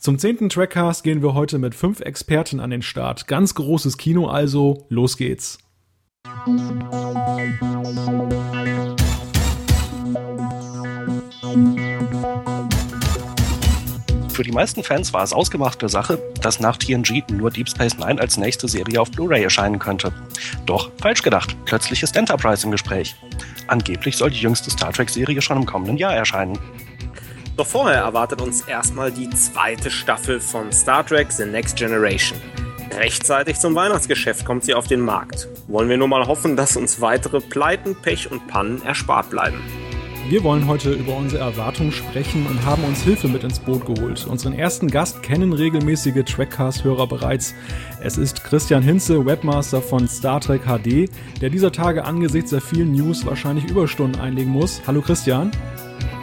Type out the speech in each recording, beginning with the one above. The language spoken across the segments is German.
Zum zehnten Trackcast gehen wir heute mit fünf Experten an den Start. Ganz großes Kino also, los geht's. Für die meisten Fans war es ausgemachte Sache, dass nach TNG nur Deep Space Nine als nächste Serie auf Blu-ray erscheinen könnte. Doch falsch gedacht, plötzlich ist Enterprise im Gespräch. Angeblich soll die jüngste Star Trek-Serie schon im kommenden Jahr erscheinen. Doch vorher erwartet uns erstmal die zweite Staffel von Star Trek The Next Generation. Rechtzeitig zum Weihnachtsgeschäft kommt sie auf den Markt. Wollen wir nur mal hoffen, dass uns weitere Pleiten, Pech und Pannen erspart bleiben. Wir wollen heute über unsere Erwartungen sprechen und haben uns Hilfe mit ins Boot geholt. Unseren ersten Gast kennen regelmäßige Trackcast-Hörer bereits. Es ist Christian Hinze, Webmaster von Star Trek HD, der dieser Tage angesichts der vielen News wahrscheinlich Überstunden einlegen muss. Hallo Christian.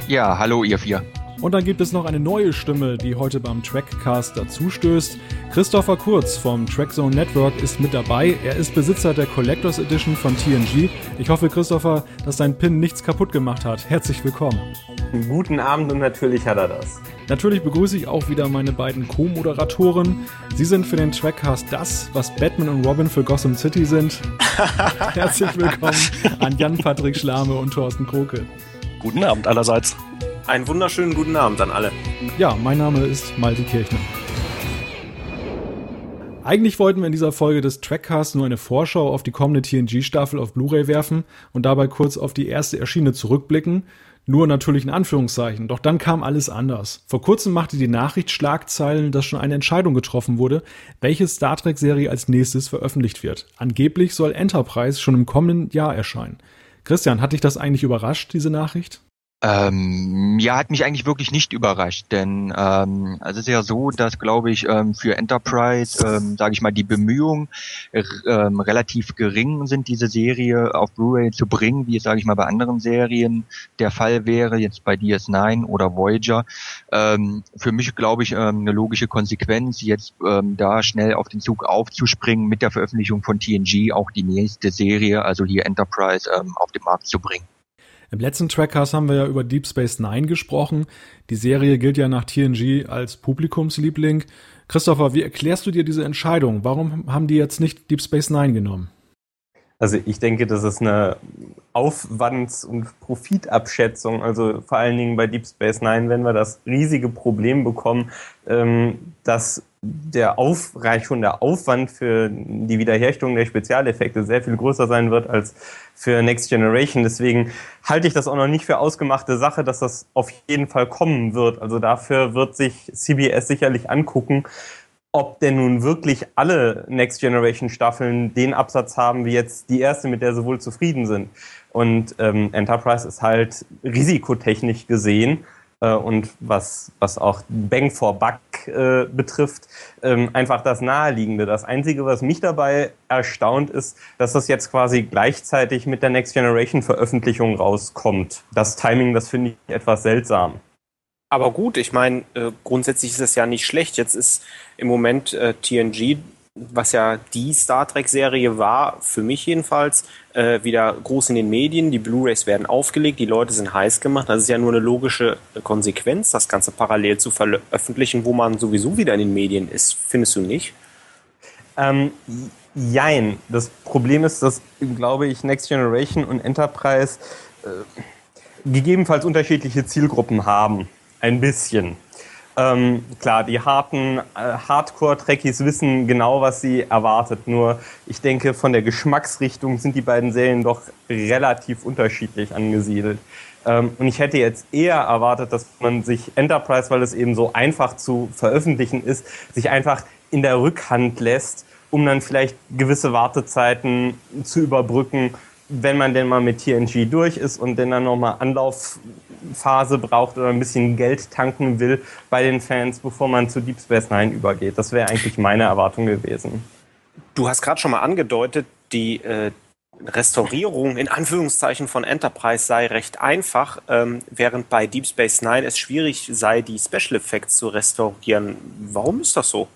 Ja, hallo ihr vier. Und dann gibt es noch eine neue Stimme, die heute beim Trackcast dazustößt. Christopher Kurz vom Trackzone Network ist mit dabei. Er ist Besitzer der Collectors Edition von TNG. Ich hoffe, Christopher, dass dein Pin nichts kaputt gemacht hat. Herzlich willkommen. Guten Abend und natürlich hat er das. Natürlich begrüße ich auch wieder meine beiden Co-Moderatoren. Sie sind für den Trackcast das, was Batman und Robin für Gotham City sind. Herzlich willkommen an Jan-Patrick Schlame und Thorsten Kroke. Guten Abend allerseits. Einen wunderschönen guten Abend an alle. Ja, mein Name ist Malte Kirchner. Eigentlich wollten wir in dieser Folge des Trackcasts nur eine Vorschau auf die kommende TNG-Staffel auf Blu-ray werfen und dabei kurz auf die erste erschienene zurückblicken. Nur natürlich in Anführungszeichen. Doch dann kam alles anders. Vor kurzem machte die Nachricht Schlagzeilen, dass schon eine Entscheidung getroffen wurde, welche Star Trek-Serie als nächstes veröffentlicht wird. Angeblich soll Enterprise schon im kommenden Jahr erscheinen. Christian, hat dich das eigentlich überrascht, diese Nachricht? Ähm, ja, hat mich eigentlich wirklich nicht überrascht, denn ähm, es ist ja so, dass glaube ich ähm, für Enterprise, ähm, sage ich mal, die Bemühungen ähm, relativ gering sind, diese Serie auf Blu-ray zu bringen, wie es sage ich mal bei anderen Serien der Fall wäre, jetzt bei DS9 oder Voyager. Ähm, für mich glaube ich ähm, eine logische Konsequenz, jetzt ähm, da schnell auf den Zug aufzuspringen, mit der Veröffentlichung von TNG auch die nächste Serie, also hier Enterprise, ähm, auf den Markt zu bringen. Im letzten Trackcast haben wir ja über Deep Space Nine gesprochen. Die Serie gilt ja nach TNG als Publikumsliebling. Christopher, wie erklärst du dir diese Entscheidung? Warum haben die jetzt nicht Deep Space Nine genommen? Also ich denke, das ist eine Aufwands- und Profitabschätzung. Also vor allen Dingen bei Deep Space Nine, wenn wir das riesige Problem bekommen, ähm, dass der Aufreich schon der Aufwand für die Wiederherstellung der Spezialeffekte sehr viel größer sein wird als für Next Generation. Deswegen halte ich das auch noch nicht für ausgemachte Sache, dass das auf jeden Fall kommen wird. Also dafür wird sich CBS sicherlich angucken, ob denn nun wirklich alle Next Generation Staffeln den Absatz haben, wie jetzt die erste, mit der sie wohl zufrieden sind. Und ähm, Enterprise ist halt risikotechnisch gesehen und was, was auch Bang for Buck äh, betrifft, ähm, einfach das Naheliegende. Das Einzige, was mich dabei erstaunt, ist, dass das jetzt quasi gleichzeitig mit der Next Generation Veröffentlichung rauskommt. Das Timing, das finde ich etwas seltsam. Aber gut, ich meine, äh, grundsätzlich ist es ja nicht schlecht. Jetzt ist im Moment äh, TNG was ja die Star Trek-Serie war, für mich jedenfalls, äh, wieder groß in den Medien. Die Blu-rays werden aufgelegt, die Leute sind heiß gemacht. Das ist ja nur eine logische Konsequenz, das Ganze parallel zu veröffentlichen, wo man sowieso wieder in den Medien ist. Findest du nicht? Ähm, jein. Das Problem ist, dass, glaube ich, Next Generation und Enterprise äh, gegebenenfalls unterschiedliche Zielgruppen haben. Ein bisschen. Ähm, klar, die harten äh, Hardcore-Trekkies wissen genau, was sie erwartet. Nur ich denke, von der Geschmacksrichtung sind die beiden Serien doch relativ unterschiedlich angesiedelt. Ähm, und ich hätte jetzt eher erwartet, dass man sich Enterprise, weil es eben so einfach zu veröffentlichen ist, sich einfach in der Rückhand lässt, um dann vielleicht gewisse Wartezeiten zu überbrücken, wenn man denn mal mit TNG durch ist und dann nochmal Anlauf Phase braucht oder ein bisschen Geld tanken will bei den Fans, bevor man zu Deep Space Nine übergeht. Das wäre eigentlich meine Erwartung gewesen. Du hast gerade schon mal angedeutet, die äh, Restaurierung in Anführungszeichen von Enterprise sei recht einfach, ähm, während bei Deep Space Nine es schwierig sei, die Special Effects zu restaurieren. Warum ist das so?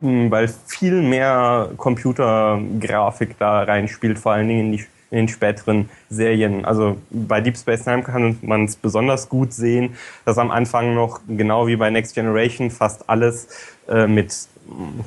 Hm, weil viel mehr Computergrafik da reinspielt, vor allen Dingen in die in den späteren Serien. Also bei Deep Space Nine kann man es besonders gut sehen, dass am Anfang noch, genau wie bei Next Generation, fast alles äh, mit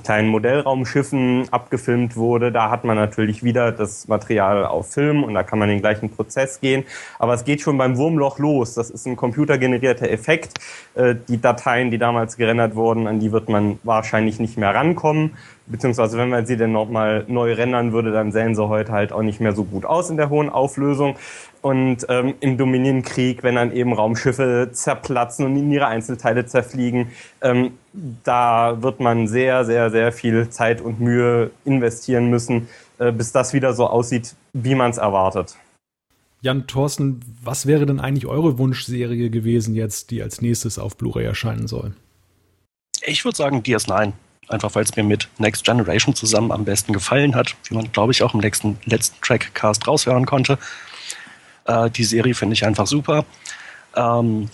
kleinen Modellraumschiffen abgefilmt wurde. Da hat man natürlich wieder das Material auf Film und da kann man den gleichen Prozess gehen. Aber es geht schon beim Wurmloch los. Das ist ein computergenerierter Effekt. Äh, die Dateien, die damals gerendert wurden, an die wird man wahrscheinlich nicht mehr rankommen. Beziehungsweise wenn man sie denn nochmal neu rendern würde, dann sehen sie heute halt auch nicht mehr so gut aus in der hohen Auflösung. Und ähm, im Dominienkrieg, wenn dann eben Raumschiffe zerplatzen und in ihre Einzelteile zerfliegen, ähm, da wird man sehr, sehr, sehr viel Zeit und Mühe investieren müssen, äh, bis das wieder so aussieht, wie man es erwartet. Jan Thorsten, was wäre denn eigentlich eure Wunschserie gewesen jetzt, die als nächstes auf Blu-ray erscheinen soll? Ich würde sagen DS9. Einfach weil es mir mit Next Generation zusammen am besten gefallen hat, wie man, glaube ich, auch im letzten, letzten Trackcast raushören konnte. Äh, die Serie finde ich einfach super. Ähm,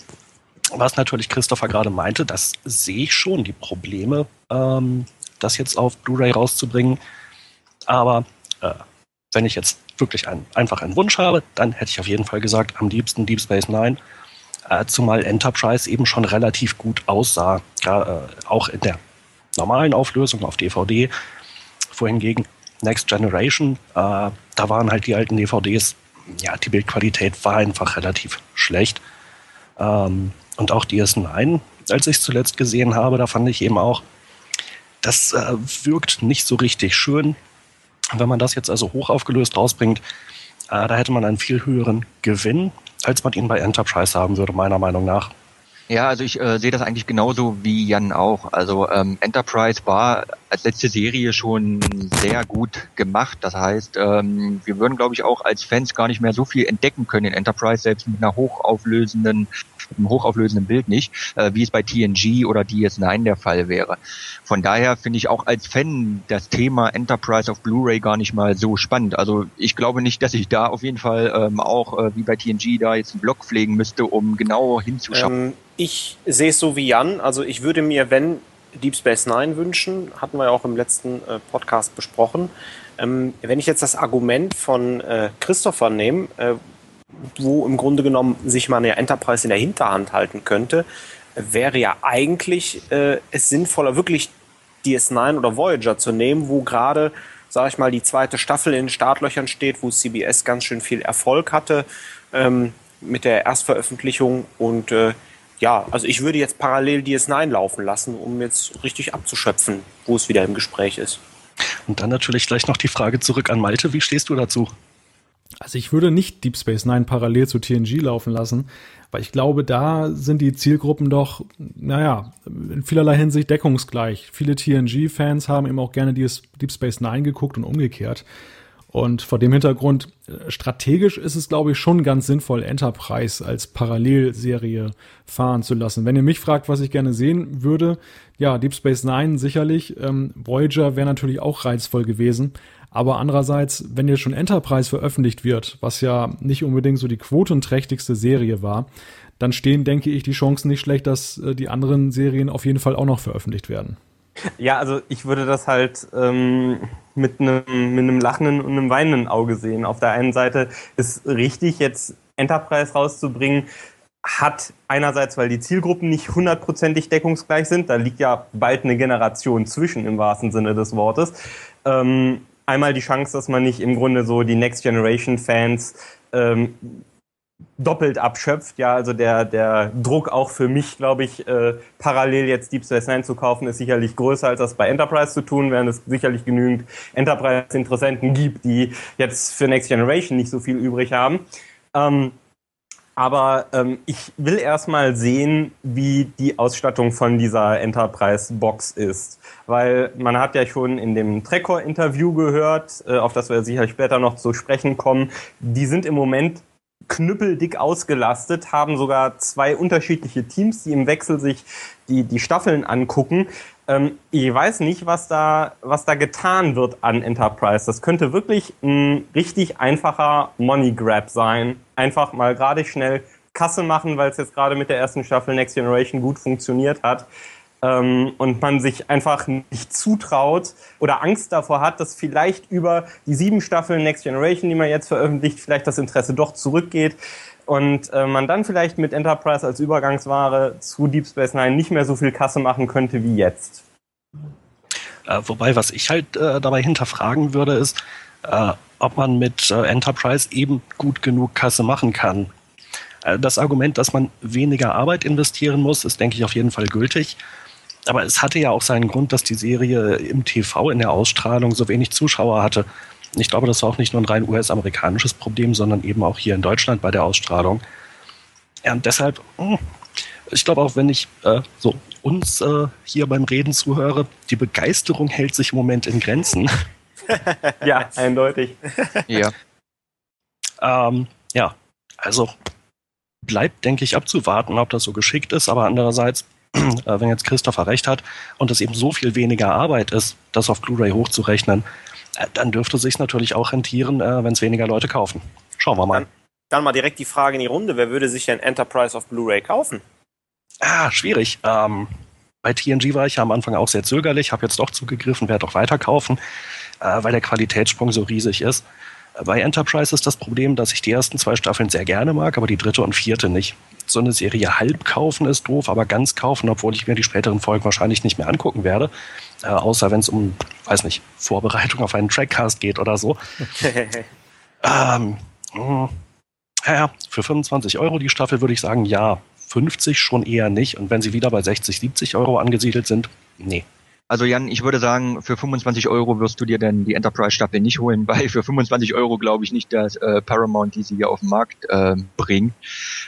was natürlich Christopher gerade meinte, das sehe ich schon, die Probleme, ähm, das jetzt auf Blu-ray rauszubringen. Aber äh, wenn ich jetzt wirklich ein, einfach einen Wunsch habe, dann hätte ich auf jeden Fall gesagt, am liebsten Deep Space Nine. Äh, zumal Enterprise eben schon relativ gut aussah, ja, äh, auch in der normalen Auflösung auf DVD. Wohingegen Next Generation, äh, da waren halt die alten DVDs ja, die Bildqualität war einfach relativ schlecht. Ähm, und auch DS9, als ich es zuletzt gesehen habe, da fand ich eben auch, das äh, wirkt nicht so richtig schön. Wenn man das jetzt also hoch aufgelöst rausbringt, äh, da hätte man einen viel höheren Gewinn, als man ihn bei Enterprise haben würde, meiner Meinung nach. Ja, also ich äh, sehe das eigentlich genauso wie Jan auch. Also ähm, Enterprise war als letzte Serie schon sehr gut gemacht. Das heißt, ähm, wir würden, glaube ich, auch als Fans gar nicht mehr so viel entdecken können in Enterprise, selbst mit einer hochauflösenden, hochauflösenden Bild nicht, äh, wie es bei TNG oder DS9 der Fall wäre. Von daher finde ich auch als Fan das Thema Enterprise auf Blu-ray gar nicht mal so spannend. Also ich glaube nicht, dass ich da auf jeden Fall ähm, auch äh, wie bei TNG da jetzt einen Blog pflegen müsste, um genau hinzuschauen. Ähm ich sehe es so wie Jan. Also ich würde mir, wenn Deep Space Nine wünschen, hatten wir ja auch im letzten äh, Podcast besprochen. Ähm, wenn ich jetzt das Argument von äh, Christopher nehme, äh, wo im Grunde genommen sich mal eine Enterprise in der Hinterhand halten könnte, wäre ja eigentlich äh, es sinnvoller, wirklich DS9 oder Voyager zu nehmen, wo gerade, sage ich mal, die zweite Staffel in den Startlöchern steht, wo CBS ganz schön viel Erfolg hatte ähm, mit der Erstveröffentlichung und äh, ja, also ich würde jetzt parallel DS9 laufen lassen, um jetzt richtig abzuschöpfen, wo es wieder im Gespräch ist. Und dann natürlich gleich noch die Frage zurück an Malte. Wie stehst du dazu? Also ich würde nicht Deep Space Nine parallel zu TNG laufen lassen, weil ich glaube, da sind die Zielgruppen doch, naja, in vielerlei Hinsicht deckungsgleich. Viele TNG-Fans haben eben auch gerne Deep Space Nine geguckt und umgekehrt. Und vor dem Hintergrund, äh, strategisch ist es, glaube ich, schon ganz sinnvoll, Enterprise als Parallelserie fahren zu lassen. Wenn ihr mich fragt, was ich gerne sehen würde, ja, Deep Space Nine sicherlich. Ähm, Voyager wäre natürlich auch reizvoll gewesen. Aber andererseits, wenn jetzt schon Enterprise veröffentlicht wird, was ja nicht unbedingt so die quotenträchtigste Serie war, dann stehen, denke ich, die Chancen nicht schlecht, dass äh, die anderen Serien auf jeden Fall auch noch veröffentlicht werden. Ja, also ich würde das halt ähm, mit, einem, mit lachenden und einem weinenden Auge sehen. Auf der einen Seite ist richtig, jetzt Enterprise rauszubringen, hat einerseits, weil die Zielgruppen nicht hundertprozentig deckungsgleich sind, da liegt ja bald eine Generation zwischen im wahrsten Sinne des Wortes. Ähm, einmal die Chance, dass man nicht im Grunde so die Next Generation Fans ähm, doppelt abschöpft. Ja, also der, der Druck auch für mich, glaube ich, äh, parallel jetzt Deep Space Nine zu kaufen, ist sicherlich größer, als das bei Enterprise zu tun, während es sicherlich genügend Enterprise-Interessenten gibt, die jetzt für Next Generation nicht so viel übrig haben. Ähm, aber ähm, ich will erstmal sehen, wie die Ausstattung von dieser Enterprise-Box ist. Weil man hat ja schon in dem Trekor-Interview gehört, äh, auf das wir sicher später noch zu sprechen kommen, die sind im Moment knüppeldick ausgelastet, haben sogar zwei unterschiedliche Teams, die im Wechsel sich die, die Staffeln angucken. Ähm, ich weiß nicht, was da, was da getan wird an Enterprise. Das könnte wirklich ein richtig einfacher Money Grab sein. Einfach mal gerade schnell Kasse machen, weil es jetzt gerade mit der ersten Staffel Next Generation gut funktioniert hat. ähm, und man sich einfach nicht zutraut oder Angst davor hat, dass vielleicht über die sieben Staffeln Next Generation, die man jetzt veröffentlicht, vielleicht das Interesse doch zurückgeht und äh, man dann vielleicht mit Enterprise als Übergangsware zu Deep Space Nine nicht mehr so viel Kasse machen könnte wie jetzt. Äh, wobei, was ich halt äh, dabei hinterfragen würde, ist, äh, ob man mit äh, Enterprise eben gut genug Kasse machen kann. Äh, das Argument, dass man weniger Arbeit investieren muss, ist, denke ich, auf jeden Fall gültig. Aber es hatte ja auch seinen Grund, dass die Serie im TV in der Ausstrahlung so wenig Zuschauer hatte. Ich glaube, das war auch nicht nur ein rein US-amerikanisches Problem, sondern eben auch hier in Deutschland bei der Ausstrahlung. Ja, und deshalb, hm, ich glaube auch, wenn ich äh, so uns äh, hier beim Reden zuhöre, die Begeisterung hält sich im Moment in Grenzen. ja, eindeutig. Ja. Ähm, ja, also bleibt, denke ich, abzuwarten, ob das so geschickt ist. Aber andererseits, äh, wenn jetzt Christopher recht hat und es eben so viel weniger Arbeit ist, das auf Blu-ray hochzurechnen, dann dürfte sich natürlich auch rentieren, äh, wenn es weniger Leute kaufen. Schauen wir mal. Dann, dann mal direkt die Frage in die Runde. Wer würde sich denn Enterprise auf Blu-ray kaufen? Ah, schwierig. Ähm, bei TNG war ich ja am Anfang auch sehr zögerlich, habe jetzt doch zugegriffen, werde auch weiterkaufen, äh, weil der Qualitätssprung so riesig ist. Bei Enterprise ist das Problem, dass ich die ersten zwei Staffeln sehr gerne mag, aber die dritte und vierte nicht. So eine Serie halb kaufen ist doof, aber ganz kaufen, obwohl ich mir die späteren Folgen wahrscheinlich nicht mehr angucken werde. Äh, außer wenn es um, weiß nicht, Vorbereitung auf einen Trackcast geht oder so. ähm, mh, ja, für 25 Euro die Staffel würde ich sagen, ja. 50 schon eher nicht. Und wenn sie wieder bei 60, 70 Euro angesiedelt sind, nee. Also Jan, ich würde sagen, für 25 Euro wirst du dir denn die Enterprise-Staffel nicht holen, weil für 25 Euro glaube ich nicht, dass äh, Paramount diese hier auf den Markt äh, bringt.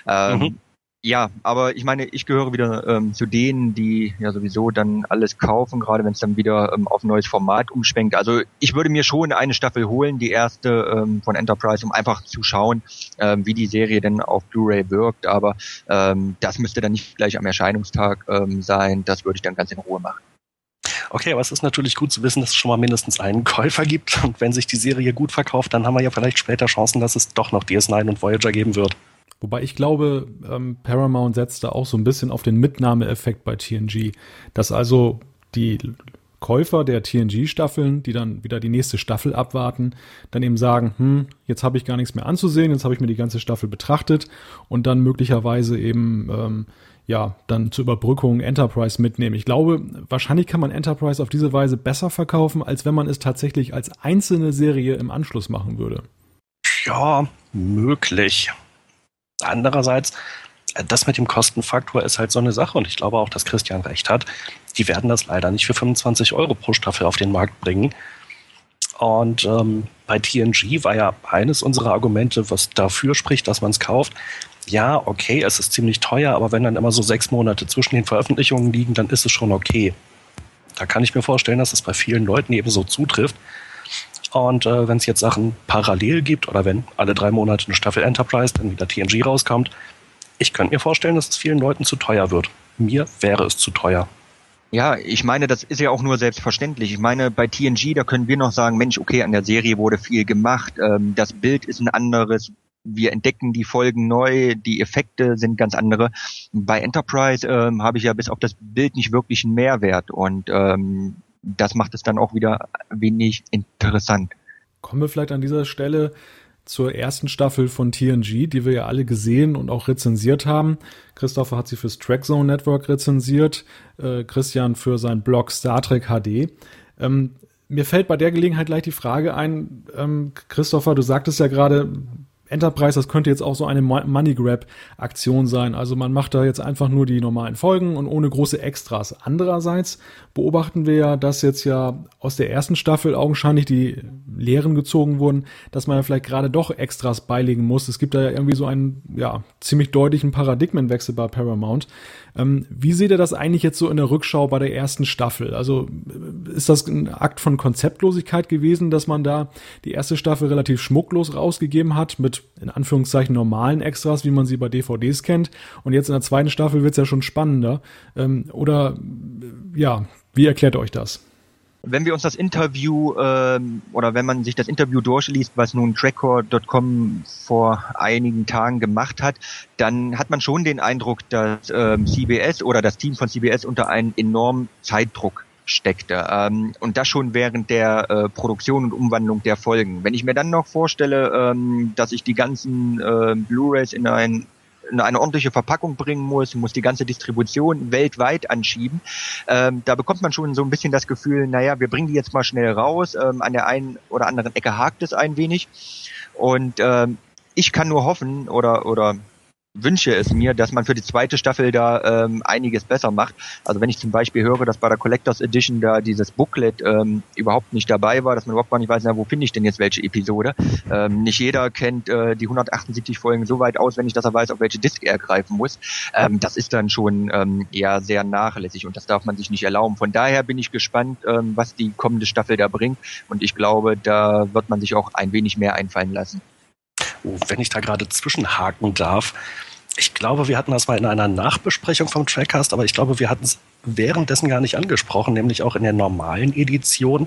Ähm, mhm. Ja, aber ich meine, ich gehöre wieder ähm, zu denen, die ja sowieso dann alles kaufen, gerade wenn es dann wieder ähm, auf neues Format umschwenkt. Also ich würde mir schon eine Staffel holen, die erste ähm, von Enterprise, um einfach zu schauen, ähm, wie die Serie denn auf Blu-ray wirkt. Aber ähm, das müsste dann nicht gleich am Erscheinungstag ähm, sein. Das würde ich dann ganz in Ruhe machen. Okay, aber es ist natürlich gut zu wissen, dass es schon mal mindestens einen Käufer gibt. Und wenn sich die Serie gut verkauft, dann haben wir ja vielleicht später Chancen, dass es doch noch DS9 und Voyager geben wird. Wobei ich glaube, ähm, Paramount setzt da auch so ein bisschen auf den Mitnahmeeffekt bei TNG, dass also die Käufer der TNG-Staffeln, die dann wieder die nächste Staffel abwarten, dann eben sagen, hm, jetzt habe ich gar nichts mehr anzusehen, jetzt habe ich mir die ganze Staffel betrachtet und dann möglicherweise eben ähm, ja dann zur Überbrückung Enterprise mitnehmen. Ich glaube, wahrscheinlich kann man Enterprise auf diese Weise besser verkaufen, als wenn man es tatsächlich als einzelne Serie im Anschluss machen würde. Ja, möglich. Andererseits, äh, das mit dem Kostenfaktor ist halt so eine Sache und ich glaube auch, dass Christian recht hat. Die werden das leider nicht für 25 Euro pro Staffel auf den Markt bringen. Und ähm, bei TNG war ja eines unserer Argumente, was dafür spricht, dass man es kauft. Ja, okay, es ist ziemlich teuer, aber wenn dann immer so sechs Monate zwischen den Veröffentlichungen liegen, dann ist es schon okay. Da kann ich mir vorstellen, dass es bei vielen Leuten eben so zutrifft. Und äh, wenn es jetzt Sachen parallel gibt oder wenn alle drei Monate eine Staffel Enterprise, dann wieder TNG rauskommt, ich könnte mir vorstellen, dass es vielen Leuten zu teuer wird. Mir wäre es zu teuer. Ja, ich meine, das ist ja auch nur selbstverständlich. Ich meine, bei TNG, da können wir noch sagen, Mensch, okay, an der Serie wurde viel gemacht, ähm, das Bild ist ein anderes, wir entdecken die Folgen neu, die Effekte sind ganz andere. Bei Enterprise ähm, habe ich ja bis auf das Bild nicht wirklich einen Mehrwert und ähm, das macht es dann auch wieder wenig interessant. Kommen wir vielleicht an dieser Stelle zur ersten Staffel von TNG, die wir ja alle gesehen und auch rezensiert haben. Christopher hat sie fürs Trackzone Network rezensiert, äh, Christian für sein Blog Star Trek HD. Ähm, mir fällt bei der Gelegenheit gleich die Frage ein, ähm, Christopher, du sagtest ja gerade, Enterprise, das könnte jetzt auch so eine Money Grab Aktion sein. Also man macht da jetzt einfach nur die normalen Folgen und ohne große Extras. Andererseits beobachten wir ja, dass jetzt ja aus der ersten Staffel augenscheinlich die Lehren gezogen wurden, dass man ja vielleicht gerade doch Extras beilegen muss. Es gibt da ja irgendwie so einen, ja, ziemlich deutlichen Paradigmenwechsel bei Paramount. Ähm, wie seht ihr das eigentlich jetzt so in der Rückschau bei der ersten Staffel? Also ist das ein Akt von Konzeptlosigkeit gewesen, dass man da die erste Staffel relativ schmucklos rausgegeben hat mit in Anführungszeichen normalen Extras, wie man sie bei DVDs kennt. Und jetzt in der zweiten Staffel wird es ja schon spannender. Ähm, oder ja, wie erklärt euch das? Wenn wir uns das Interview ähm, oder wenn man sich das Interview durchliest, was nun Trackcore.com vor einigen Tagen gemacht hat, dann hat man schon den Eindruck, dass ähm, CBS oder das Team von CBS unter einen enormen Zeitdruck steckte. Ähm, und das schon während der äh, Produktion und Umwandlung der Folgen. Wenn ich mir dann noch vorstelle, ähm, dass ich die ganzen äh, Blu-rays in ein in eine ordentliche Verpackung bringen muss, muss die ganze Distribution weltweit anschieben. Ähm, da bekommt man schon so ein bisschen das Gefühl, naja, wir bringen die jetzt mal schnell raus. Ähm, an der einen oder anderen Ecke hakt es ein wenig. Und ähm, ich kann nur hoffen oder oder wünsche es mir, dass man für die zweite Staffel da ähm, einiges besser macht. Also wenn ich zum Beispiel höre, dass bei der Collectors Edition da dieses Booklet ähm, überhaupt nicht dabei war, dass man überhaupt gar nicht weiß, na, wo finde ich denn jetzt welche Episode. Ähm, nicht jeder kennt äh, die 178 Folgen so weit auswendig, dass er weiß, auf welche Disk er greifen muss. Ähm, das ist dann schon ähm, eher sehr nachlässig und das darf man sich nicht erlauben. Von daher bin ich gespannt, ähm, was die kommende Staffel da bringt und ich glaube, da wird man sich auch ein wenig mehr einfallen lassen. Oh, wenn ich da gerade zwischenhaken darf, ich glaube, wir hatten das mal in einer Nachbesprechung vom Trackcast, aber ich glaube, wir hatten es währenddessen gar nicht angesprochen, nämlich auch in der normalen Edition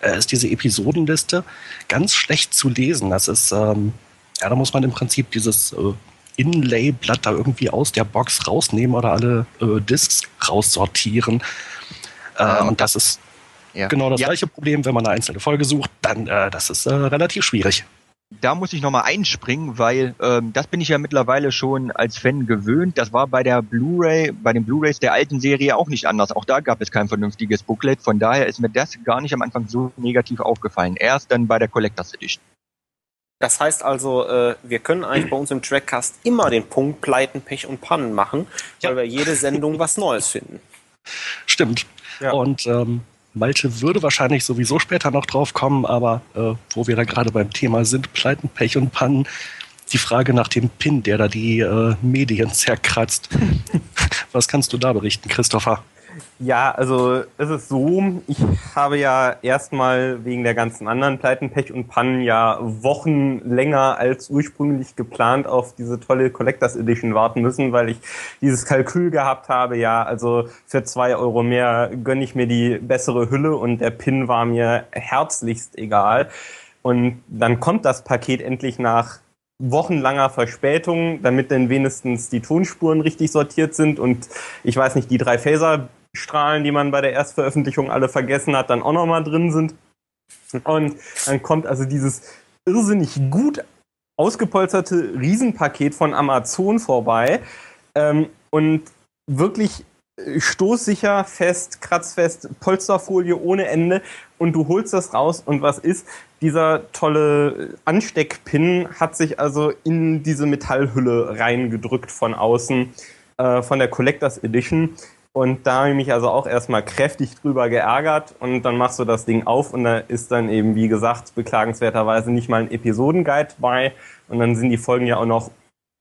äh, ist diese Episodenliste ganz schlecht zu lesen. Das ist, ähm, ja, da muss man im Prinzip dieses äh, Inlay-Blatt da irgendwie aus der Box rausnehmen oder alle äh, Discs raussortieren. Äh, und das ist ja. genau das ja. gleiche Problem, wenn man eine einzelne Folge sucht, dann äh, das ist äh, relativ schwierig da muss ich nochmal einspringen, weil ähm, das bin ich ja mittlerweile schon als Fan gewöhnt. Das war bei der Blu-ray, bei den Blu-rays der alten Serie auch nicht anders. Auch da gab es kein vernünftiges Booklet. Von daher ist mir das gar nicht am Anfang so negativ aufgefallen. Erst dann bei der Collectors Edition. Das heißt also, äh, wir können eigentlich bei uns im Trackcast immer den Punkt Pleiten, Pech und Pannen machen, ja. weil wir jede Sendung was Neues finden. Stimmt. Ja. Und ähm, Malte würde wahrscheinlich sowieso später noch drauf kommen, aber äh, wo wir da gerade beim Thema sind, Pleiten, Pech und Pannen, die Frage nach dem Pin, der da die äh, Medien zerkratzt. Was kannst du da berichten, Christopher? Ja, also es ist so, ich habe ja erstmal wegen der ganzen anderen Pleiten, Pech und Pannen ja Wochen länger als ursprünglich geplant auf diese tolle Collectors Edition warten müssen, weil ich dieses Kalkül gehabt habe, ja, also für zwei Euro mehr gönne ich mir die bessere Hülle und der Pin war mir herzlichst egal. Und dann kommt das Paket endlich nach wochenlanger Verspätung, damit denn wenigstens die Tonspuren richtig sortiert sind und ich weiß nicht, die drei Phaser Strahlen, die man bei der Erstveröffentlichung alle vergessen hat, dann auch nochmal drin sind. Und dann kommt also dieses irrsinnig gut ausgepolsterte Riesenpaket von Amazon vorbei ähm, und wirklich stoßsicher, fest, kratzfest, Polsterfolie ohne Ende und du holst das raus und was ist? Dieser tolle Ansteckpin hat sich also in diese Metallhülle reingedrückt von außen äh, von der Collectors Edition und da habe ich mich also auch erstmal kräftig drüber geärgert und dann machst du das Ding auf und da ist dann eben, wie gesagt, beklagenswerterweise nicht mal ein Episodenguide bei und dann sind die Folgen ja auch noch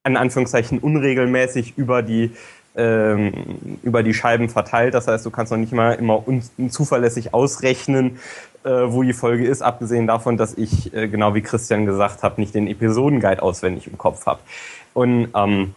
in Anführungszeichen unregelmäßig über die ähm, über die Scheiben verteilt. Das heißt, du kannst noch nicht mal immer zuverlässig ausrechnen, äh, wo die Folge ist, abgesehen davon, dass ich, äh, genau wie Christian gesagt hat, nicht den Episodenguide auswendig im Kopf habe. Und ähm,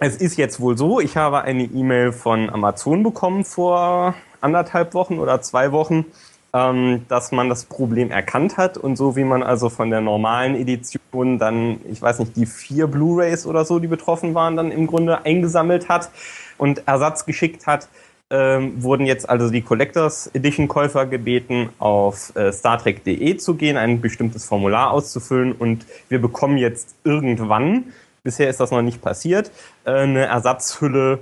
es ist jetzt wohl so, ich habe eine E-Mail von Amazon bekommen vor anderthalb Wochen oder zwei Wochen, ähm, dass man das Problem erkannt hat und so wie man also von der normalen Edition dann, ich weiß nicht, die vier Blu-rays oder so, die betroffen waren, dann im Grunde eingesammelt hat und Ersatz geschickt hat, ähm, wurden jetzt also die Collectors Edition Käufer gebeten, auf äh, StarTrek.de zu gehen, ein bestimmtes Formular auszufüllen und wir bekommen jetzt irgendwann Bisher ist das noch nicht passiert. Äh, eine Ersatzhülle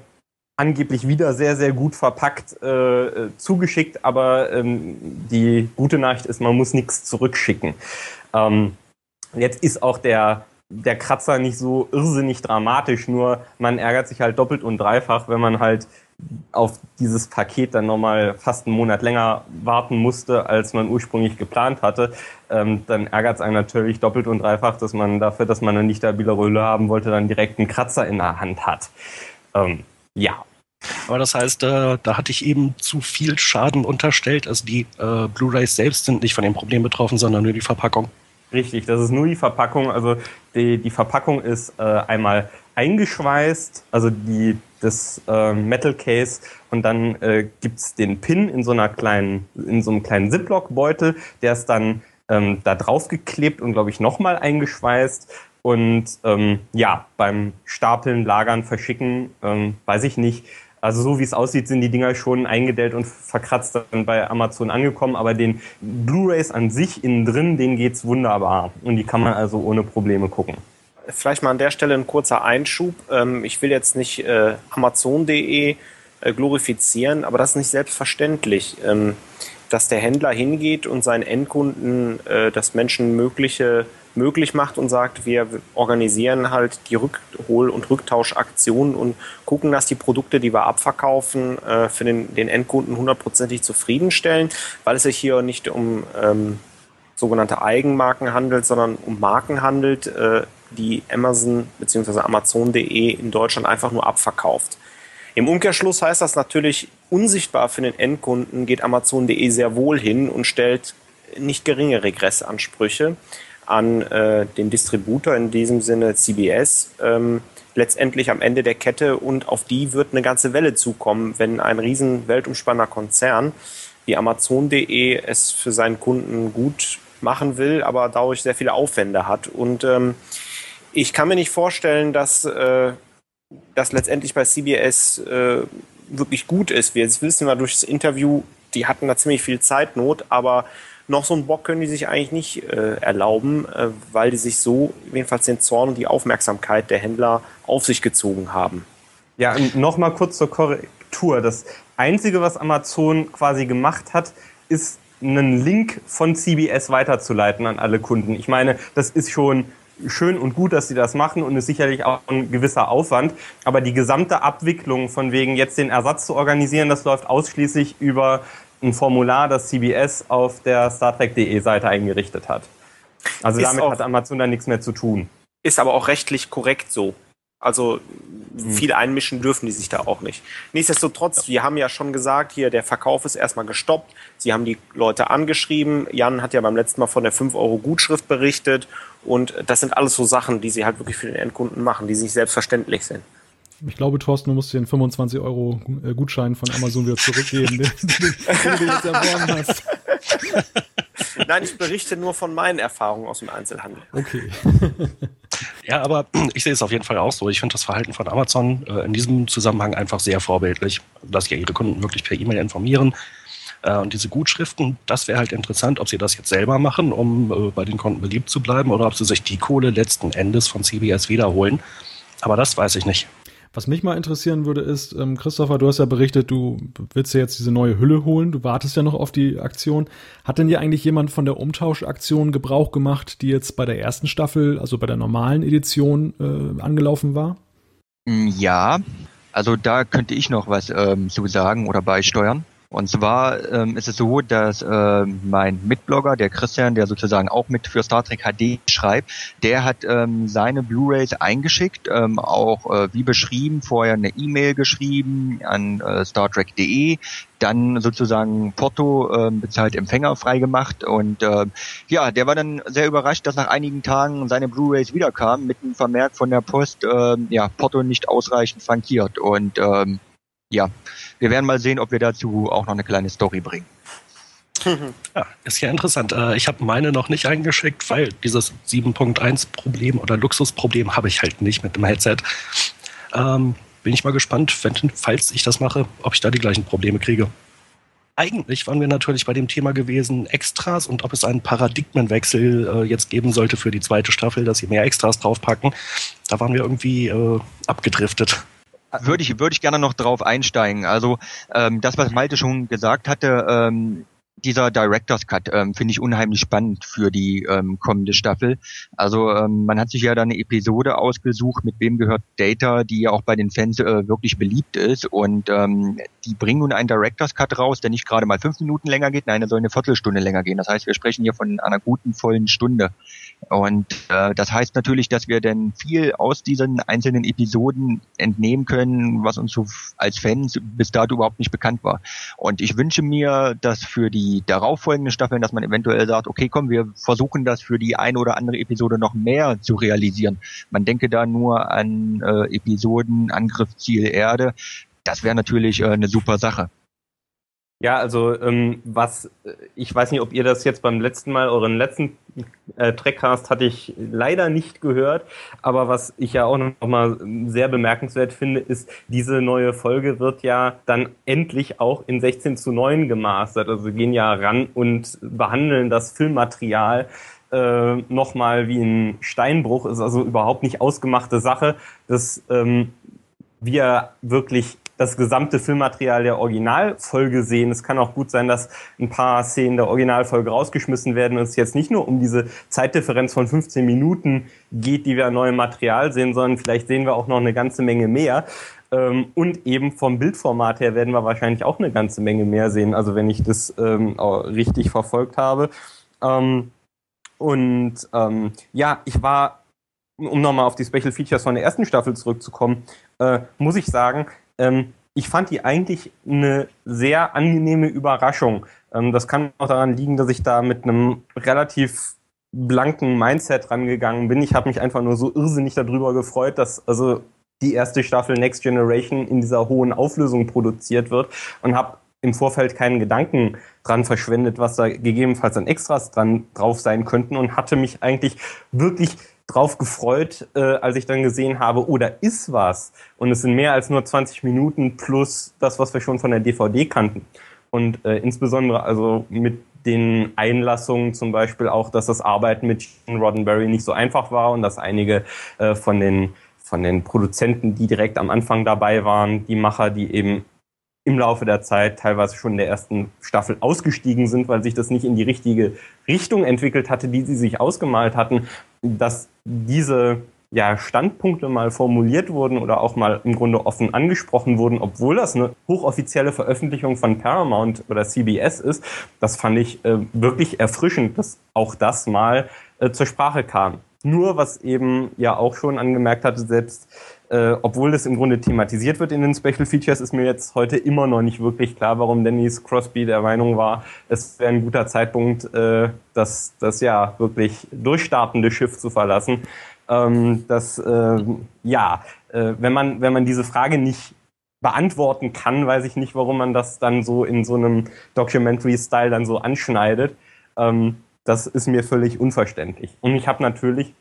angeblich wieder sehr, sehr gut verpackt äh, zugeschickt, aber ähm, die gute Nachricht ist, man muss nichts zurückschicken. Ähm, jetzt ist auch der, der Kratzer nicht so irrsinnig dramatisch, nur man ärgert sich halt doppelt und dreifach, wenn man halt auf dieses Paket dann nochmal fast einen Monat länger warten musste, als man ursprünglich geplant hatte, ähm, dann ärgert es einen natürlich doppelt und dreifach, dass man dafür, dass man eine nicht stabile Röhle haben wollte, dann direkt einen Kratzer in der Hand hat. Ähm, ja. Aber das heißt, äh, da hatte ich eben zu viel Schaden unterstellt. Also die äh, Blu-rays selbst sind nicht von dem Problem betroffen, sondern nur die Verpackung. Richtig, das ist nur die Verpackung. Also die, die Verpackung ist äh, einmal eingeschweißt, also die des äh, Metal Case und dann äh, gibt's den Pin in so einer kleinen, in so einem kleinen Ziploc-Beutel, der ist dann ähm, da drauf geklebt und glaube ich nochmal eingeschweißt. Und ähm, ja, beim Stapeln, Lagern, Verschicken, ähm, weiß ich nicht. Also so wie es aussieht, sind die Dinger schon eingedellt und verkratzt dann bei Amazon angekommen. Aber den Blu-rays an sich innen drin, denen geht's wunderbar. Und die kann man also ohne Probleme gucken. Vielleicht mal an der Stelle ein kurzer Einschub. Ähm, ich will jetzt nicht äh, Amazon.de äh, glorifizieren, aber das ist nicht selbstverständlich. Ähm, dass der Händler hingeht und seinen Endkunden äh, das Menschenmögliche möglich macht und sagt, wir organisieren halt die Rückhol- und Rücktauschaktionen und gucken, dass die Produkte, die wir abverkaufen, für den, den Endkunden hundertprozentig zufriedenstellen, weil es sich hier nicht um ähm, sogenannte Eigenmarken handelt, sondern um Marken handelt, äh, die Amazon bzw. Amazon.de in Deutschland einfach nur abverkauft. Im Umkehrschluss heißt das natürlich, unsichtbar für den Endkunden geht Amazon.de sehr wohl hin und stellt nicht geringe Regressansprüche an äh, den Distributor, in diesem Sinne CBS, ähm, letztendlich am Ende der Kette und auf die wird eine ganze Welle zukommen, wenn ein riesen weltumspannender Konzern wie Amazon.de es für seinen Kunden gut machen will, aber dadurch sehr viele Aufwände hat. Und ähm, ich kann mir nicht vorstellen, dass äh, das letztendlich bei CBS äh, wirklich gut ist. Wir wissen wir durch das Interview, die hatten da ziemlich viel Zeitnot, aber noch so einen Bock können die sich eigentlich nicht äh, erlauben, äh, weil die sich so jedenfalls den Zorn und die Aufmerksamkeit der Händler auf sich gezogen haben. Ja, und nochmal kurz zur Korrektur. Das Einzige, was Amazon quasi gemacht hat, ist einen Link von CBS weiterzuleiten an alle Kunden. Ich meine, das ist schon schön und gut, dass sie das machen und ist sicherlich auch ein gewisser Aufwand. Aber die gesamte Abwicklung von wegen jetzt den Ersatz zu organisieren, das läuft ausschließlich über ein Formular, das CBS auf der StarTrek.de Seite eingerichtet hat. Also ist damit hat Amazon da nichts mehr zu tun. Ist aber auch rechtlich korrekt so. Also hm. viel einmischen dürfen die sich da auch nicht. Nichtsdestotrotz, wir haben ja schon gesagt, hier der Verkauf ist erstmal gestoppt. Sie haben die Leute angeschrieben. Jan hat ja beim letzten Mal von der 5 Euro Gutschrift berichtet. Und das sind alles so Sachen, die sie halt wirklich für den Endkunden machen, die nicht selbstverständlich sind. Ich glaube, Thorsten, du musst einen 25 Euro äh, Gutschein von Amazon wieder zurückgeben, den, den, den du jetzt erworben hast. Nein, ich berichte nur von meinen Erfahrungen aus dem Einzelhandel. Okay. Ja, aber ich sehe es auf jeden Fall auch so. Ich finde das Verhalten von Amazon äh, in diesem Zusammenhang einfach sehr vorbildlich, dass sie ihre Kunden wirklich per E-Mail informieren. Äh, und diese Gutschriften, das wäre halt interessant, ob sie das jetzt selber machen, um äh, bei den Konten beliebt zu bleiben, oder ob sie sich die Kohle letzten Endes von CBS wiederholen. Aber das weiß ich nicht. Was mich mal interessieren würde, ist, ähm, Christopher, du hast ja berichtet, du willst ja jetzt diese neue Hülle holen, du wartest ja noch auf die Aktion. Hat denn dir eigentlich jemand von der Umtauschaktion Gebrauch gemacht, die jetzt bei der ersten Staffel, also bei der normalen Edition, äh, angelaufen war? Mm, ja, also da könnte ich noch was ähm, zu sagen oder beisteuern. Und zwar ähm, ist es so, dass ähm, mein Mitblogger, der Christian, der sozusagen auch mit für Star Trek HD schreibt, der hat ähm, seine Blu-rays eingeschickt, ähm, auch äh, wie beschrieben, vorher eine E-Mail geschrieben an äh, StarTrek.de, dann sozusagen Porto äh, bezahlt Empfänger freigemacht und äh, ja, der war dann sehr überrascht, dass nach einigen Tagen seine Blu-rays wiederkamen mit einem Vermerk von der Post, äh, ja, Porto nicht ausreichend frankiert und ähm, ja, wir werden mal sehen, ob wir dazu auch noch eine kleine Story bringen. Ja, ist ja interessant. Äh, ich habe meine noch nicht eingeschickt, weil dieses 7.1 Problem oder Luxusproblem habe ich halt nicht mit dem Headset. Ähm, bin ich mal gespannt, wenn, falls ich das mache, ob ich da die gleichen Probleme kriege. Eigentlich waren wir natürlich bei dem Thema gewesen, Extras und ob es einen Paradigmenwechsel äh, jetzt geben sollte für die zweite Staffel, dass sie mehr Extras draufpacken. Da waren wir irgendwie äh, abgedriftet würde ich, würde ich gerne noch drauf einsteigen. Also ähm, das, was Malte schon gesagt hatte, ähm, dieser Director's Cut ähm, finde ich unheimlich spannend für die ähm, kommende Staffel. Also ähm, man hat sich ja da eine Episode ausgesucht, mit wem gehört Data, die ja auch bei den Fans äh, wirklich beliebt ist. Und ähm, die bringen nun einen Director's Cut raus, der nicht gerade mal fünf Minuten länger geht, nein, der soll eine Viertelstunde länger gehen. Das heißt, wir sprechen hier von einer guten vollen Stunde. Und äh, das heißt natürlich, dass wir denn viel aus diesen einzelnen Episoden entnehmen können, was uns so als Fans bis dato überhaupt nicht bekannt war. Und ich wünsche mir, dass für die darauffolgenden Staffeln, dass man eventuell sagt, okay, komm, wir versuchen das für die eine oder andere Episode noch mehr zu realisieren. Man denke da nur an äh, Episoden Angriff Ziel Erde. Das wäre natürlich äh, eine super Sache. Ja, also ähm, was, ich weiß nicht, ob ihr das jetzt beim letzten Mal, euren letzten äh, Trackcast hatte ich leider nicht gehört, aber was ich ja auch noch mal sehr bemerkenswert finde, ist, diese neue Folge wird ja dann endlich auch in 16 zu 9 gemastert. Also gehen ja ran und behandeln das Filmmaterial äh, nochmal wie ein Steinbruch, ist also überhaupt nicht ausgemachte Sache, dass ähm, wir wirklich das gesamte Filmmaterial der Originalfolge sehen. Es kann auch gut sein, dass ein paar Szenen der Originalfolge rausgeschmissen werden und es jetzt nicht nur um diese Zeitdifferenz von 15 Minuten geht, die wir an neuem Material sehen, sondern vielleicht sehen wir auch noch eine ganze Menge mehr. Ähm, und eben vom Bildformat her werden wir wahrscheinlich auch eine ganze Menge mehr sehen, also wenn ich das ähm, richtig verfolgt habe. Ähm, und ja, ich war um nochmal auf die Special Features von der ersten Staffel zurückzukommen, äh, muss ich sagen, ähm, ich fand die eigentlich eine sehr angenehme Überraschung. Ähm, das kann auch daran liegen, dass ich da mit einem relativ blanken Mindset rangegangen bin. Ich habe mich einfach nur so irrsinnig darüber gefreut, dass also die erste Staffel Next Generation in dieser hohen Auflösung produziert wird und habe im Vorfeld keinen Gedanken dran verschwendet, was da gegebenenfalls an Extras dran drauf sein könnten und hatte mich eigentlich wirklich drauf gefreut, äh, als ich dann gesehen habe, oh, da ist was. Und es sind mehr als nur 20 Minuten plus das, was wir schon von der DVD kannten. Und äh, insbesondere also mit den Einlassungen zum Beispiel auch, dass das Arbeiten mit Gene Roddenberry nicht so einfach war und dass einige äh, von den von den Produzenten, die direkt am Anfang dabei waren, die Macher, die eben im Laufe der Zeit teilweise schon in der ersten Staffel ausgestiegen sind, weil sich das nicht in die richtige Richtung entwickelt hatte, die sie sich ausgemalt hatten, dass diese ja, Standpunkte mal formuliert wurden oder auch mal im Grunde offen angesprochen wurden, obwohl das eine hochoffizielle Veröffentlichung von Paramount oder CBS ist, das fand ich äh, wirklich erfrischend, dass auch das mal äh, zur Sprache kam. Nur, was eben ja auch schon angemerkt hatte, selbst äh, obwohl das im Grunde thematisiert wird in den Special Features, ist mir jetzt heute immer noch nicht wirklich klar, warum Dennis Crosby der Meinung war, es wäre ein guter Zeitpunkt, äh, das, das ja wirklich durchstartende Schiff zu verlassen. Ähm, das, äh, ja, äh, wenn, man, wenn man diese Frage nicht beantworten kann, weiß ich nicht, warum man das dann so in so einem Documentary-Style dann so anschneidet. Ähm, das ist mir völlig unverständlich. Und ich habe natürlich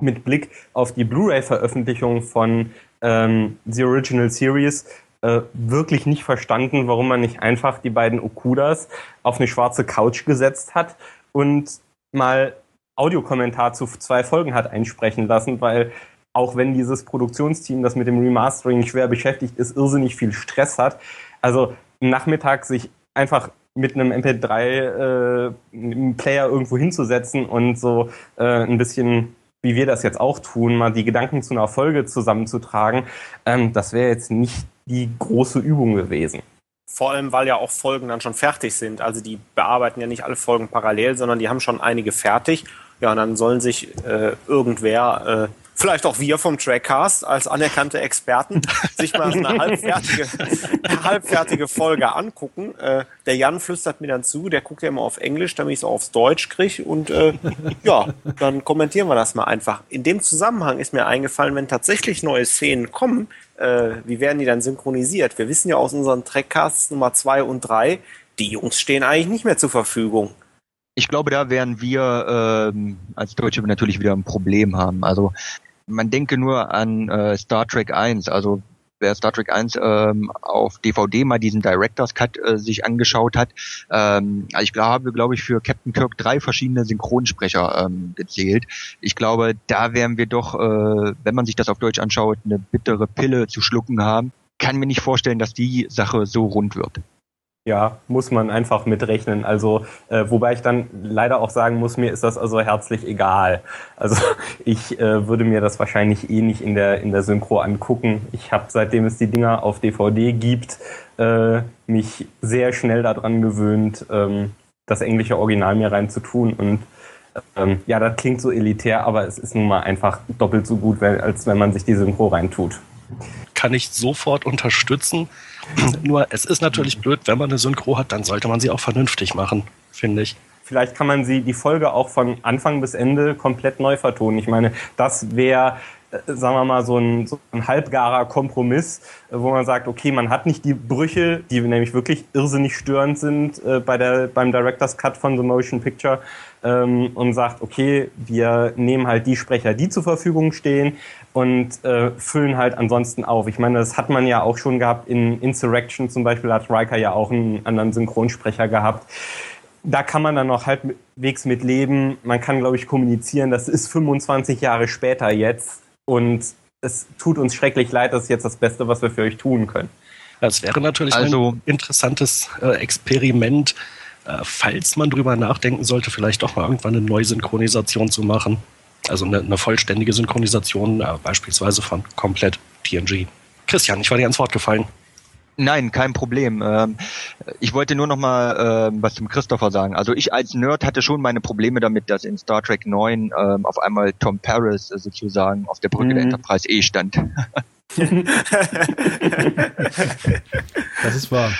mit Blick auf die Blu-ray-Veröffentlichung von ähm, The Original Series äh, wirklich nicht verstanden, warum man nicht einfach die beiden Okudas auf eine schwarze Couch gesetzt hat und mal Audiokommentar zu zwei Folgen hat einsprechen lassen, weil auch wenn dieses Produktionsteam, das mit dem Remastering schwer beschäftigt ist, irrsinnig viel Stress hat, also Nachmittag sich einfach mit einem MP3 äh, irgendwo hinzusetzen und so äh, ein bisschen wie wir das jetzt auch tun, mal die Gedanken zu einer Folge zusammenzutragen, ähm, das wäre jetzt nicht die große Übung gewesen. Vor allem, weil ja auch Folgen dann schon fertig sind. Also die bearbeiten ja nicht alle Folgen parallel, sondern die haben schon einige fertig. Ja, und dann sollen sich äh, irgendwer äh, vielleicht auch wir vom Trackcast als anerkannte Experten sich mal eine halbfertige, eine halbfertige Folge angucken. Äh, der Jan flüstert mir dann zu, der guckt ja immer auf Englisch, damit ich es aufs Deutsch kriege und äh, ja, dann kommentieren wir das mal einfach. In dem Zusammenhang ist mir eingefallen, wenn tatsächlich neue Szenen kommen, äh, wie werden die dann synchronisiert? Wir wissen ja aus unseren Trackcasts Nummer zwei und drei, die Jungs stehen eigentlich nicht mehr zur Verfügung ich glaube, da werden wir ähm, als Deutsche natürlich wieder ein Problem haben. Also man denke nur an äh, Star Trek 1, also wer Star Trek 1 ähm, auf DVD mal diesen Director's Cut äh, sich angeschaut hat, ähm, also ich glaube, glaube ich, für Captain Kirk drei verschiedene Synchronsprecher ähm, gezählt. Ich glaube, da werden wir doch, äh, wenn man sich das auf Deutsch anschaut, eine bittere Pille zu schlucken haben. Kann mir nicht vorstellen, dass die Sache so rund wird. Ja, muss man einfach mitrechnen. Also, äh, wobei ich dann leider auch sagen muss, mir ist das also herzlich egal. Also ich äh, würde mir das wahrscheinlich eh nicht in der, in der Synchro angucken. Ich habe, seitdem es die Dinger auf DVD gibt, äh, mich sehr schnell daran gewöhnt, ähm, das englische Original mir reinzutun. Und ähm, ja, das klingt so elitär, aber es ist nun mal einfach doppelt so gut, als wenn man sich die Synchro reintut kann ich sofort unterstützen. Nur es ist natürlich blöd, wenn man eine Synchro hat, dann sollte man sie auch vernünftig machen, finde ich. Vielleicht kann man sie die Folge auch von Anfang bis Ende komplett neu vertonen. Ich meine, das wäre sagen wir mal, so ein, so ein halbgarer Kompromiss, äh, wo man sagt, okay, man hat nicht die Brüche, die nämlich wirklich irrsinnig störend sind äh, bei der, beim Director's Cut von The Motion Picture ähm, und sagt, okay, wir nehmen halt die Sprecher, die zur Verfügung stehen und äh, füllen halt ansonsten auf. Ich meine, das hat man ja auch schon gehabt in Insurrection zum Beispiel, hat Riker ja auch einen anderen Synchronsprecher gehabt da kann man dann noch halbwegs mit leben. Man kann, glaube ich, kommunizieren. Das ist 25 Jahre später jetzt. Und es tut uns schrecklich leid, das ist jetzt das Beste, was wir für euch tun können. Das wäre natürlich also, ein interessantes äh, Experiment, äh, falls man drüber nachdenken sollte, vielleicht doch mal irgendwann eine Neusynchronisation zu machen. Also eine, eine vollständige Synchronisation, äh, beispielsweise von komplett TNG. Christian, ich war dir ans Wort gefallen. Nein, kein Problem. Ähm, ich wollte nur noch mal ähm, was zum Christopher sagen. Also ich als Nerd hatte schon meine Probleme damit, dass in Star Trek 9 ähm, auf einmal Tom Paris äh, sozusagen auf der Brücke mhm. der Enterprise E stand. das ist wahr.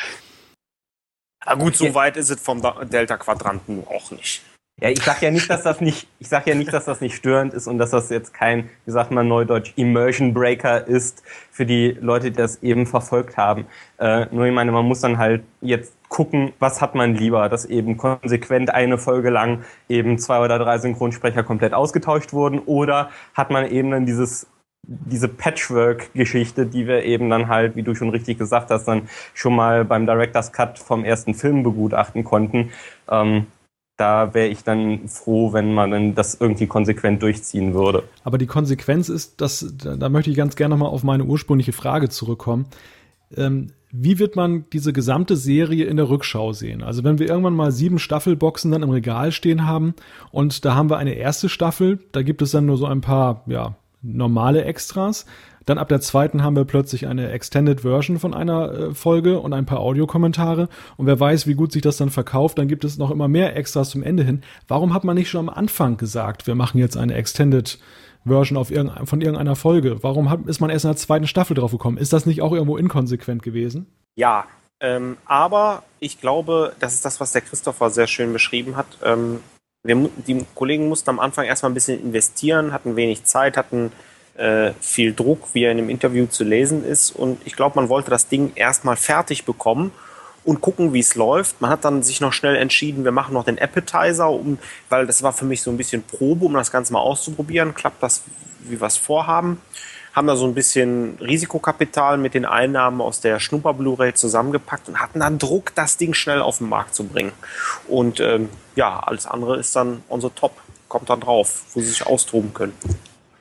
Na gut, so weit ist es vom Delta-Quadranten auch nicht. Ja, ich sag ja nicht, dass das nicht, ich sag ja nicht, dass das nicht störend ist und dass das jetzt kein, wie sagt man neudeutsch, Immersion Breaker ist für die Leute, die das eben verfolgt haben. Äh, nur ich meine, man muss dann halt jetzt gucken, was hat man lieber, dass eben konsequent eine Folge lang eben zwei oder drei Synchronsprecher komplett ausgetauscht wurden oder hat man eben dann dieses diese Patchwork-Geschichte, die wir eben dann halt, wie du schon richtig gesagt hast, dann schon mal beim Director's Cut vom ersten Film begutachten konnten. Ähm, da wäre ich dann froh, wenn man das irgendwie konsequent durchziehen würde. Aber die Konsequenz ist, dass, da möchte ich ganz gerne nochmal auf meine ursprüngliche Frage zurückkommen. Ähm, wie wird man diese gesamte Serie in der Rückschau sehen? Also wenn wir irgendwann mal sieben Staffelboxen dann im Regal stehen haben und da haben wir eine erste Staffel, da gibt es dann nur so ein paar, ja, normale Extras. Dann ab der zweiten haben wir plötzlich eine Extended Version von einer äh, Folge und ein paar Audiokommentare. Und wer weiß, wie gut sich das dann verkauft, dann gibt es noch immer mehr Extras zum Ende hin. Warum hat man nicht schon am Anfang gesagt, wir machen jetzt eine Extended Version auf irgendein, von irgendeiner Folge? Warum hat, ist man erst in der zweiten Staffel drauf gekommen? Ist das nicht auch irgendwo inkonsequent gewesen? Ja, ähm, aber ich glaube, das ist das, was der Christopher sehr schön beschrieben hat. Ähm, wir, die Kollegen mussten am Anfang erstmal ein bisschen investieren, hatten wenig Zeit, hatten äh, viel Druck, wie er in dem Interview zu lesen ist. Und ich glaube, man wollte das Ding erstmal fertig bekommen und gucken, wie es läuft. Man hat dann sich noch schnell entschieden, wir machen noch den Appetizer, um, weil das war für mich so ein bisschen Probe, um das Ganze mal auszuprobieren. Klappt das, wie wir es vorhaben? Haben da so ein bisschen Risikokapital mit den Einnahmen aus der Schnupper Blu-ray zusammengepackt und hatten dann Druck, das Ding schnell auf den Markt zu bringen. Und ähm, ja, alles andere ist dann unser Top, kommt dann drauf, wo sie sich austoben können.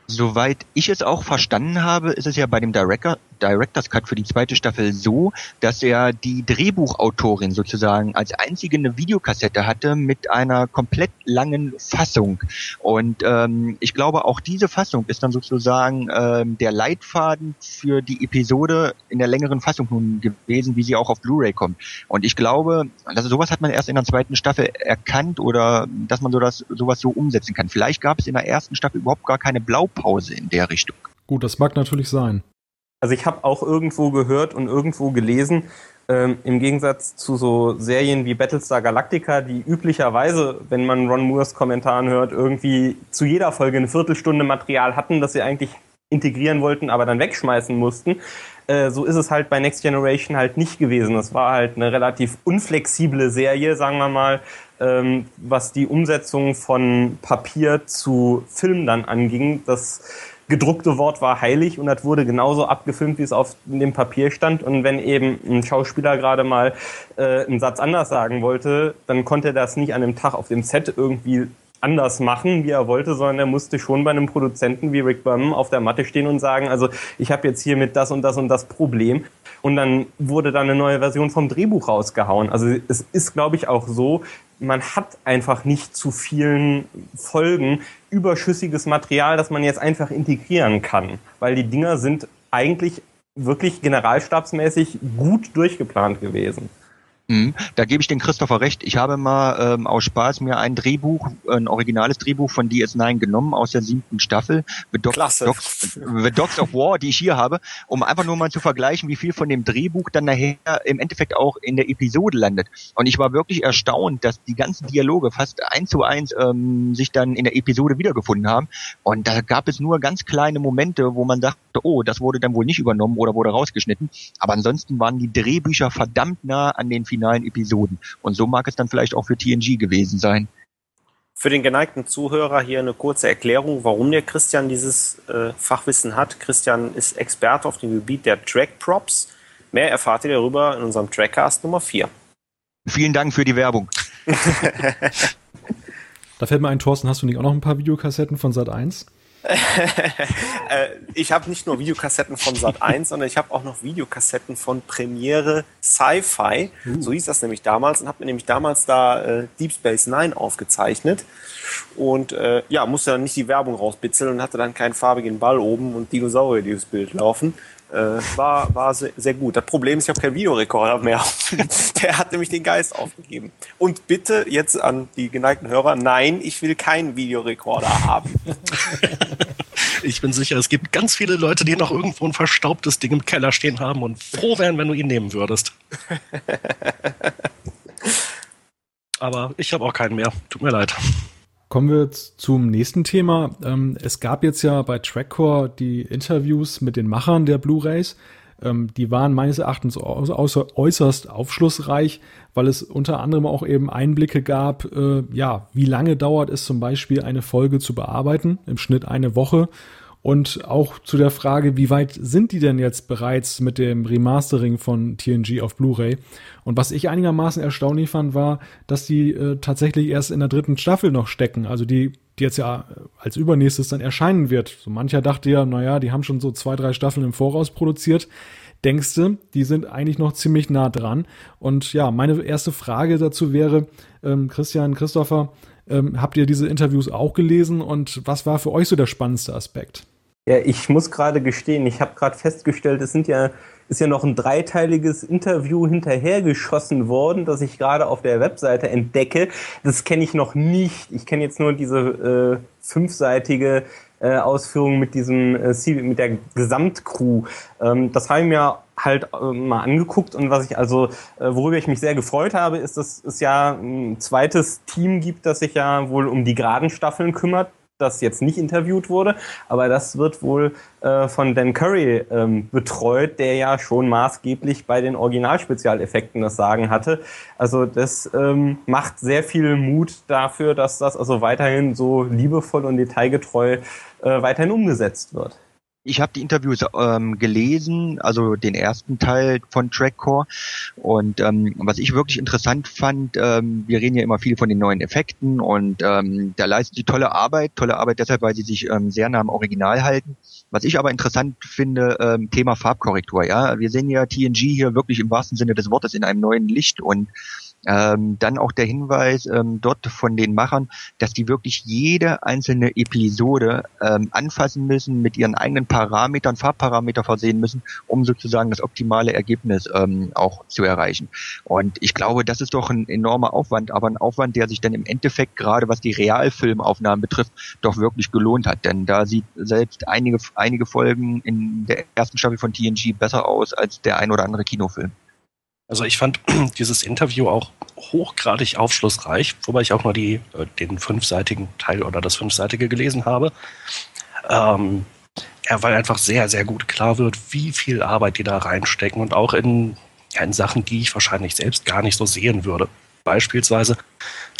Soweit ich es auch verstanden habe, ist es ja bei dem Director, Director's Cut für die zweite Staffel so, dass er die Drehbuchautorin sozusagen als einzige eine Videokassette hatte mit einer komplett langen Fassung. Und ähm, ich glaube, auch diese Fassung ist dann sozusagen ähm, der Leitfaden für die Episode in der längeren Fassung nun gewesen, wie sie auch auf Blu-ray kommt. Und ich glaube, also sowas hat man erst in der zweiten Staffel erkannt oder dass man so das, sowas so umsetzen kann. Vielleicht gab es in der ersten Staffel überhaupt gar keine Blaupause in der Richtung. Gut, das mag natürlich sein. Also ich habe auch irgendwo gehört und irgendwo gelesen, ähm, im Gegensatz zu so Serien wie Battlestar Galactica, die üblicherweise, wenn man Ron Moores Kommentaren hört, irgendwie zu jeder Folge eine Viertelstunde Material hatten, das sie eigentlich integrieren wollten, aber dann wegschmeißen mussten. Äh, so ist es halt bei Next Generation halt nicht gewesen. Das war halt eine relativ unflexible Serie, sagen wir mal, ähm, was die Umsetzung von Papier zu Film dann anging. Das gedruckte Wort war heilig und das wurde genauso abgefilmt, wie es auf dem Papier stand. Und wenn eben ein Schauspieler gerade mal äh, einen Satz anders sagen wollte, dann konnte er das nicht an dem Tag auf dem Set irgendwie anders machen, wie er wollte, sondern er musste schon bei einem Produzenten wie Rick Berman auf der Matte stehen und sagen, also ich habe jetzt hier mit das und das und das Problem. Und dann wurde da eine neue Version vom Drehbuch rausgehauen. Also es ist, glaube ich, auch so, man hat einfach nicht zu vielen Folgen überschüssiges Material, das man jetzt einfach integrieren kann, weil die Dinger sind eigentlich wirklich generalstabsmäßig gut durchgeplant gewesen. Mhm. Da gebe ich den Christopher recht. Ich habe mal ähm, aus Spaß mir ein Drehbuch, ein originales Drehbuch von DS9 genommen aus der siebten Staffel, The, Klasse. Doc, The Dogs of War, die ich hier habe, um einfach nur mal zu vergleichen, wie viel von dem Drehbuch dann nachher im Endeffekt auch in der Episode landet. Und ich war wirklich erstaunt, dass die ganzen Dialoge fast eins zu eins ähm, sich dann in der Episode wiedergefunden haben. Und da gab es nur ganz kleine Momente, wo man dachte, oh, das wurde dann wohl nicht übernommen oder wurde rausgeschnitten. Aber ansonsten waren die Drehbücher verdammt nah an den finalen Episoden. Und so mag es dann vielleicht auch für TNG gewesen sein. Für den geneigten Zuhörer hier eine kurze Erklärung, warum der Christian dieses äh, Fachwissen hat. Christian ist Experte auf dem Gebiet der Track Props. Mehr erfahrt ihr darüber in unserem Trackcast Nummer 4. Vielen Dank für die Werbung. da fällt mir ein, Thorsten, hast du nicht auch noch ein paar Videokassetten von Sat 1? Äh, ich habe nicht nur Videokassetten von Sat 1, sondern ich habe auch noch Videokassetten von Premiere Sci-Fi. Uh. So hieß das nämlich damals und habe mir nämlich damals da äh, Deep Space Nine aufgezeichnet. Und äh, ja, musste dann nicht die Werbung rausbitzeln und hatte dann keinen farbigen Ball oben und Dinosaurier, die das Bild laufen. Äh, war war sehr, sehr gut. Das Problem ist, ich habe keinen Videorekorder mehr. Der hat nämlich den Geist aufgegeben. Und bitte jetzt an die geneigten Hörer, nein, ich will keinen Videorekorder haben. Ich bin sicher, es gibt ganz viele Leute, die noch irgendwo ein verstaubtes Ding im Keller stehen haben und froh wären, wenn du ihn nehmen würdest. Aber ich habe auch keinen mehr. Tut mir leid. Kommen wir zum nächsten Thema. Ähm, es gab jetzt ja bei Trackcore die Interviews mit den Machern der Blu-rays. Ähm, die waren meines Erachtens äußerst aufschlussreich, weil es unter anderem auch eben Einblicke gab, äh, ja, wie lange dauert es zum Beispiel eine Folge zu bearbeiten, im Schnitt eine Woche und auch zu der Frage, wie weit sind die denn jetzt bereits mit dem Remastering von TNG auf Blu-ray? Und was ich einigermaßen erstaunlich fand, war, dass die äh, tatsächlich erst in der dritten Staffel noch stecken. Also die, die jetzt ja als übernächstes dann erscheinen wird. So mancher dachte ja, naja, die haben schon so zwei, drei Staffeln im Voraus produziert. Denkst du, die sind eigentlich noch ziemlich nah dran? Und ja, meine erste Frage dazu wäre, ähm, Christian, Christopher, ähm, habt ihr diese Interviews auch gelesen und was war für euch so der spannendste Aspekt? Ja, ich muss gerade gestehen, ich habe gerade festgestellt, es sind ja, ist ja noch ein dreiteiliges Interview hinterhergeschossen worden, das ich gerade auf der Webseite entdecke. Das kenne ich noch nicht. Ich kenne jetzt nur diese äh, fünfseitige äh, Ausführung mit diesem äh, mit der Gesamtcrew. Ähm, das habe ich mir halt äh, mal angeguckt und was ich also, äh, worüber ich mich sehr gefreut habe, ist, dass es ja ein zweites Team gibt, das sich ja wohl um die geraden Staffeln kümmert das jetzt nicht interviewt wurde, aber das wird wohl äh, von Dan Curry ähm, betreut, der ja schon maßgeblich bei den Originalspezialeffekten das Sagen hatte. Also das ähm, macht sehr viel Mut dafür, dass das also weiterhin so liebevoll und detailgetreu äh, weiterhin umgesetzt wird. Ich habe die Interviews ähm, gelesen, also den ersten Teil von Trackcore. Und ähm, was ich wirklich interessant fand, ähm, wir reden ja immer viel von den neuen Effekten und ähm, da leisten sie tolle Arbeit, tolle Arbeit deshalb, weil sie sich ähm, sehr nah am Original halten. Was ich aber interessant finde, ähm, Thema Farbkorrektur. Ja, wir sehen ja TNG hier wirklich im wahrsten Sinne des Wortes in einem neuen Licht und ähm, dann auch der Hinweis ähm, dort von den Machern, dass die wirklich jede einzelne Episode ähm, anfassen müssen, mit ihren eigenen Parametern, Farbparameter versehen müssen, um sozusagen das optimale Ergebnis ähm, auch zu erreichen. Und ich glaube, das ist doch ein enormer Aufwand, aber ein Aufwand, der sich dann im Endeffekt gerade was die Realfilmaufnahmen betrifft, doch wirklich gelohnt hat. Denn da sieht selbst einige, einige Folgen in der ersten Staffel von TNG besser aus als der ein oder andere Kinofilm. Also ich fand dieses Interview auch hochgradig aufschlussreich, wobei ich auch nur die, äh, den fünfseitigen Teil oder das fünfseitige gelesen habe. Ähm, ja, weil einfach sehr, sehr gut klar wird, wie viel Arbeit die da reinstecken und auch in, ja, in Sachen, die ich wahrscheinlich selbst gar nicht so sehen würde. Beispielsweise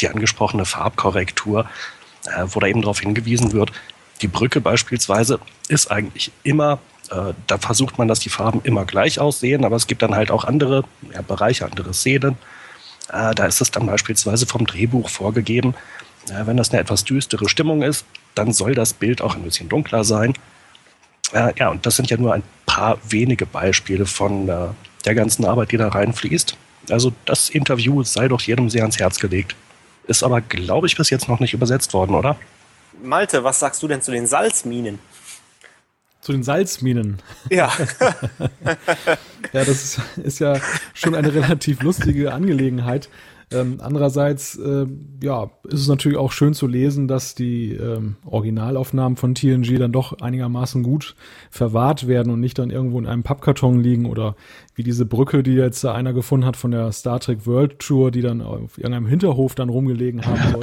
die angesprochene Farbkorrektur, äh, wo da eben darauf hingewiesen wird, die Brücke beispielsweise ist eigentlich immer äh, da versucht man, dass die Farben immer gleich aussehen, aber es gibt dann halt auch andere ja, Bereiche, andere Szenen. Äh, da ist es dann beispielsweise vom Drehbuch vorgegeben, äh, wenn das eine etwas düstere Stimmung ist, dann soll das Bild auch ein bisschen dunkler sein. Äh, ja, und das sind ja nur ein paar wenige Beispiele von äh, der ganzen Arbeit, die da reinfließt. Also das Interview sei doch jedem sehr ans Herz gelegt. Ist aber, glaube ich, bis jetzt noch nicht übersetzt worden, oder? Malte, was sagst du denn zu den Salzminen? Zu den Salzminen. Ja. ja, das ist, ist, ja schon eine relativ lustige Angelegenheit. Ähm, andererseits, äh, ja, ist es natürlich auch schön zu lesen, dass die ähm, Originalaufnahmen von TNG dann doch einigermaßen gut verwahrt werden und nicht dann irgendwo in einem Pappkarton liegen oder wie diese Brücke, die jetzt da einer gefunden hat von der Star Trek World Tour, die dann auf irgendeinem Hinterhof dann rumgelegen haben soll.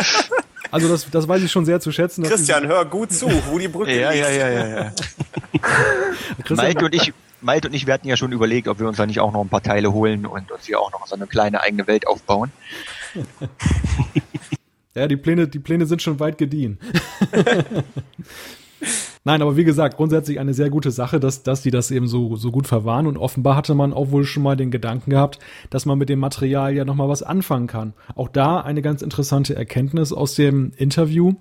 Also das, das weiß ich schon sehr zu schätzen. Christian, hör gut zu, wo die Brücke ja, ja, ja, ja, ja. Malte und ich, Malte und ich, wir hatten ja schon überlegt, ob wir uns da nicht auch noch ein paar Teile holen und uns hier auch noch so eine kleine eigene Welt aufbauen. ja, die Pläne, die Pläne sind schon weit gediehen. Nein, aber wie gesagt, grundsätzlich eine sehr gute Sache, dass, dass die das eben so, so gut verwahren. Und offenbar hatte man auch wohl schon mal den Gedanken gehabt, dass man mit dem Material ja nochmal was anfangen kann. Auch da eine ganz interessante Erkenntnis aus dem Interview,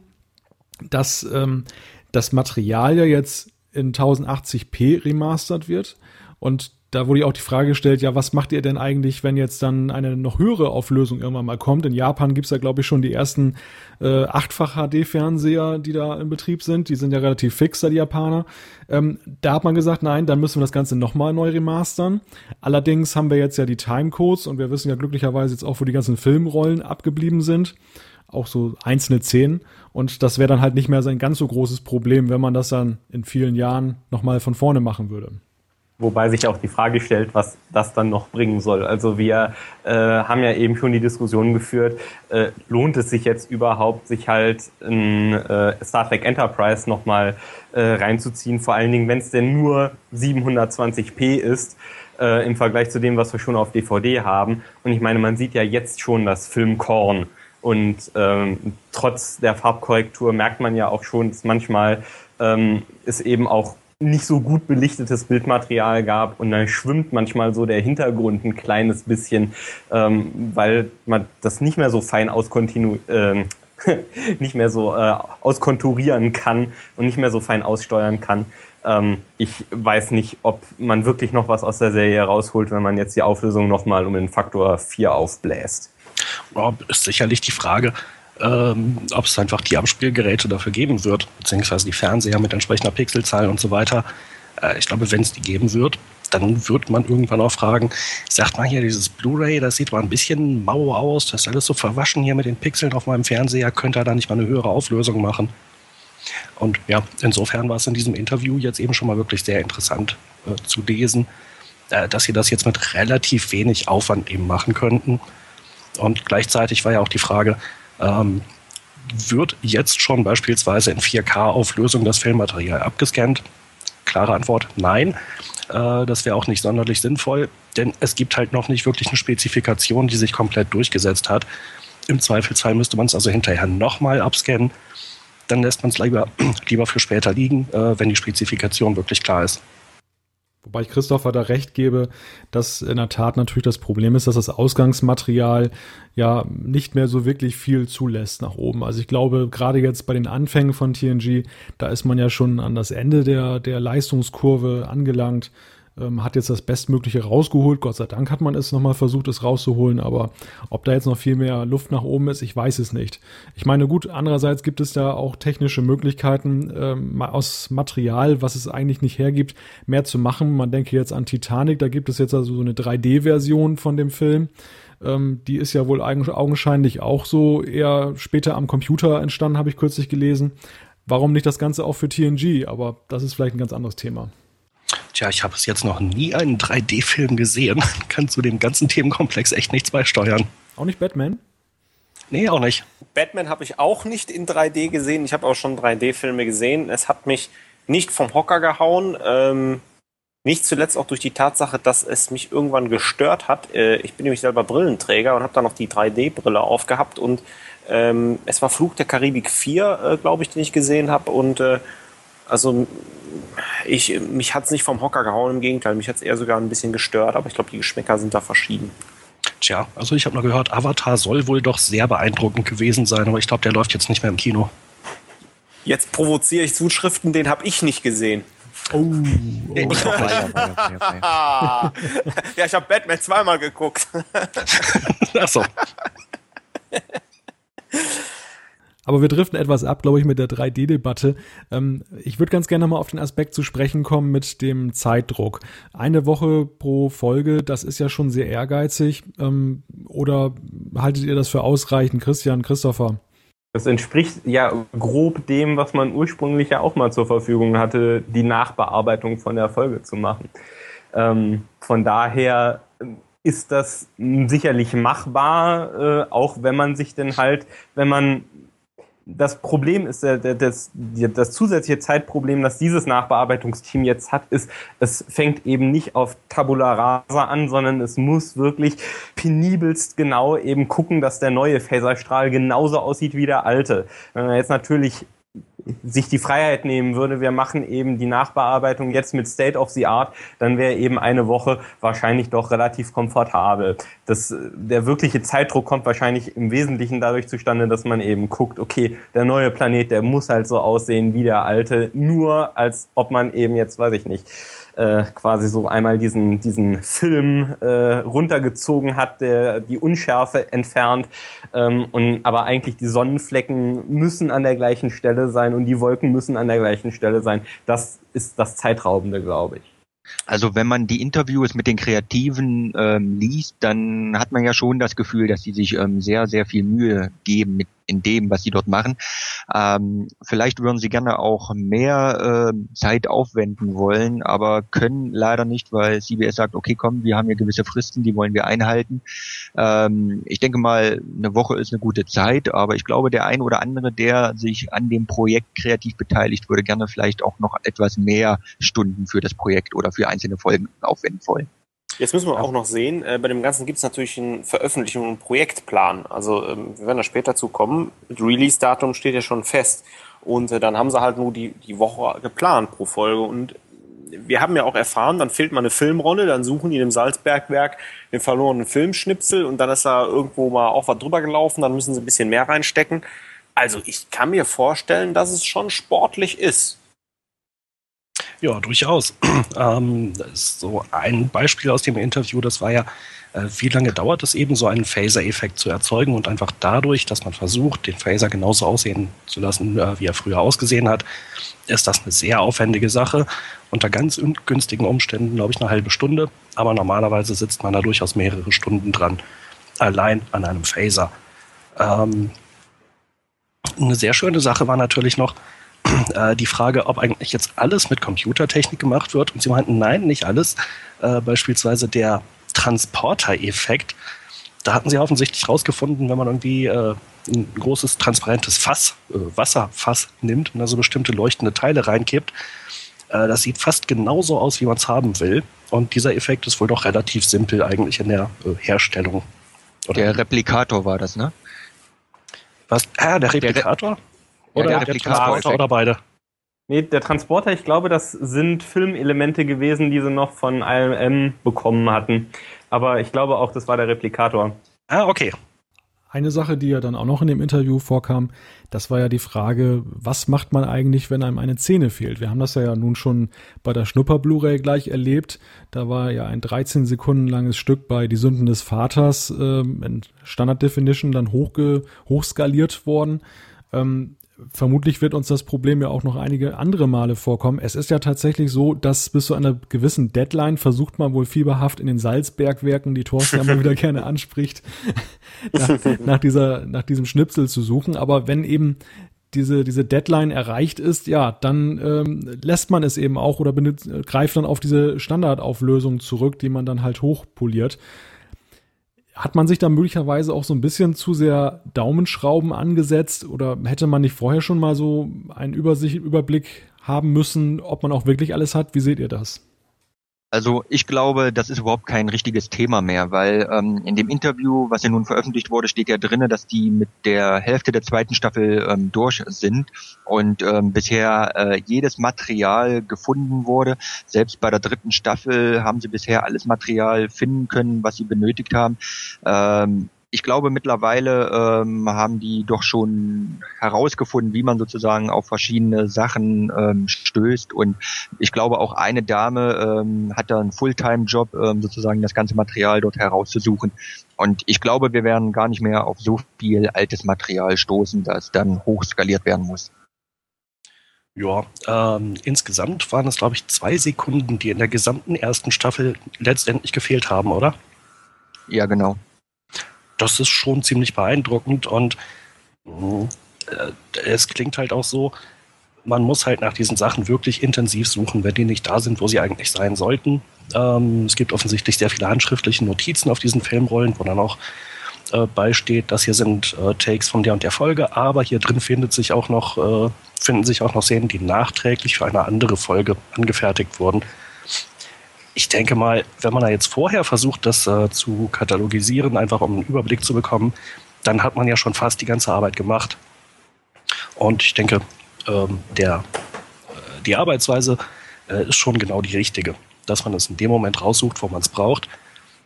dass ähm, das Material ja jetzt in 1080p remastert wird. Und da wurde ja auch die Frage gestellt, ja, was macht ihr denn eigentlich, wenn jetzt dann eine noch höhere Auflösung irgendwann mal kommt? In Japan gibt's ja, glaube ich, schon die ersten äh, achtfach HD-Fernseher, die da in Betrieb sind. Die sind ja relativ fix, da die Japaner. Ähm, da hat man gesagt, nein, dann müssen wir das Ganze nochmal neu remastern. Allerdings haben wir jetzt ja die Timecodes und wir wissen ja glücklicherweise jetzt auch, wo die ganzen Filmrollen abgeblieben sind. Auch so einzelne Szenen. Und das wäre dann halt nicht mehr sein ganz so großes Problem, wenn man das dann in vielen Jahren nochmal von vorne machen würde. Wobei sich auch die Frage stellt, was das dann noch bringen soll. Also wir äh, haben ja eben schon die Diskussion geführt, äh, lohnt es sich jetzt überhaupt, sich halt in äh, Star Trek Enterprise nochmal äh, reinzuziehen, vor allen Dingen, wenn es denn nur 720p ist äh, im Vergleich zu dem, was wir schon auf DVD haben. Und ich meine, man sieht ja jetzt schon das Filmkorn. Und ähm, trotz der Farbkorrektur merkt man ja auch schon, dass manchmal ähm, es eben auch nicht so gut belichtetes Bildmaterial gab und dann schwimmt manchmal so der Hintergrund ein kleines bisschen, ähm, weil man das nicht mehr so fein auskontinu äh, nicht mehr so äh, auskonturieren kann und nicht mehr so fein aussteuern kann. Ähm, ich weiß nicht, ob man wirklich noch was aus der Serie rausholt, wenn man jetzt die Auflösung nochmal um den Faktor 4 aufbläst. Ja, ist sicherlich die Frage, ähm, ob es einfach die Abspielgeräte dafür geben wird, beziehungsweise die Fernseher mit entsprechender Pixelzahl und so weiter. Äh, ich glaube, wenn es die geben wird, dann wird man irgendwann auch fragen, sagt man hier, dieses Blu-ray, das sieht mal ein bisschen mau aus, das ist alles so verwaschen hier mit den Pixeln auf meinem Fernseher, könnte er da nicht mal eine höhere Auflösung machen? Und ja, insofern war es in diesem Interview jetzt eben schon mal wirklich sehr interessant äh, zu lesen, äh, dass sie das jetzt mit relativ wenig Aufwand eben machen könnten. Und gleichzeitig war ja auch die Frage, ähm, wird jetzt schon beispielsweise in 4K-Auflösung das Filmmaterial abgescannt? Klare Antwort, nein. Äh, das wäre auch nicht sonderlich sinnvoll, denn es gibt halt noch nicht wirklich eine Spezifikation, die sich komplett durchgesetzt hat. Im Zweifelsfall müsste man es also hinterher nochmal abscannen. Dann lässt man es lieber, lieber für später liegen, äh, wenn die Spezifikation wirklich klar ist. Wobei ich Christopher da recht gebe, dass in der Tat natürlich das Problem ist, dass das Ausgangsmaterial ja nicht mehr so wirklich viel zulässt nach oben. Also ich glaube, gerade jetzt bei den Anfängen von TNG, da ist man ja schon an das Ende der, der Leistungskurve angelangt ähm, hat jetzt das Bestmögliche rausgeholt. Gott sei Dank hat man es nochmal versucht, es rauszuholen, aber ob da jetzt noch viel mehr Luft nach oben ist, ich weiß es nicht. Ich meine, gut, andererseits gibt es da auch technische Möglichkeiten, ähm, aus Material, was es eigentlich nicht hergibt, mehr zu machen. Man denke jetzt an Titanic, da gibt es jetzt also so eine 3D-Version von dem Film. Ähm, die ist ja wohl augenscheinlich auch so eher später am Computer entstanden, habe ich kürzlich gelesen. Warum nicht das Ganze auch für TNG? Aber das ist vielleicht ein ganz anderes Thema. Tja, ich habe es jetzt noch nie einen 3D-Film gesehen. Kann zu dem ganzen Themenkomplex echt nichts beisteuern. Auch nicht Batman? Nee, auch nicht. Batman habe ich auch nicht in 3D gesehen. Ich habe auch schon 3D-Filme gesehen. Es hat mich nicht vom Hocker gehauen. Ähm, nicht zuletzt auch durch die Tatsache, dass es mich irgendwann gestört hat. Äh, ich bin nämlich selber Brillenträger und habe dann noch die 3D-Brille aufgehabt. Und ähm, es war Flug der Karibik 4, äh, glaube ich, den ich gesehen habe. Und äh, also ich, mich hat es nicht vom Hocker gehauen, im Gegenteil, mich hat es eher sogar ein bisschen gestört, aber ich glaube, die Geschmäcker sind da verschieden. Tja, also ich habe nur gehört, Avatar soll wohl doch sehr beeindruckend gewesen sein, aber ich glaube, der läuft jetzt nicht mehr im Kino. Jetzt provoziere ich Zuschriften, den habe ich nicht gesehen. Oh, oh. Ich ja, ich habe Batman zweimal geguckt. Ach so. Aber wir driften etwas ab, glaube ich, mit der 3D-Debatte. Ähm, ich würde ganz gerne mal auf den Aspekt zu sprechen kommen mit dem Zeitdruck. Eine Woche pro Folge, das ist ja schon sehr ehrgeizig. Ähm, oder haltet ihr das für ausreichend, Christian, Christopher? Das entspricht ja grob dem, was man ursprünglich ja auch mal zur Verfügung hatte, die Nachbearbeitung von der Folge zu machen. Ähm, von daher ist das sicherlich machbar, äh, auch wenn man sich denn halt, wenn man das Problem ist, äh, das, das zusätzliche Zeitproblem, das dieses Nachbearbeitungsteam jetzt hat, ist, es fängt eben nicht auf Tabula Rasa an, sondern es muss wirklich penibelst genau eben gucken, dass der neue Phaserstrahl genauso aussieht wie der alte. Wenn man jetzt natürlich sich die Freiheit nehmen würde, wir machen eben die Nachbearbeitung jetzt mit State of the Art, dann wäre eben eine Woche wahrscheinlich doch relativ komfortabel. Das, der wirkliche Zeitdruck kommt wahrscheinlich im Wesentlichen dadurch zustande, dass man eben guckt, okay, der neue Planet, der muss halt so aussehen wie der alte, nur als ob man eben jetzt, weiß ich nicht, äh, quasi so einmal diesen, diesen Film äh, runtergezogen hat, der die Unschärfe entfernt. Ähm, und, aber eigentlich die Sonnenflecken müssen an der gleichen Stelle sein und die Wolken müssen an der gleichen Stelle sein. Das ist das Zeitraubende, glaube ich. Also wenn man die Interviews mit den Kreativen ähm, liest, dann hat man ja schon das Gefühl, dass sie sich ähm, sehr, sehr viel Mühe geben mit in dem, was sie dort machen. Ähm, vielleicht würden sie gerne auch mehr äh, Zeit aufwenden wollen, aber können leider nicht, weil CBS sagt, okay, komm, wir haben hier gewisse Fristen, die wollen wir einhalten. Ähm, ich denke mal, eine Woche ist eine gute Zeit, aber ich glaube, der ein oder andere, der sich an dem Projekt kreativ beteiligt, würde gerne vielleicht auch noch etwas mehr Stunden für das Projekt oder für einzelne Folgen aufwenden wollen. Jetzt müssen wir auch noch sehen, äh, bei dem Ganzen gibt es natürlich einen Veröffentlichung und Projektplan. Also ähm, wir werden da später zu kommen. Release-Datum steht ja schon fest. Und äh, dann haben sie halt nur die, die Woche geplant pro Folge. Und wir haben ja auch erfahren, dann fehlt mal eine Filmrolle, dann suchen die im Salzbergwerk den verlorenen Filmschnipsel und dann ist da irgendwo mal auch was drüber gelaufen, dann müssen sie ein bisschen mehr reinstecken. Also ich kann mir vorstellen, dass es schon sportlich ist. Ja, durchaus. ähm, so ein Beispiel aus dem Interview, das war ja, äh, wie lange dauert es eben, so einen Phaser-Effekt zu erzeugen und einfach dadurch, dass man versucht, den Phaser genauso aussehen zu lassen, äh, wie er früher ausgesehen hat, ist das eine sehr aufwendige Sache. Unter ganz günstigen Umständen, glaube ich, eine halbe Stunde, aber normalerweise sitzt man da durchaus mehrere Stunden dran, allein an einem Phaser. Ähm, eine sehr schöne Sache war natürlich noch, äh, die Frage, ob eigentlich jetzt alles mit Computertechnik gemacht wird. Und sie meinten, nein, nicht alles. Äh, beispielsweise der Transporter-Effekt. Da hatten sie offensichtlich rausgefunden, wenn man irgendwie äh, ein großes transparentes Fass, äh, Wasserfass nimmt und da so bestimmte leuchtende Teile reinkippt, äh, das sieht fast genauso aus, wie man es haben will. Und dieser Effekt ist wohl doch relativ simpel eigentlich in der äh, Herstellung. Oder der Replikator war das, ne? Was? Ah, der Replikator? Oder ja, der, der Transporter oder beide? Nee, der Transporter, ich glaube, das sind Filmelemente gewesen, die sie noch von ILM bekommen hatten. Aber ich glaube auch, das war der Replikator. Ah, okay. Eine Sache, die ja dann auch noch in dem Interview vorkam, das war ja die Frage, was macht man eigentlich, wenn einem eine Szene fehlt? Wir haben das ja nun schon bei der Schnupper-Blu-ray gleich erlebt. Da war ja ein 13 Sekunden langes Stück bei Die Sünden des Vaters ähm, in Standard Definition dann hochge hochskaliert worden. Ähm, vermutlich wird uns das Problem ja auch noch einige andere Male vorkommen. Es ist ja tatsächlich so, dass bis zu einer gewissen Deadline versucht man wohl fieberhaft in den Salzbergwerken, die Thorsten immer wieder gerne anspricht, nach, nach, dieser, nach diesem Schnipsel zu suchen. Aber wenn eben diese, diese Deadline erreicht ist, ja, dann ähm, lässt man es eben auch oder benutzt, greift dann auf diese Standardauflösung zurück, die man dann halt hochpoliert hat man sich da möglicherweise auch so ein bisschen zu sehr Daumenschrauben angesetzt oder hätte man nicht vorher schon mal so einen Übersicht, Überblick haben müssen, ob man auch wirklich alles hat? Wie seht ihr das? Also ich glaube, das ist überhaupt kein richtiges Thema mehr, weil ähm, in dem Interview, was ja nun veröffentlicht wurde, steht ja drinne, dass die mit der Hälfte der zweiten Staffel ähm, durch sind und ähm, bisher äh, jedes Material gefunden wurde. Selbst bei der dritten Staffel haben sie bisher alles Material finden können, was sie benötigt haben. Ähm, ich glaube mittlerweile ähm, haben die doch schon herausgefunden, wie man sozusagen auf verschiedene Sachen ähm, stößt und ich glaube auch eine Dame ähm, hat da einen Fulltime-Job, ähm, sozusagen das ganze Material dort herauszusuchen und ich glaube, wir werden gar nicht mehr auf so viel altes Material stoßen, das dann hochskaliert werden muss. Ja, ähm, insgesamt waren es, glaube ich, zwei Sekunden, die in der gesamten ersten Staffel letztendlich gefehlt haben, oder? Ja, genau. Das ist schon ziemlich beeindruckend und äh, es klingt halt auch so, man muss halt nach diesen Sachen wirklich intensiv suchen, wenn die nicht da sind, wo sie eigentlich sein sollten. Ähm, es gibt offensichtlich sehr viele handschriftliche Notizen auf diesen Filmrollen, wo dann auch äh, beisteht, dass hier sind äh, Takes von der und der Folge, aber hier drin findet sich auch noch, äh, finden sich auch noch Szenen, die nachträglich für eine andere Folge angefertigt wurden. Ich denke mal, wenn man da jetzt vorher versucht, das äh, zu katalogisieren, einfach um einen Überblick zu bekommen, dann hat man ja schon fast die ganze Arbeit gemacht. Und ich denke, ähm, der, äh, die Arbeitsweise äh, ist schon genau die richtige, dass man es in dem Moment raussucht, wo man es braucht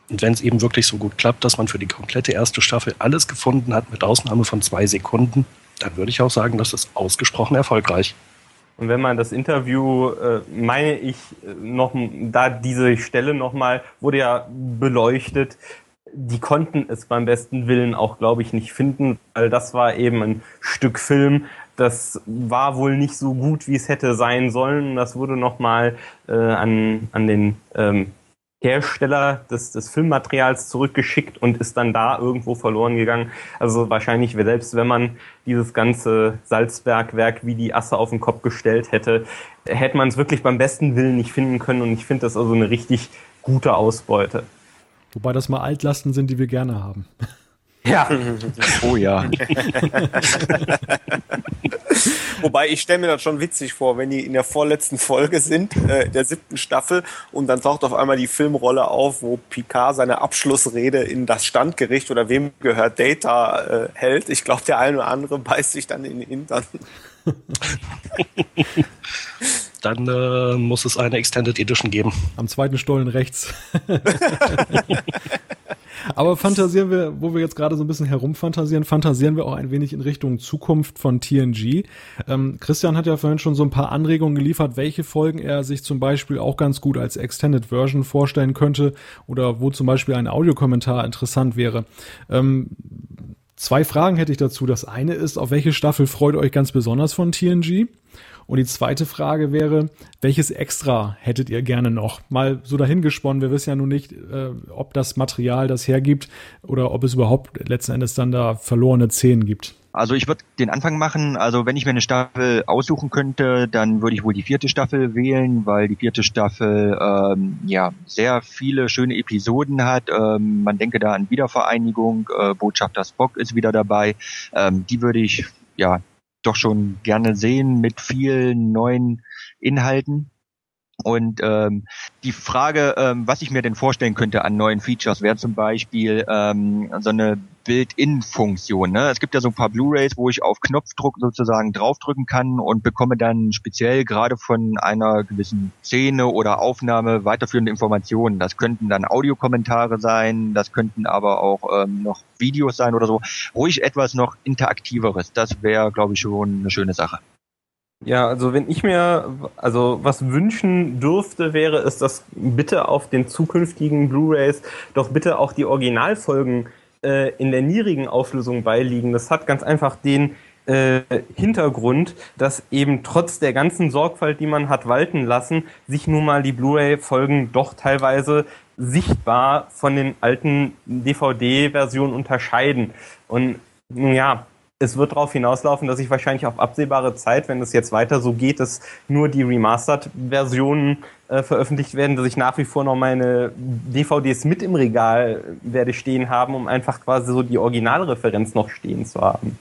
und wenn es eben wirklich so gut klappt, dass man für die komplette erste Staffel alles gefunden hat, mit Ausnahme von zwei Sekunden, dann würde ich auch sagen, das ist ausgesprochen erfolgreich. Und wenn man das Interview, äh, meine ich, noch, da diese Stelle nochmal, wurde ja beleuchtet, die konnten es beim besten Willen auch, glaube ich, nicht finden, weil das war eben ein Stück Film, das war wohl nicht so gut, wie es hätte sein sollen. Das wurde nochmal äh, an, an den ähm, Hersteller des, des Filmmaterials zurückgeschickt und ist dann da irgendwo verloren gegangen. Also wahrscheinlich, selbst wenn man dieses ganze Salzbergwerk wie die Asse auf den Kopf gestellt hätte, hätte man es wirklich beim besten Willen nicht finden können. Und ich finde das also eine richtig gute Ausbeute. Wobei das mal Altlasten sind, die wir gerne haben. Ja. oh ja. Wobei ich stelle mir das schon witzig vor, wenn die in der vorletzten Folge sind, äh, der siebten Staffel, und dann taucht auf einmal die Filmrolle auf, wo Picard seine Abschlussrede in das Standgericht oder wem gehört Data äh, hält. Ich glaube, der eine oder andere beißt sich dann in den Hintern. dann äh, muss es eine Extended Edition geben. Am zweiten Stollen rechts. Aber fantasieren wir, wo wir jetzt gerade so ein bisschen herumfantasieren, fantasieren wir auch ein wenig in Richtung Zukunft von TNG. Ähm, Christian hat ja vorhin schon so ein paar Anregungen geliefert, welche Folgen er sich zum Beispiel auch ganz gut als Extended Version vorstellen könnte oder wo zum Beispiel ein Audiokommentar interessant wäre. Ähm, zwei Fragen hätte ich dazu. Das eine ist, auf welche Staffel freut ihr euch ganz besonders von TNG? Und die zweite Frage wäre, welches Extra hättet ihr gerne noch? Mal so dahingesponnen, wir wissen ja nun nicht, äh, ob das Material das hergibt oder ob es überhaupt letzten Endes dann da verlorene Szenen gibt. Also ich würde den Anfang machen. Also wenn ich mir eine Staffel aussuchen könnte, dann würde ich wohl die vierte Staffel wählen, weil die vierte Staffel ähm, ja sehr viele schöne Episoden hat. Ähm, man denke da an Wiedervereinigung, äh, Botschafter Spock ist wieder dabei. Ähm, die würde ich ja doch schon gerne sehen mit vielen neuen Inhalten. Und ähm, die Frage, ähm, was ich mir denn vorstellen könnte an neuen Features, wäre zum Beispiel ähm, so eine Build-in-Funktion. Ne? Es gibt ja so ein paar Blu-rays, wo ich auf Knopfdruck sozusagen draufdrücken kann und bekomme dann speziell gerade von einer gewissen Szene oder Aufnahme weiterführende Informationen. Das könnten dann Audiokommentare sein, das könnten aber auch ähm, noch Videos sein oder so. Ruhig etwas noch interaktiveres. Das wäre, glaube ich, schon eine schöne Sache. Ja, also wenn ich mir also was wünschen dürfte, wäre es, dass bitte auf den zukünftigen Blu-rays doch bitte auch die Originalfolgen äh, in der niedrigen Auflösung beiliegen. Das hat ganz einfach den äh, Hintergrund, dass eben trotz der ganzen Sorgfalt, die man hat walten lassen, sich nun mal die Blu-ray-Folgen doch teilweise sichtbar von den alten DVD-Versionen unterscheiden. Und ja, es wird darauf hinauslaufen, dass ich wahrscheinlich auf absehbare Zeit, wenn es jetzt weiter so geht, dass nur die Remastered-Versionen äh, veröffentlicht werden, dass ich nach wie vor noch meine DVDs mit im Regal werde stehen haben, um einfach quasi so die Originalreferenz noch stehen zu haben.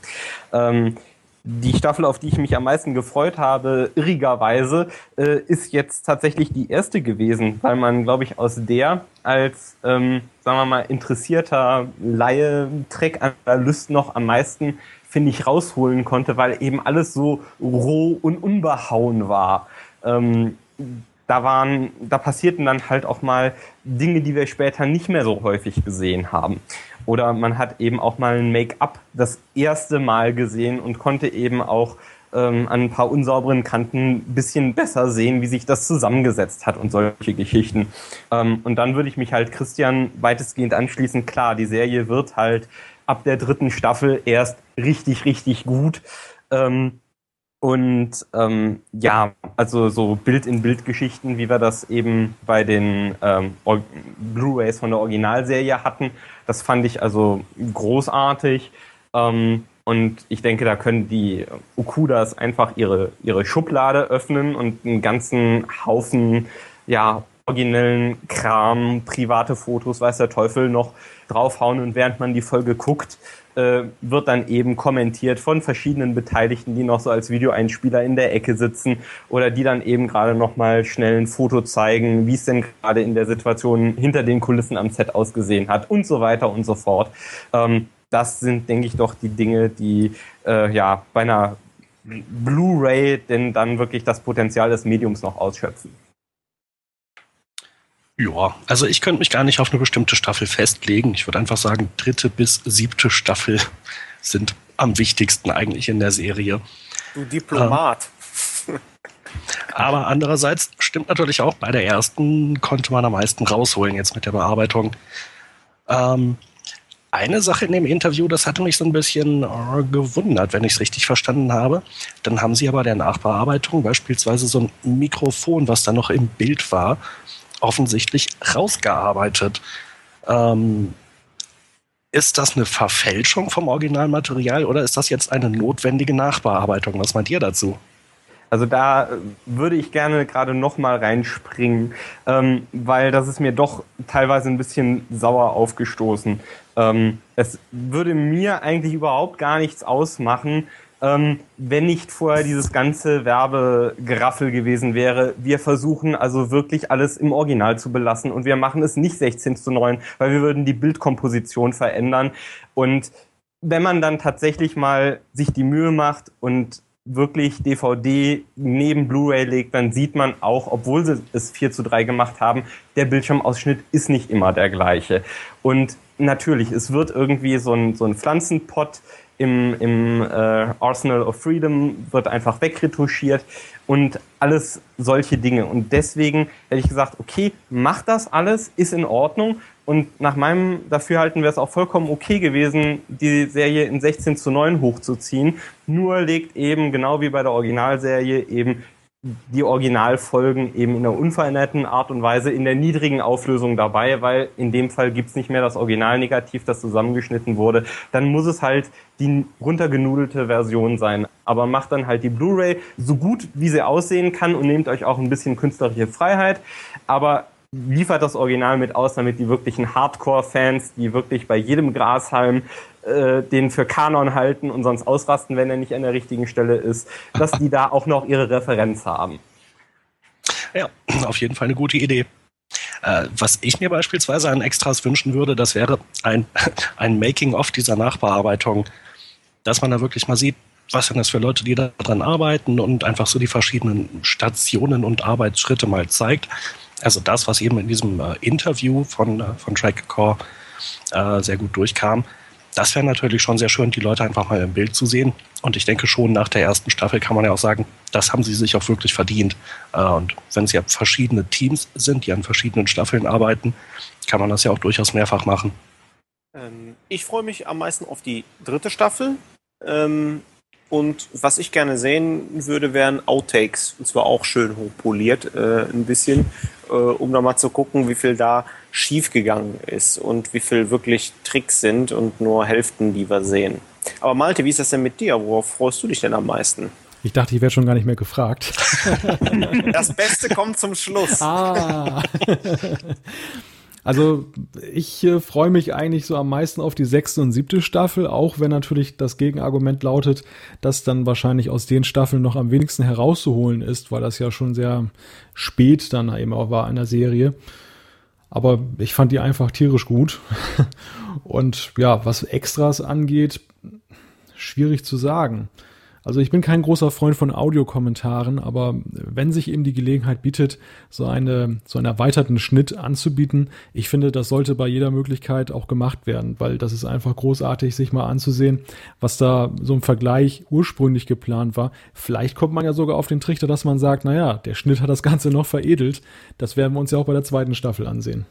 Ähm, die Staffel, auf die ich mich am meisten gefreut habe, irrigerweise, äh, ist jetzt tatsächlich die erste gewesen, weil man, glaube ich, aus der als, ähm, sagen wir mal, interessierter Laie, Track-Analyst noch am meisten finde ich, rausholen konnte, weil eben alles so roh und unbehauen war. Ähm, da waren, da passierten dann halt auch mal Dinge, die wir später nicht mehr so häufig gesehen haben. Oder man hat eben auch mal ein Make-up das erste Mal gesehen und konnte eben auch ähm, an ein paar unsauberen Kanten ein bisschen besser sehen, wie sich das zusammengesetzt hat und solche Geschichten. Ähm, und dann würde ich mich halt Christian weitestgehend anschließen. Klar, die Serie wird halt ab der dritten Staffel erst richtig, richtig gut. Ähm, und ähm, ja, also so Bild-in-Bild-Geschichten, wie wir das eben bei den ähm, Blu-rays von der Originalserie hatten, das fand ich also großartig. Ähm, und ich denke, da können die Okudas einfach ihre, ihre Schublade öffnen und einen ganzen Haufen ja, originellen Kram, private Fotos, weiß der Teufel, noch draufhauen. Und während man die Folge guckt, äh, wird dann eben kommentiert von verschiedenen Beteiligten, die noch so als Videoeinspieler in der Ecke sitzen oder die dann eben gerade noch mal schnell ein Foto zeigen, wie es denn gerade in der Situation hinter den Kulissen am Set ausgesehen hat und so weiter und so fort. Ähm, das sind, denke ich, doch die Dinge, die äh, ja bei einer Blu-ray denn dann wirklich das Potenzial des Mediums noch ausschöpfen. Ja, also ich könnte mich gar nicht auf eine bestimmte Staffel festlegen. Ich würde einfach sagen, dritte bis siebte Staffel sind am wichtigsten eigentlich in der Serie. Du Diplomat. Ähm, aber andererseits stimmt natürlich auch, bei der ersten konnte man am meisten rausholen jetzt mit der Bearbeitung. Ähm, eine Sache in dem Interview, das hatte mich so ein bisschen äh, gewundert, wenn ich es richtig verstanden habe. Dann haben sie aber der Nachbearbeitung beispielsweise so ein Mikrofon, was da noch im Bild war, offensichtlich rausgearbeitet. Ähm, ist das eine Verfälschung vom Originalmaterial oder ist das jetzt eine notwendige Nachbearbeitung? Was meint ihr dazu? Also da würde ich gerne gerade noch mal reinspringen, ähm, weil das ist mir doch teilweise ein bisschen sauer aufgestoßen. Ähm, es würde mir eigentlich überhaupt gar nichts ausmachen, ähm, wenn nicht vorher dieses ganze Werbegeraffel gewesen wäre. Wir versuchen also wirklich alles im Original zu belassen und wir machen es nicht 16 zu 9, weil wir würden die Bildkomposition verändern. Und wenn man dann tatsächlich mal sich die Mühe macht und wirklich DVD neben Blu-ray legt, dann sieht man auch, obwohl sie es 4 zu 3 gemacht haben, der Bildschirmausschnitt ist nicht immer der gleiche. Und natürlich, es wird irgendwie so ein, so ein Pflanzenpott im, im äh, Arsenal of Freedom wird einfach wegretuschiert und alles solche Dinge. Und deswegen hätte ich gesagt, okay, mach das alles, ist in Ordnung. Und nach meinem Dafürhalten wäre es auch vollkommen okay gewesen, die Serie in 16 zu 9 hochzuziehen. Nur legt eben, genau wie bei der Originalserie, eben die Originalfolgen eben in der unveränderten Art und Weise in der niedrigen Auflösung dabei, weil in dem Fall gibt's nicht mehr das Originalnegativ, das zusammengeschnitten wurde. Dann muss es halt die runtergenudelte Version sein. Aber macht dann halt die Blu-ray so gut, wie sie aussehen kann und nehmt euch auch ein bisschen künstlerische Freiheit. Aber liefert das Original mit aus, damit die wirklichen Hardcore-Fans, die wirklich bei jedem Grashalm äh, den für Kanon halten und sonst ausrasten, wenn er nicht an der richtigen Stelle ist, dass die da auch noch ihre Referenz haben. Ja, auf jeden Fall eine gute Idee. Äh, was ich mir beispielsweise an Extras wünschen würde, das wäre ein, ein Making-of dieser Nachbearbeitung, dass man da wirklich mal sieht, was sind das für Leute, die daran arbeiten und einfach so die verschiedenen Stationen und Arbeitsschritte mal zeigt. Also das, was eben in diesem äh, Interview von, äh, von Trackcore äh, sehr gut durchkam, das wäre natürlich schon sehr schön, die Leute einfach mal im Bild zu sehen. Und ich denke schon, nach der ersten Staffel kann man ja auch sagen, das haben sie sich auch wirklich verdient. Äh, und wenn es ja verschiedene Teams sind, die an verschiedenen Staffeln arbeiten, kann man das ja auch durchaus mehrfach machen. Ähm, ich freue mich am meisten auf die dritte Staffel. Ähm, und was ich gerne sehen würde, wären Outtakes. Und zwar auch schön hochpoliert, äh, ein bisschen, äh, um da mal zu gucken, wie viel da schiefgegangen ist und wie viel wirklich Tricks sind und nur Hälften, die wir sehen. Aber Malte, wie ist das denn mit dir? Worauf freust du dich denn am meisten? Ich dachte, ich werde schon gar nicht mehr gefragt. Das Beste kommt zum Schluss. Ah. Also ich äh, freue mich eigentlich so am meisten auf die sechste und siebte Staffel, auch wenn natürlich das Gegenargument lautet, dass dann wahrscheinlich aus den Staffeln noch am wenigsten herauszuholen ist, weil das ja schon sehr spät dann eben auch war in der Serie. Aber ich fand die einfach tierisch gut. Und ja, was Extras angeht, schwierig zu sagen. Also ich bin kein großer Freund von Audiokommentaren, aber wenn sich eben die Gelegenheit bietet, so eine so einen erweiterten Schnitt anzubieten, ich finde, das sollte bei jeder Möglichkeit auch gemacht werden, weil das ist einfach großartig, sich mal anzusehen, was da so im Vergleich ursprünglich geplant war. Vielleicht kommt man ja sogar auf den Trichter, dass man sagt, naja, der Schnitt hat das Ganze noch veredelt. Das werden wir uns ja auch bei der zweiten Staffel ansehen.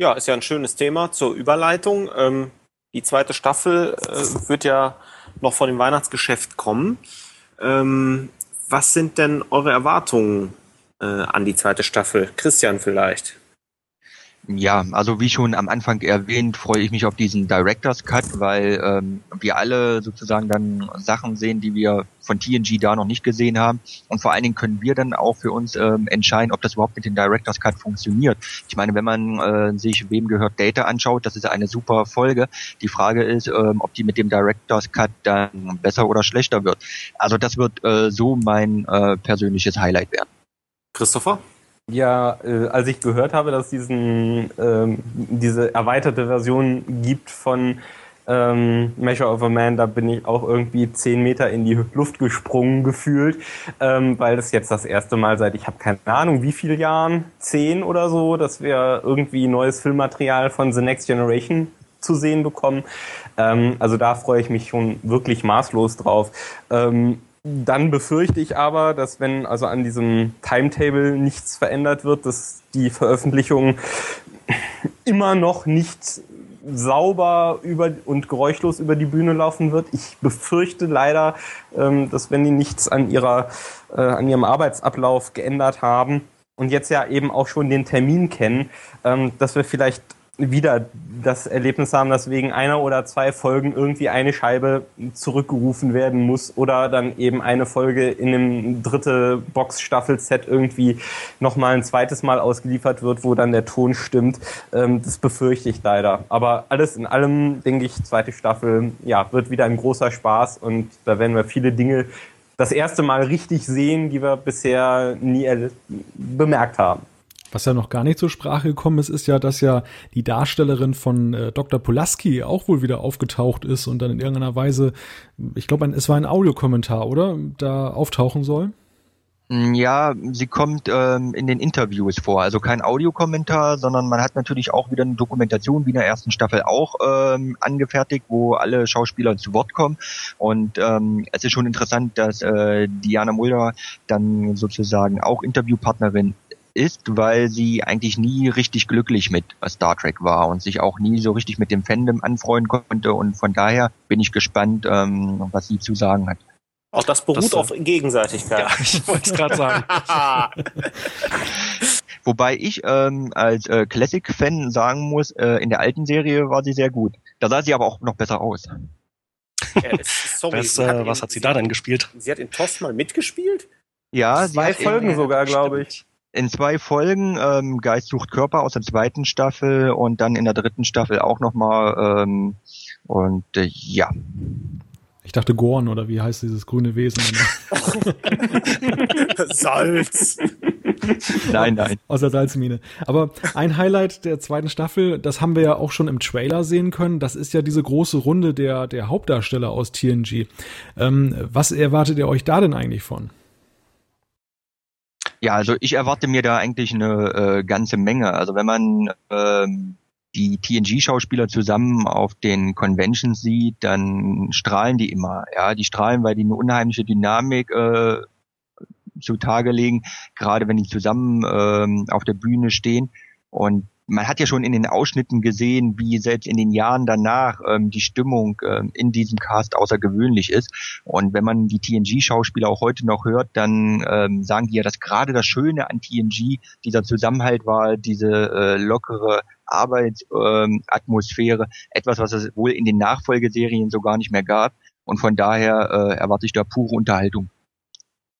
Ja, ist ja ein schönes Thema zur Überleitung. Ähm, die zweite Staffel äh, wird ja noch vor dem Weihnachtsgeschäft kommen. Ähm, was sind denn eure Erwartungen äh, an die zweite Staffel? Christian vielleicht. Ja, also wie schon am Anfang erwähnt, freue ich mich auf diesen Director's Cut, weil ähm, wir alle sozusagen dann Sachen sehen, die wir von TNG da noch nicht gesehen haben. Und vor allen Dingen können wir dann auch für uns ähm, entscheiden, ob das überhaupt mit dem Director's Cut funktioniert. Ich meine, wenn man äh, sich Wem gehört Data anschaut, das ist eine super Folge. Die Frage ist, ähm, ob die mit dem Director's Cut dann besser oder schlechter wird. Also das wird äh, so mein äh, persönliches Highlight werden. Christopher? Ja, äh, als ich gehört habe, dass diesen ähm, diese erweiterte Version gibt von ähm, Measure of a Man, da bin ich auch irgendwie zehn Meter in die Luft gesprungen gefühlt, ähm, weil das jetzt das erste Mal seit ich habe keine Ahnung wie viele Jahren, zehn oder so, dass wir irgendwie neues Filmmaterial von The Next Generation zu sehen bekommen. Ähm, also da freue ich mich schon wirklich maßlos drauf. Ähm, dann befürchte ich aber, dass wenn also an diesem Timetable nichts verändert wird, dass die Veröffentlichung immer noch nicht sauber über und geräuschlos über die Bühne laufen wird. Ich befürchte leider, ähm, dass wenn die nichts an ihrer äh, an ihrem Arbeitsablauf geändert haben und jetzt ja eben auch schon den Termin kennen, ähm, dass wir vielleicht wieder das Erlebnis haben, dass wegen einer oder zwei Folgen irgendwie eine Scheibe zurückgerufen werden muss oder dann eben eine Folge in einem dritte Box-Staffel-Set irgendwie nochmal ein zweites Mal ausgeliefert wird, wo dann der Ton stimmt. Ähm, das befürchte ich leider. Aber alles in allem, denke ich, zweite Staffel, ja, wird wieder ein großer Spaß und da werden wir viele Dinge das erste Mal richtig sehen, die wir bisher nie bemerkt haben. Was ja noch gar nicht zur Sprache gekommen ist, ist ja, dass ja die Darstellerin von äh, Dr. Pulaski auch wohl wieder aufgetaucht ist und dann in irgendeiner Weise, ich glaube, es war ein Audiokommentar, oder? Da auftauchen soll. Mm, ja, sie kommt ähm, in den Interviews vor. Also kein Audiokommentar, sondern man hat natürlich auch wieder eine Dokumentation wie in der ersten Staffel auch ähm, angefertigt, wo alle Schauspieler zu Wort kommen. Und ähm, es ist schon interessant, dass äh, Diana Mulder dann sozusagen auch Interviewpartnerin ist, weil sie eigentlich nie richtig glücklich mit Star Trek war und sich auch nie so richtig mit dem Fandom anfreunden konnte und von daher bin ich gespannt, ähm, was sie zu sagen hat. Auch das beruht das, auf Gegenseitigkeit. Ja, ich wollte es gerade sagen. Wobei ich ähm, als äh, Classic-Fan sagen muss, äh, in der alten Serie war sie sehr gut. Da sah sie aber auch noch besser aus. Ja, sorry, was, äh, was hat sie da denn gespielt? Sie hat in TOS mal mitgespielt? Ja, zwei Folgen sogar, glaube ich in zwei Folgen ähm, Geist sucht Körper aus der zweiten Staffel und dann in der dritten Staffel auch nochmal ähm, und äh, ja. Ich dachte Gorn oder wie heißt dieses grüne Wesen? Salz. nein, nein. Aus der Salzmine. Aber ein Highlight der zweiten Staffel, das haben wir ja auch schon im Trailer sehen können, das ist ja diese große Runde der, der Hauptdarsteller aus TNG. Ähm, was erwartet ihr euch da denn eigentlich von? Ja, also ich erwarte mir da eigentlich eine äh, ganze Menge. Also wenn man ähm, die TNG-Schauspieler zusammen auf den Conventions sieht, dann strahlen die immer. Ja, die strahlen, weil die eine unheimliche Dynamik äh, zutage legen, gerade wenn die zusammen ähm, auf der Bühne stehen. Und man hat ja schon in den Ausschnitten gesehen, wie selbst in den Jahren danach ähm, die Stimmung ähm, in diesem Cast außergewöhnlich ist. Und wenn man die TNG-Schauspieler auch heute noch hört, dann ähm, sagen die ja, dass gerade das Schöne an TNG dieser Zusammenhalt war, diese äh, lockere Arbeitsatmosphäre, ähm, etwas, was es wohl in den Nachfolgeserien so gar nicht mehr gab. Und von daher äh, erwarte ich da pure Unterhaltung.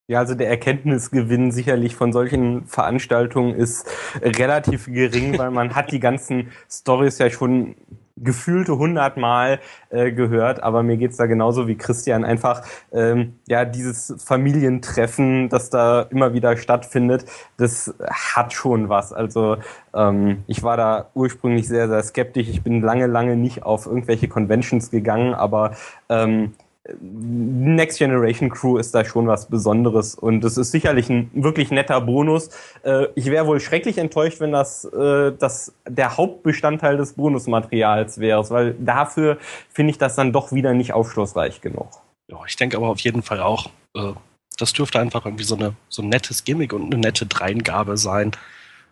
Ja, also der Erkenntnisgewinn sicherlich von solchen Veranstaltungen ist relativ gering, weil man hat die ganzen Stories ja schon gefühlte hundertmal äh, gehört, aber mir geht's da genauso wie Christian. Einfach ähm, ja dieses Familientreffen, das da immer wieder stattfindet, das hat schon was. Also ähm, ich war da ursprünglich sehr, sehr skeptisch. Ich bin lange, lange nicht auf irgendwelche Conventions gegangen, aber ähm, Next Generation Crew ist da schon was Besonderes und es ist sicherlich ein wirklich netter Bonus. Äh, ich wäre wohl schrecklich enttäuscht, wenn das, äh, das der Hauptbestandteil des Bonusmaterials wäre, weil dafür finde ich das dann doch wieder nicht aufschlussreich genug. Ja, ich denke aber auf jeden Fall auch, äh, das dürfte einfach irgendwie so, eine, so ein nettes Gimmick und eine nette Dreingabe sein.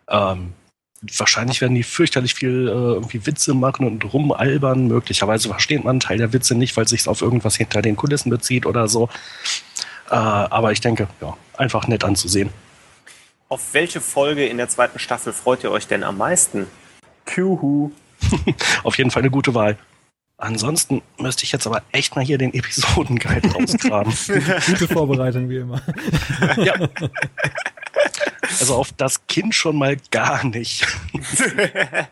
Ähm, wahrscheinlich werden die fürchterlich viel äh, irgendwie Witze machen und rumalbern. Möglicherweise versteht man einen Teil der Witze nicht, weil es sich auf irgendwas hinter den Kulissen bezieht oder so. Äh, aber ich denke, ja, einfach nett anzusehen. Auf welche Folge in der zweiten Staffel freut ihr euch denn am meisten? Kuhu. auf jeden Fall eine gute Wahl. Ansonsten müsste ich jetzt aber echt mal hier den Episodenguide rausgraben. Gute Vorbereitung wie immer. ja. Also auf das Kind schon mal gar nicht.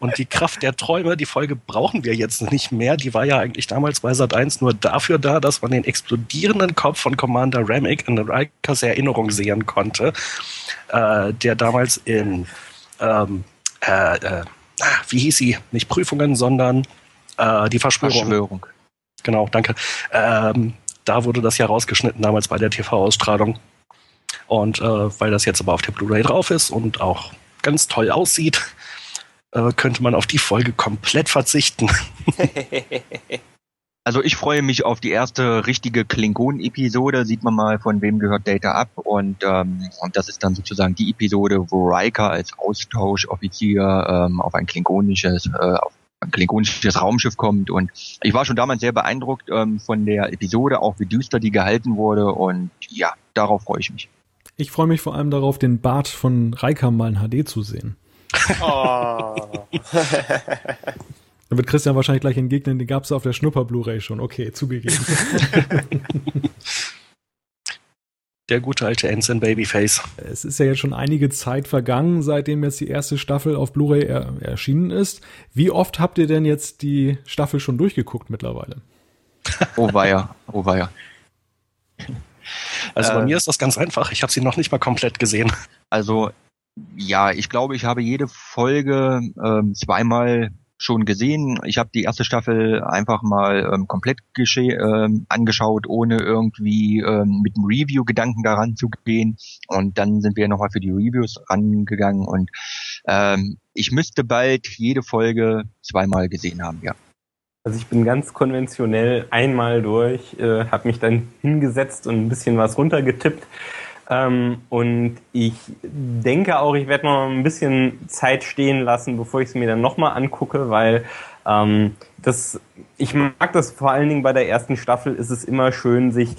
Und die Kraft der Träume, die Folge brauchen wir jetzt nicht mehr. Die war ja eigentlich damals bei Sat 1 nur dafür da, dass man den explodierenden Kopf von Commander Remick in Rikers Erinnerung sehen konnte, äh, der damals in, ähm, äh, äh, ah, wie hieß sie? Nicht Prüfungen, sondern äh, die Verschwörung. Verschwörung. Genau, danke. Ähm, da wurde das ja rausgeschnitten damals bei der TV-Ausstrahlung. Und äh, weil das jetzt aber auf der Blu-ray drauf ist und auch ganz toll aussieht, äh, könnte man auf die Folge komplett verzichten. Also ich freue mich auf die erste richtige Klingon-Episode. Sieht man mal, von wem gehört Data ab. Und, ähm, und das ist dann sozusagen die Episode, wo Riker als Austauschoffizier ähm, auf ein klingonisches, äh, auf ein klingonisches Raumschiff kommt. Und ich war schon damals sehr beeindruckt ähm, von der Episode, auch wie düster die gehalten wurde. Und ja, darauf freue ich mich. Ich freue mich vor allem darauf, den Bart von Reika mal in HD zu sehen. Oh. da wird Christian wahrscheinlich gleich entgegnen, den gab es auf der Schnupper-Blu-ray schon. Okay, zugegeben. Der gute alte Ensign Babyface. Es ist ja jetzt schon einige Zeit vergangen, seitdem jetzt die erste Staffel auf Blu-ray er erschienen ist. Wie oft habt ihr denn jetzt die Staffel schon durchgeguckt mittlerweile? Oh weia, oh weia. Also bei äh, mir ist das ganz einfach. Ich habe sie noch nicht mal komplett gesehen. Also ja, ich glaube, ich habe jede Folge ähm, zweimal schon gesehen. Ich habe die erste Staffel einfach mal ähm, komplett ähm, angeschaut, ohne irgendwie ähm, mit einem Review-Gedanken daran zu gehen. Und dann sind wir nochmal für die Reviews rangegangen und ähm, ich müsste bald jede Folge zweimal gesehen haben, ja. Also ich bin ganz konventionell einmal durch, äh, habe mich dann hingesetzt und ein bisschen was runtergetippt. Ähm, und ich denke auch, ich werde noch ein bisschen Zeit stehen lassen, bevor ich es mir dann nochmal angucke, weil ähm, das, ich mag das vor allen Dingen bei der ersten Staffel, ist es immer schön, sich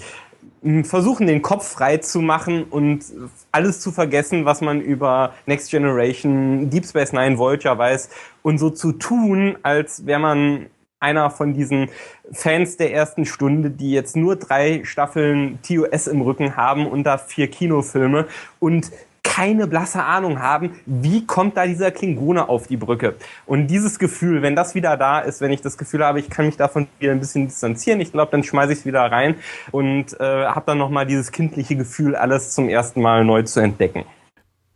hm, versuchen, den Kopf frei zu machen und alles zu vergessen, was man über Next Generation, Deep Space Nine, Voyager weiß und so zu tun, als wäre man einer von diesen Fans der ersten Stunde, die jetzt nur drei Staffeln TOS im Rücken haben und da vier Kinofilme und keine blasse Ahnung haben, wie kommt da dieser Klingone auf die Brücke. Und dieses Gefühl, wenn das wieder da ist, wenn ich das Gefühl habe, ich kann mich davon wieder ein bisschen distanzieren, ich glaube, dann schmeiße ich es wieder rein und äh, habe dann nochmal dieses kindliche Gefühl, alles zum ersten Mal neu zu entdecken.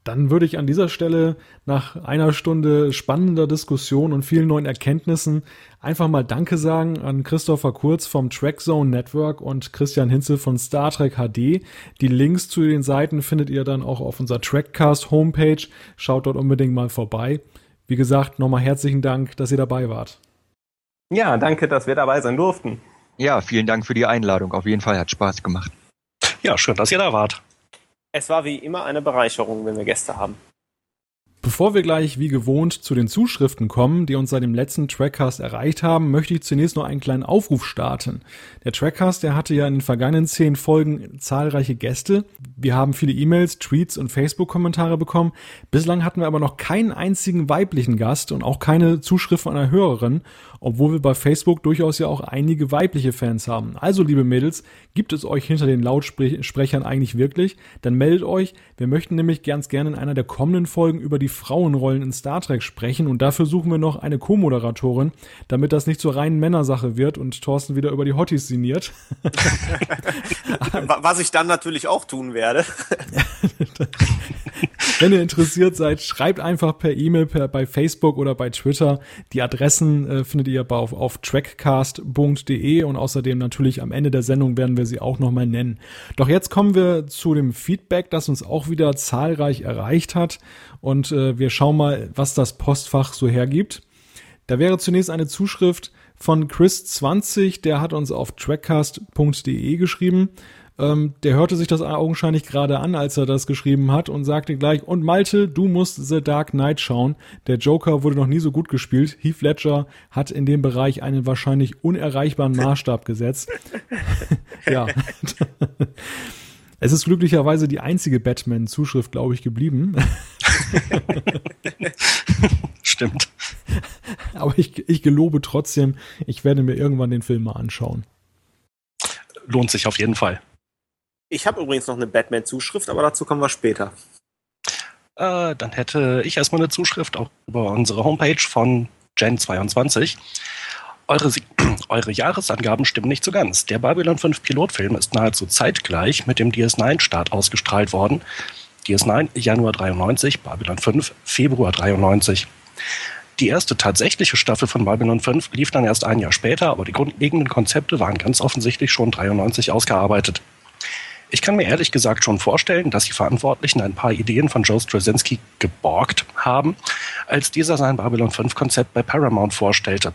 Dann würde ich an dieser Stelle nach einer Stunde spannender Diskussion und vielen neuen Erkenntnissen einfach mal Danke sagen an Christopher Kurz vom Trackzone Network und Christian Hinze von Star Trek HD. Die Links zu den Seiten findet ihr dann auch auf unserer Trackcast Homepage. Schaut dort unbedingt mal vorbei. Wie gesagt, nochmal herzlichen Dank, dass ihr dabei wart. Ja, danke, dass wir dabei sein durften. Ja, vielen Dank für die Einladung. Auf jeden Fall hat Spaß gemacht. Ja, schön, dass ihr da wart. Es war wie immer eine Bereicherung, wenn wir Gäste haben. Bevor wir gleich wie gewohnt zu den Zuschriften kommen, die uns seit dem letzten Trackcast erreicht haben, möchte ich zunächst noch einen kleinen Aufruf starten. Der Trackcast, der hatte ja in den vergangenen zehn Folgen zahlreiche Gäste. Wir haben viele E-Mails, Tweets und Facebook-Kommentare bekommen. Bislang hatten wir aber noch keinen einzigen weiblichen Gast und auch keine Zuschrift von einer Hörerin obwohl wir bei Facebook durchaus ja auch einige weibliche Fans haben. Also, liebe Mädels, gibt es euch hinter den Lautsprechern eigentlich wirklich? Dann meldet euch. Wir möchten nämlich ganz gerne in einer der kommenden Folgen über die Frauenrollen in Star Trek sprechen und dafür suchen wir noch eine Co-Moderatorin, damit das nicht zur reinen Männersache wird und Thorsten wieder über die Hotties sinniert. Was ich dann natürlich auch tun werde. wenn ihr interessiert seid, schreibt einfach per E-Mail, bei Facebook oder bei Twitter. Die Adressen äh, findet ihr auf, auf trackcast.de und außerdem natürlich am Ende der Sendung werden wir sie auch nochmal nennen. Doch jetzt kommen wir zu dem Feedback, das uns auch wieder zahlreich erreicht hat und äh, wir schauen mal, was das Postfach so hergibt. Da wäre zunächst eine Zuschrift von Chris20, der hat uns auf trackcast.de geschrieben. Ähm, der hörte sich das augenscheinlich gerade an, als er das geschrieben hat und sagte gleich, und Malte, du musst The Dark Knight schauen. Der Joker wurde noch nie so gut gespielt. Heath Ledger hat in dem Bereich einen wahrscheinlich unerreichbaren Maßstab gesetzt. ja. Es ist glücklicherweise die einzige Batman-Zuschrift, glaube ich, geblieben. Stimmt. Aber ich, ich gelobe trotzdem, ich werde mir irgendwann den Film mal anschauen. Lohnt sich auf jeden Fall. Ich habe übrigens noch eine Batman-Zuschrift, aber dazu kommen wir später. Äh, dann hätte ich erstmal eine Zuschrift auch über unsere Homepage von Gen22. Eure, eure Jahresangaben stimmen nicht so ganz. Der Babylon 5 Pilotfilm ist nahezu zeitgleich mit dem DS9-Start ausgestrahlt worden. DS9 Januar 93, Babylon 5 Februar 93. Die erste tatsächliche Staffel von Babylon 5 lief dann erst ein Jahr später, aber die grundlegenden Konzepte waren ganz offensichtlich schon 93 ausgearbeitet. Ich kann mir ehrlich gesagt schon vorstellen, dass die Verantwortlichen ein paar Ideen von Joe Straczynski geborgt haben, als dieser sein Babylon 5 Konzept bei Paramount vorstellte.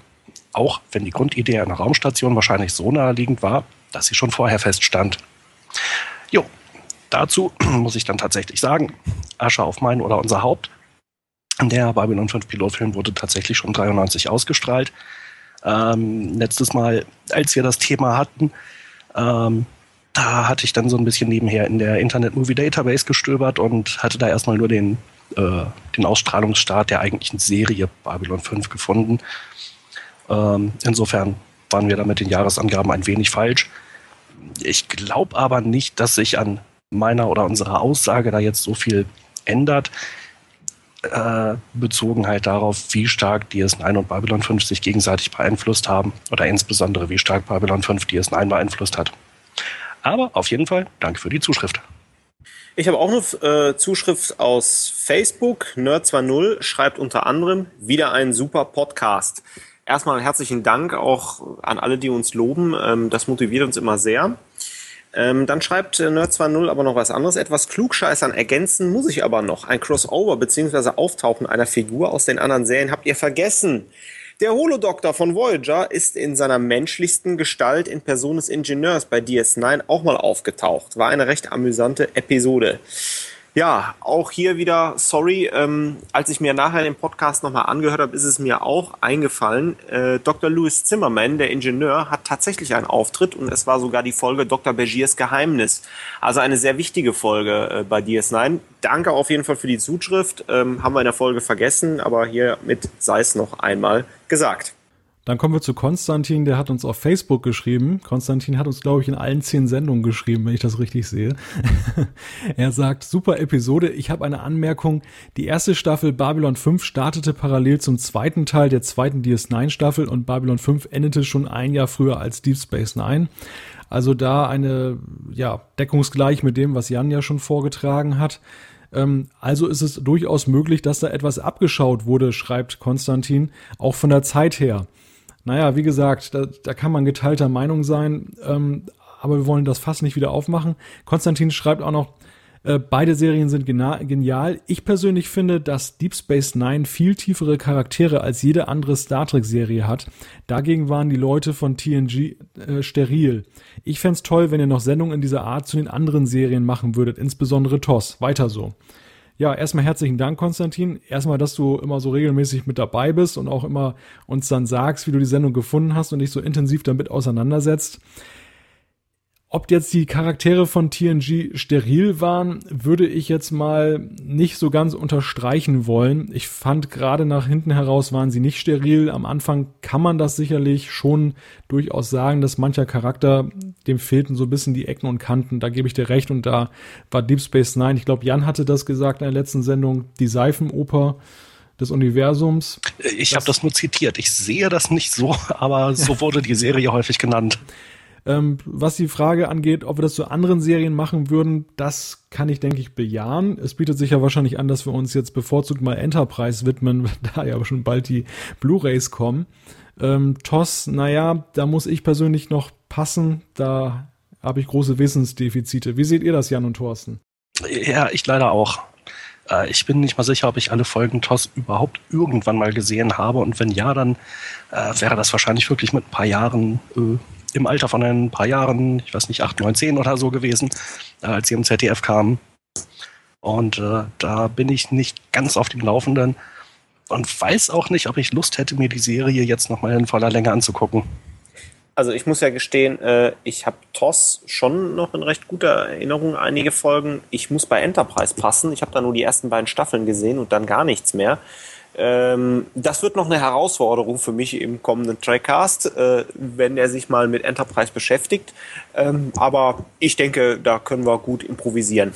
Auch wenn die Grundidee einer Raumstation wahrscheinlich so naheliegend war, dass sie schon vorher feststand. Jo, dazu muss ich dann tatsächlich sagen, Asche auf mein oder unser Haupt. Der Babylon 5 Pilotfilm wurde tatsächlich schon 93 ausgestrahlt. Ähm, letztes Mal, als wir das Thema hatten, ähm, da hatte ich dann so ein bisschen nebenher in der Internet Movie Database gestöbert und hatte da erstmal nur den, äh, den Ausstrahlungsstart der eigentlichen Serie Babylon 5 gefunden. Ähm, insofern waren wir da mit den Jahresangaben ein wenig falsch. Ich glaube aber nicht, dass sich an meiner oder unserer Aussage da jetzt so viel ändert. Äh, bezogen halt darauf, wie stark DS9 und Babylon 5 sich gegenseitig beeinflusst haben oder insbesondere wie stark Babylon 5 DS9 beeinflusst hat. Aber auf jeden Fall, danke für die Zuschrift. Ich habe auch eine äh, Zuschrift aus Facebook. Nerd20 schreibt unter anderem wieder einen super Podcast. Erstmal herzlichen Dank auch an alle, die uns loben. Ähm, das motiviert uns immer sehr. Ähm, dann schreibt äh, Nerd20 aber noch was anderes. Etwas Klugscheißern ergänzen muss ich aber noch. Ein Crossover bzw. Auftauchen einer Figur aus den anderen Serien habt ihr vergessen. Der Holodoktor von Voyager ist in seiner menschlichsten Gestalt in Person des Ingenieurs bei DS9 auch mal aufgetaucht. War eine recht amüsante Episode. Ja, auch hier wieder, sorry, ähm, als ich mir nachher den Podcast nochmal angehört habe, ist es mir auch eingefallen. Äh, Dr. Louis Zimmerman, der Ingenieur, hat tatsächlich einen Auftritt und es war sogar die Folge Dr. Begiers Geheimnis. Also eine sehr wichtige Folge äh, bei DS9. Danke auf jeden Fall für die Zuschrift. Ähm, haben wir in der Folge vergessen, aber hiermit sei es noch einmal gesagt. Dann kommen wir zu Konstantin, der hat uns auf Facebook geschrieben. Konstantin hat uns, glaube ich, in allen zehn Sendungen geschrieben, wenn ich das richtig sehe. er sagt, super Episode, ich habe eine Anmerkung. Die erste Staffel Babylon 5 startete parallel zum zweiten Teil der zweiten DS9 Staffel und Babylon 5 endete schon ein Jahr früher als Deep Space Nine. Also da eine, ja, deckungsgleich mit dem, was Jan ja schon vorgetragen hat. Ähm, also ist es durchaus möglich, dass da etwas abgeschaut wurde, schreibt Konstantin, auch von der Zeit her. Naja, wie gesagt, da, da kann man geteilter Meinung sein, ähm, aber wir wollen das fast nicht wieder aufmachen. Konstantin schreibt auch noch, äh, beide Serien sind genial. Ich persönlich finde, dass Deep Space Nine viel tiefere Charaktere als jede andere Star Trek-Serie hat. Dagegen waren die Leute von TNG äh, steril. Ich fände toll, wenn ihr noch Sendungen in dieser Art zu den anderen Serien machen würdet, insbesondere TOS. Weiter so. Ja, erstmal herzlichen Dank, Konstantin. Erstmal, dass du immer so regelmäßig mit dabei bist und auch immer uns dann sagst, wie du die Sendung gefunden hast und dich so intensiv damit auseinandersetzt. Ob jetzt die Charaktere von TNG steril waren, würde ich jetzt mal nicht so ganz unterstreichen wollen. Ich fand gerade nach hinten heraus waren sie nicht steril. Am Anfang kann man das sicherlich schon durchaus sagen, dass mancher Charakter, dem fehlten so ein bisschen die Ecken und Kanten. Da gebe ich dir recht und da war Deep Space Nine. Ich glaube, Jan hatte das gesagt in der letzten Sendung, die Seifenoper des Universums. Ich habe das nur zitiert. Ich sehe das nicht so, aber so wurde die Serie häufig genannt. Ähm, was die Frage angeht, ob wir das zu anderen Serien machen würden, das kann ich, denke ich, bejahen. Es bietet sich ja wahrscheinlich an, dass wir uns jetzt bevorzugt mal Enterprise widmen, da ja schon bald die Blu-rays kommen. Ähm, TOS, naja, da muss ich persönlich noch passen. Da habe ich große Wissensdefizite. Wie seht ihr das, Jan und Thorsten? Ja, ich leider auch. Äh, ich bin nicht mal sicher, ob ich alle Folgen TOS überhaupt irgendwann mal gesehen habe. Und wenn ja, dann äh, wäre das wahrscheinlich wirklich mit ein paar Jahren, äh, im Alter von ein paar Jahren, ich weiß nicht, 8, 9, 10 oder so gewesen, äh, als sie im ZDF kamen. Und äh, da bin ich nicht ganz auf dem Laufenden und weiß auch nicht, ob ich Lust hätte, mir die Serie jetzt nochmal in voller Länge anzugucken. Also ich muss ja gestehen, äh, ich habe TOS schon noch in recht guter Erinnerung, einige Folgen. Ich muss bei Enterprise passen. Ich habe da nur die ersten beiden Staffeln gesehen und dann gar nichts mehr. Ähm, das wird noch eine Herausforderung für mich im kommenden Trackcast, äh, wenn er sich mal mit Enterprise beschäftigt. Ähm, aber ich denke, da können wir gut improvisieren.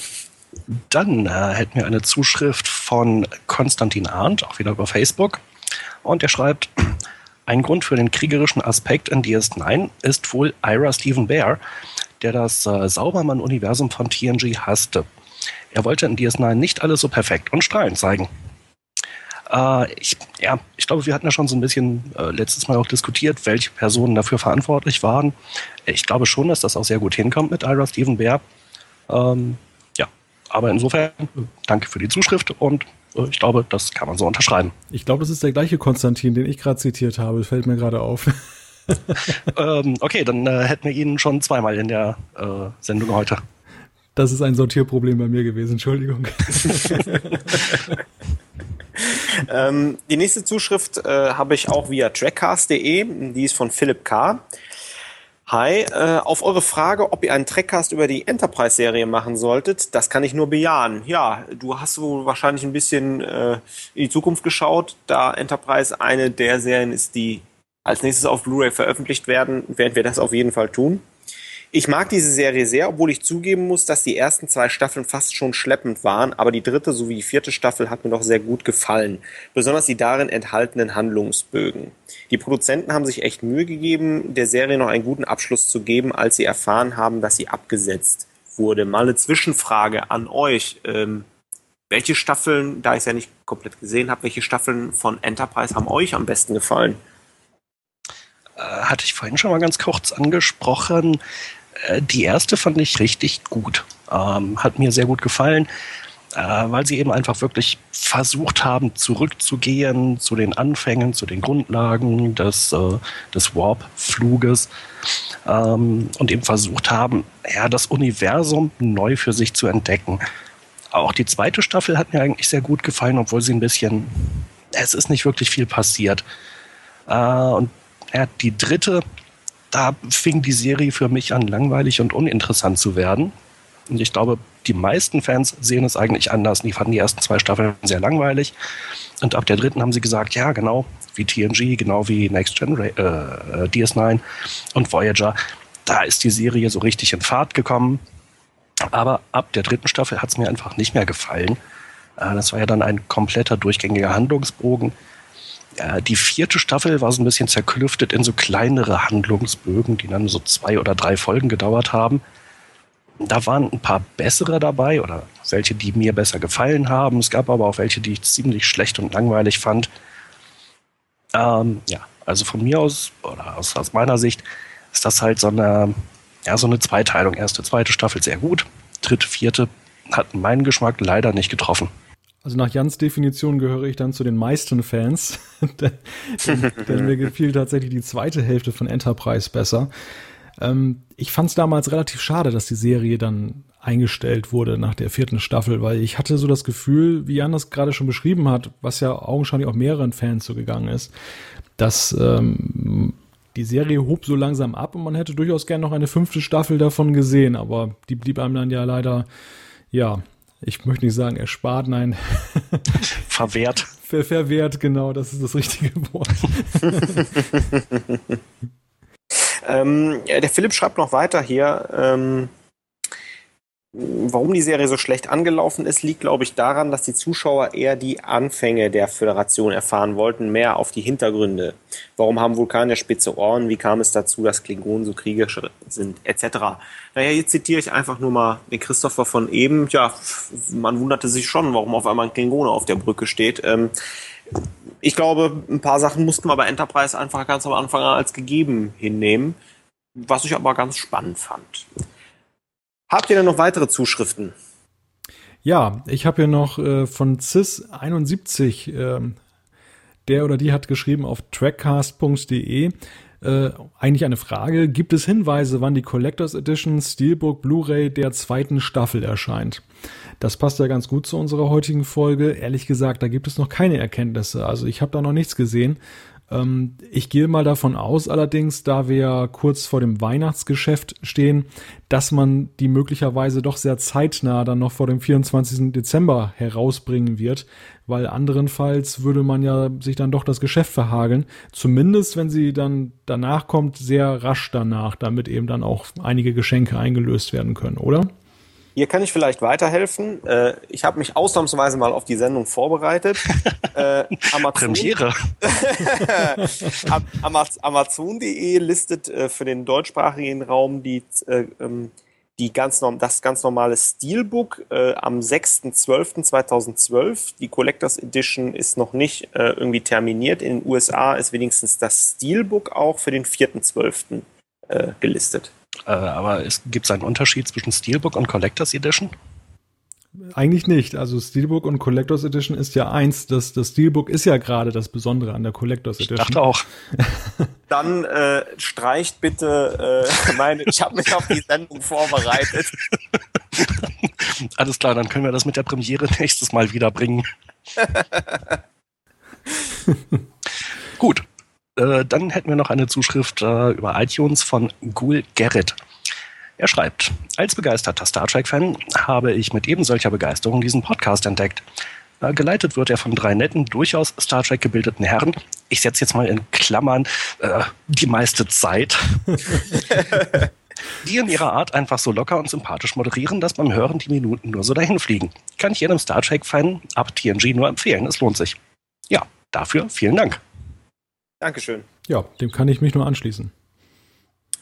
Dann äh, hätten wir eine Zuschrift von Konstantin Arndt, auch wieder über Facebook. Und er schreibt, ein Grund für den kriegerischen Aspekt in DS9 ist wohl Ira Stephen Bear, der das äh, Saubermann-Universum von TNG hasste. Er wollte in DS9 nicht alles so perfekt und strahlend zeigen. Äh, ich, ja, ich glaube, wir hatten ja schon so ein bisschen äh, letztes Mal auch diskutiert, welche Personen dafür verantwortlich waren. Ich glaube schon, dass das auch sehr gut hinkommt mit Ira Stephen Bear. Ähm, ja, aber insofern danke für die Zuschrift und äh, ich glaube, das kann man so unterschreiben. Ich glaube, das ist der gleiche Konstantin, den ich gerade zitiert habe. Fällt mir gerade auf. ähm, okay, dann äh, hätten wir ihn schon zweimal in der äh, Sendung heute. Das ist ein Sortierproblem bei mir gewesen, Entschuldigung. ähm, die nächste Zuschrift äh, habe ich auch via trackcast.de, die ist von Philipp K. Hi, äh, auf eure Frage, ob ihr einen Trackcast über die Enterprise-Serie machen solltet, das kann ich nur bejahen. Ja, du hast wohl wahrscheinlich ein bisschen äh, in die Zukunft geschaut, da Enterprise eine der Serien ist, die als nächstes auf Blu-ray veröffentlicht werden, werden wir das auf jeden Fall tun. Ich mag diese Serie sehr, obwohl ich zugeben muss, dass die ersten zwei Staffeln fast schon schleppend waren, aber die dritte sowie die vierte Staffel hat mir doch sehr gut gefallen, besonders die darin enthaltenen Handlungsbögen. Die Produzenten haben sich echt Mühe gegeben, der Serie noch einen guten Abschluss zu geben, als sie erfahren haben, dass sie abgesetzt wurde. Mal eine Zwischenfrage an euch. Ähm, welche Staffeln, da ich es ja nicht komplett gesehen habe, welche Staffeln von Enterprise haben euch am besten gefallen? Äh, hatte ich vorhin schon mal ganz kurz angesprochen. Äh, die erste fand ich richtig gut. Ähm, hat mir sehr gut gefallen, äh, weil sie eben einfach wirklich versucht haben, zurückzugehen zu den Anfängen, zu den Grundlagen des, äh, des Warp-Fluges ähm, und eben versucht haben, ja, das Universum neu für sich zu entdecken. Auch die zweite Staffel hat mir eigentlich sehr gut gefallen, obwohl sie ein bisschen, es ist nicht wirklich viel passiert. Äh, und ja, die dritte da fing die Serie für mich an, langweilig und uninteressant zu werden. Und ich glaube, die meisten Fans sehen es eigentlich anders. Die fanden die ersten zwei Staffeln sehr langweilig. Und ab der dritten haben sie gesagt, ja, genau wie TNG, genau wie Next Gen, äh, DS9 und Voyager, da ist die Serie so richtig in Fahrt gekommen. Aber ab der dritten Staffel hat es mir einfach nicht mehr gefallen. Äh, das war ja dann ein kompletter durchgängiger Handlungsbogen äh, die vierte Staffel war so ein bisschen zerklüftet in so kleinere Handlungsbögen, die dann so zwei oder drei Folgen gedauert haben. Da waren ein paar bessere dabei oder welche, die mir besser gefallen haben. Es gab aber auch welche, die ich ziemlich schlecht und langweilig fand. Ähm, ja, also von mir aus oder aus, aus meiner Sicht ist das halt so eine, ja, so eine Zweiteilung. Erste, zweite Staffel sehr gut. Dritte, vierte hat meinen Geschmack leider nicht getroffen. Also nach Jans Definition gehöre ich dann zu den meisten Fans, denn, denn, mir gefiel tatsächlich die zweite Hälfte von Enterprise besser. Ähm, ich fand es damals relativ schade, dass die Serie dann eingestellt wurde nach der vierten Staffel, weil ich hatte so das Gefühl, wie Jan das gerade schon beschrieben hat, was ja augenscheinlich auch mehreren Fans so gegangen ist, dass ähm, die Serie hob so langsam ab und man hätte durchaus gern noch eine fünfte Staffel davon gesehen, aber die blieb einem dann ja leider, ja, ich möchte nicht sagen erspart, nein. Verwehrt. Ver verwehrt, genau, das ist das richtige Wort. ähm, der Philipp schreibt noch weiter hier. Ähm, Warum die Serie so schlecht angelaufen ist, liegt, glaube ich, daran, dass die Zuschauer eher die Anfänge der Föderation erfahren wollten, mehr auf die Hintergründe. Warum haben Vulkanier spitze Ohren? Wie kam es dazu, dass Klingonen so kriegerisch sind? Etc. Naja, jetzt zitiere ich einfach nur mal den Christopher von eben. Ja, man wunderte sich schon, warum auf einmal ein Klingone auf der Brücke steht. Ähm, ich glaube, ein paar Sachen mussten wir bei Enterprise einfach ganz am Anfang als gegeben hinnehmen, was ich aber ganz spannend fand. Habt ihr denn noch weitere Zuschriften? Ja, ich habe hier noch äh, von CIS71, äh, der oder die hat geschrieben auf trackcast.de, äh, eigentlich eine Frage. Gibt es Hinweise, wann die Collectors Edition Steelbook Blu-ray der zweiten Staffel erscheint? Das passt ja ganz gut zu unserer heutigen Folge. Ehrlich gesagt, da gibt es noch keine Erkenntnisse. Also ich habe da noch nichts gesehen. Ähm, ich gehe mal davon aus, allerdings, da wir kurz vor dem Weihnachtsgeschäft stehen, dass man die möglicherweise doch sehr zeitnah dann noch vor dem 24. Dezember herausbringen wird, weil anderenfalls würde man ja sich dann doch das Geschäft verhageln. Zumindest, wenn sie dann danach kommt, sehr rasch danach, damit eben dann auch einige Geschenke eingelöst werden können, oder? Hier kann ich vielleicht weiterhelfen. Äh, ich habe mich ausnahmsweise mal auf die Sendung vorbereitet. äh, Amazon, Premiere. Amazon.de listet äh, für den deutschsprachigen Raum die, äh, ähm, die ganz, das ganz normale Steelbook am 6.12.2012. Die Collectors Edition ist noch nicht irgendwie terminiert. In den USA ist wenigstens das Steelbook auch für den 4.12. Äh, gelistet. Äh, aber gibt es einen Unterschied zwischen Steelbook und Collectors Edition? Eigentlich nicht. Also Steelbook und Collectors Edition ist ja eins. Das, das Steelbook ist ja gerade das Besondere an der Collectors Edition. Ich dachte auch. Dann äh, streicht bitte äh, meine, ich habe mich auf die Sendung vorbereitet. Alles klar, dann können wir das mit der Premiere nächstes Mal wiederbringen. Gut, äh, dann hätten wir noch eine Zuschrift äh, über iTunes von Gul Gerrit. Er schreibt, als begeisterter Star Trek-Fan habe ich mit eben solcher Begeisterung diesen Podcast entdeckt. Äh, geleitet wird er von drei netten, durchaus Star Trek gebildeten Herren. Ich setze jetzt mal in Klammern äh, die meiste Zeit. die in ihrer Art einfach so locker und sympathisch moderieren, dass beim Hören die Minuten nur so dahin fliegen. Kann ich jedem Star Trek-Fan ab TNG nur empfehlen. Es lohnt sich. Ja, dafür vielen Dank. Dankeschön. Ja, dem kann ich mich nur anschließen.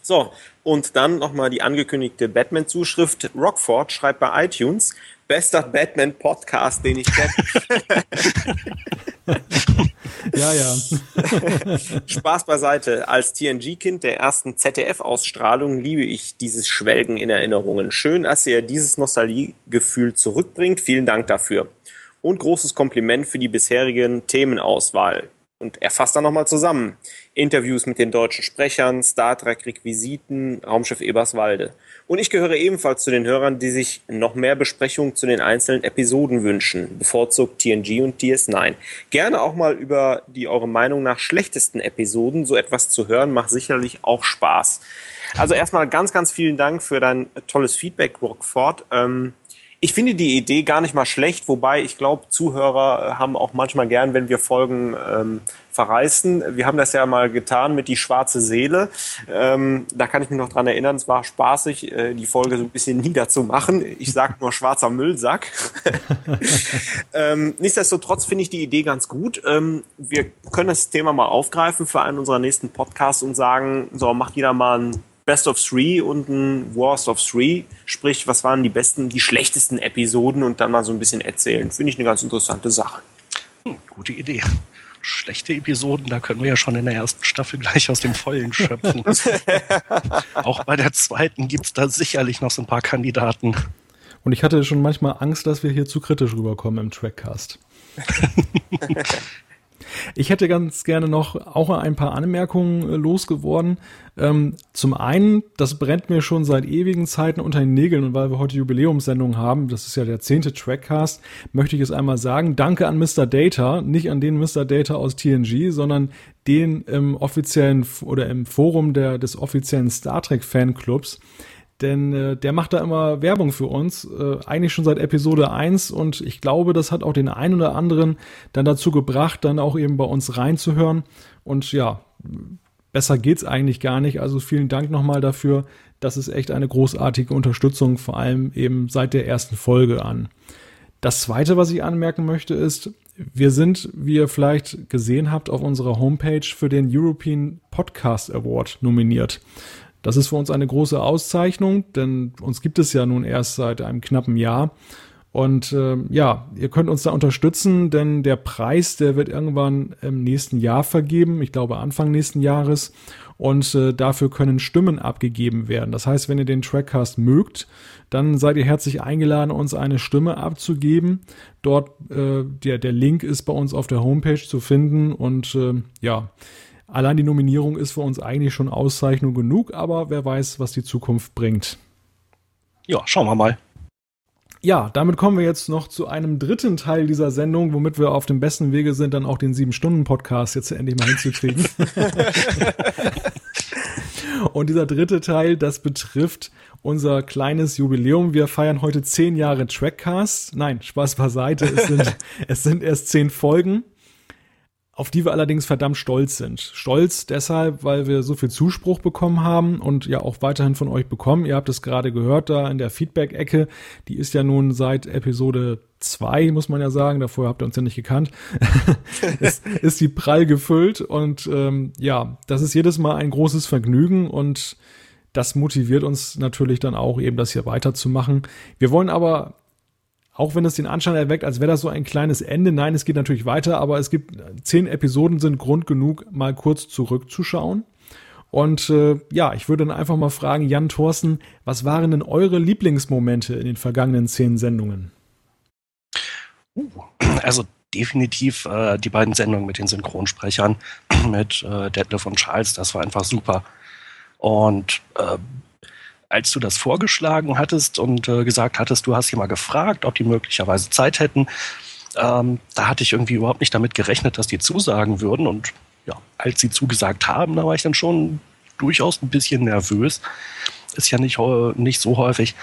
So, und dann nochmal die angekündigte Batman-Zuschrift. Rockford schreibt bei iTunes, bester Batman-Podcast, den ich kenne. ja, ja. Spaß beiseite. Als TNG-Kind der ersten ZDF-Ausstrahlung liebe ich dieses Schwelgen in Erinnerungen. Schön, dass ihr dieses Nostalgiegefühl zurückbringt. Vielen Dank dafür. Und großes Kompliment für die bisherigen Themenauswahl. Und er fasst dann nochmal zusammen. Interviews mit den deutschen Sprechern, Star Trek Requisiten, Raumschiff Eberswalde. Und ich gehöre ebenfalls zu den Hörern, die sich noch mehr Besprechungen zu den einzelnen Episoden wünschen, bevorzugt TNG und DS9. Gerne auch mal über die eure Meinung nach schlechtesten Episoden so etwas zu hören, macht sicherlich auch Spaß. Also erstmal ganz, ganz vielen Dank für dein tolles Feedback, Rockford. Ähm, ich finde die Idee gar nicht mal schlecht, wobei ich glaube, Zuhörer äh, haben auch manchmal gern, wenn wir Folgen ähm, verreißen. Wir haben das ja mal getan mit die schwarze Seele. Ähm, da kann ich mich noch dran erinnern, es war spaßig, äh, die Folge so ein bisschen niederzumachen. Ich sage nur schwarzer Müllsack. ähm, nichtsdestotrotz finde ich die Idee ganz gut. Ähm, wir können das Thema mal aufgreifen für einen unserer nächsten Podcasts und sagen, so macht jeder mal ein Best of Three und ein Worst of Three. Sprich, was waren die besten, die schlechtesten Episoden und dann mal so ein bisschen erzählen. Finde ich eine ganz interessante Sache. Hm, gute Idee. Schlechte Episoden, da können wir ja schon in der ersten Staffel gleich aus dem Vollen schöpfen. Auch bei der zweiten gibt es da sicherlich noch so ein paar Kandidaten. Und ich hatte schon manchmal Angst, dass wir hier zu kritisch rüberkommen im Trackcast. Ich hätte ganz gerne noch auch ein paar Anmerkungen äh, losgeworden. Ähm, zum einen, das brennt mir schon seit ewigen Zeiten unter den Nägeln und weil wir heute Jubiläumssendung haben, das ist ja der zehnte Trackcast, möchte ich es einmal sagen. Danke an Mr. Data, nicht an den Mr. Data aus TNG, sondern den im offiziellen oder im Forum der, des offiziellen Star Trek Fanclubs denn äh, der macht da immer Werbung für uns, äh, eigentlich schon seit Episode 1 und ich glaube, das hat auch den einen oder anderen dann dazu gebracht, dann auch eben bei uns reinzuhören und ja, besser geht's eigentlich gar nicht. Also vielen Dank nochmal dafür. Das ist echt eine großartige Unterstützung, vor allem eben seit der ersten Folge an. Das zweite, was ich anmerken möchte, ist, wir sind, wie ihr vielleicht gesehen habt, auf unserer Homepage für den European Podcast Award nominiert. Das ist für uns eine große Auszeichnung, denn uns gibt es ja nun erst seit einem knappen Jahr. Und äh, ja, ihr könnt uns da unterstützen, denn der Preis, der wird irgendwann im nächsten Jahr vergeben, ich glaube Anfang nächsten Jahres. Und äh, dafür können Stimmen abgegeben werden. Das heißt, wenn ihr den Trackcast mögt, dann seid ihr herzlich eingeladen, uns eine Stimme abzugeben. Dort, äh, der, der Link ist bei uns auf der Homepage zu finden. Und äh, ja, allein die Nominierung ist für uns eigentlich schon Auszeichnung genug, aber wer weiß, was die Zukunft bringt. Ja, schauen wir mal. Ja, damit kommen wir jetzt noch zu einem dritten Teil dieser Sendung, womit wir auf dem besten Wege sind, dann auch den sieben-Stunden-Podcast jetzt endlich mal hinzukriegen. Und dieser dritte Teil, das betrifft unser kleines Jubiläum. Wir feiern heute zehn Jahre Trackcast. Nein, Spaß beiseite. Es sind, es sind erst zehn Folgen auf die wir allerdings verdammt stolz sind. Stolz deshalb, weil wir so viel Zuspruch bekommen haben und ja auch weiterhin von euch bekommen. Ihr habt es gerade gehört da in der Feedback-Ecke. Die ist ja nun seit Episode zwei, muss man ja sagen. Davor habt ihr uns ja nicht gekannt. ist, ist die prall gefüllt und ähm, ja, das ist jedes Mal ein großes Vergnügen und das motiviert uns natürlich dann auch eben das hier weiterzumachen. Wir wollen aber auch wenn es den Anschein erweckt, als wäre das so ein kleines Ende. Nein, es geht natürlich weiter, aber es gibt zehn Episoden sind Grund genug, mal kurz zurückzuschauen. Und äh, ja, ich würde dann einfach mal fragen, Jan Thorsten, was waren denn eure Lieblingsmomente in den vergangenen zehn Sendungen? Uh, also definitiv äh, die beiden Sendungen mit den Synchronsprechern, mit äh, Detlef und Charles, das war einfach super. Und äh, als du das vorgeschlagen hattest und äh, gesagt hattest, du hast sie mal gefragt, ob die möglicherweise Zeit hätten, ähm, da hatte ich irgendwie überhaupt nicht damit gerechnet, dass die zusagen würden. Und ja, als sie zugesagt haben, da war ich dann schon durchaus ein bisschen nervös. Ist ja nicht, nicht so häufig,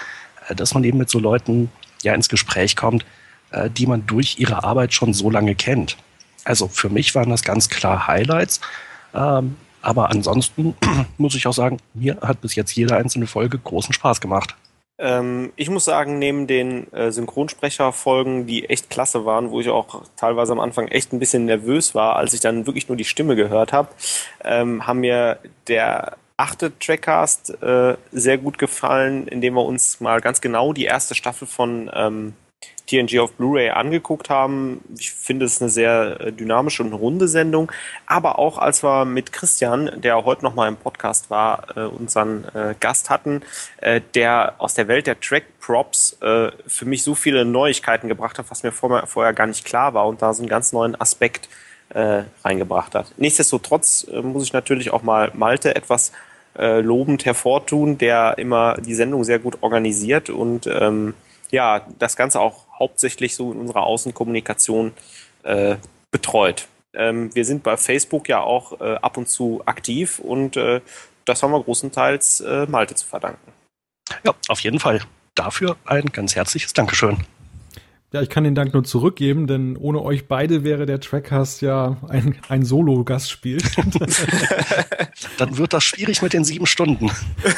äh, dass man eben mit so Leuten ja ins Gespräch kommt, äh, die man durch ihre Arbeit schon so lange kennt. Also für mich waren das ganz klar Highlights. Ähm, aber ansonsten muss ich auch sagen, mir hat bis jetzt jede einzelne Folge großen Spaß gemacht. Ähm, ich muss sagen, neben den äh, Synchronsprecherfolgen, die echt klasse waren, wo ich auch teilweise am Anfang echt ein bisschen nervös war, als ich dann wirklich nur die Stimme gehört habe, ähm, haben mir der achte Trackcast äh, sehr gut gefallen, indem wir uns mal ganz genau die erste Staffel von ähm, TNG auf Blu-ray angeguckt haben. Ich finde es eine sehr äh, dynamische und runde Sendung. Aber auch als wir mit Christian, der heute noch mal im Podcast war, äh, unseren äh, Gast hatten, äh, der aus der Welt der Track-Props äh, für mich so viele Neuigkeiten gebracht hat, was mir vorher, vorher gar nicht klar war und da so einen ganz neuen Aspekt äh, reingebracht hat. Nichtsdestotrotz muss ich natürlich auch mal Malte etwas lobend hervortun, der immer die Sendung sehr gut organisiert und ähm, ja, das Ganze auch hauptsächlich so in unserer Außenkommunikation äh, betreut. Ähm, wir sind bei Facebook ja auch äh, ab und zu aktiv und äh, das haben wir großenteils äh, Malte zu verdanken. Ja, auf jeden Fall. Dafür ein ganz herzliches Dankeschön. Ja, ich kann den Dank nur zurückgeben, denn ohne euch beide wäre der Trackcast ja ein, ein Solo-Gastspiel. Dann wird das schwierig mit den sieben Stunden.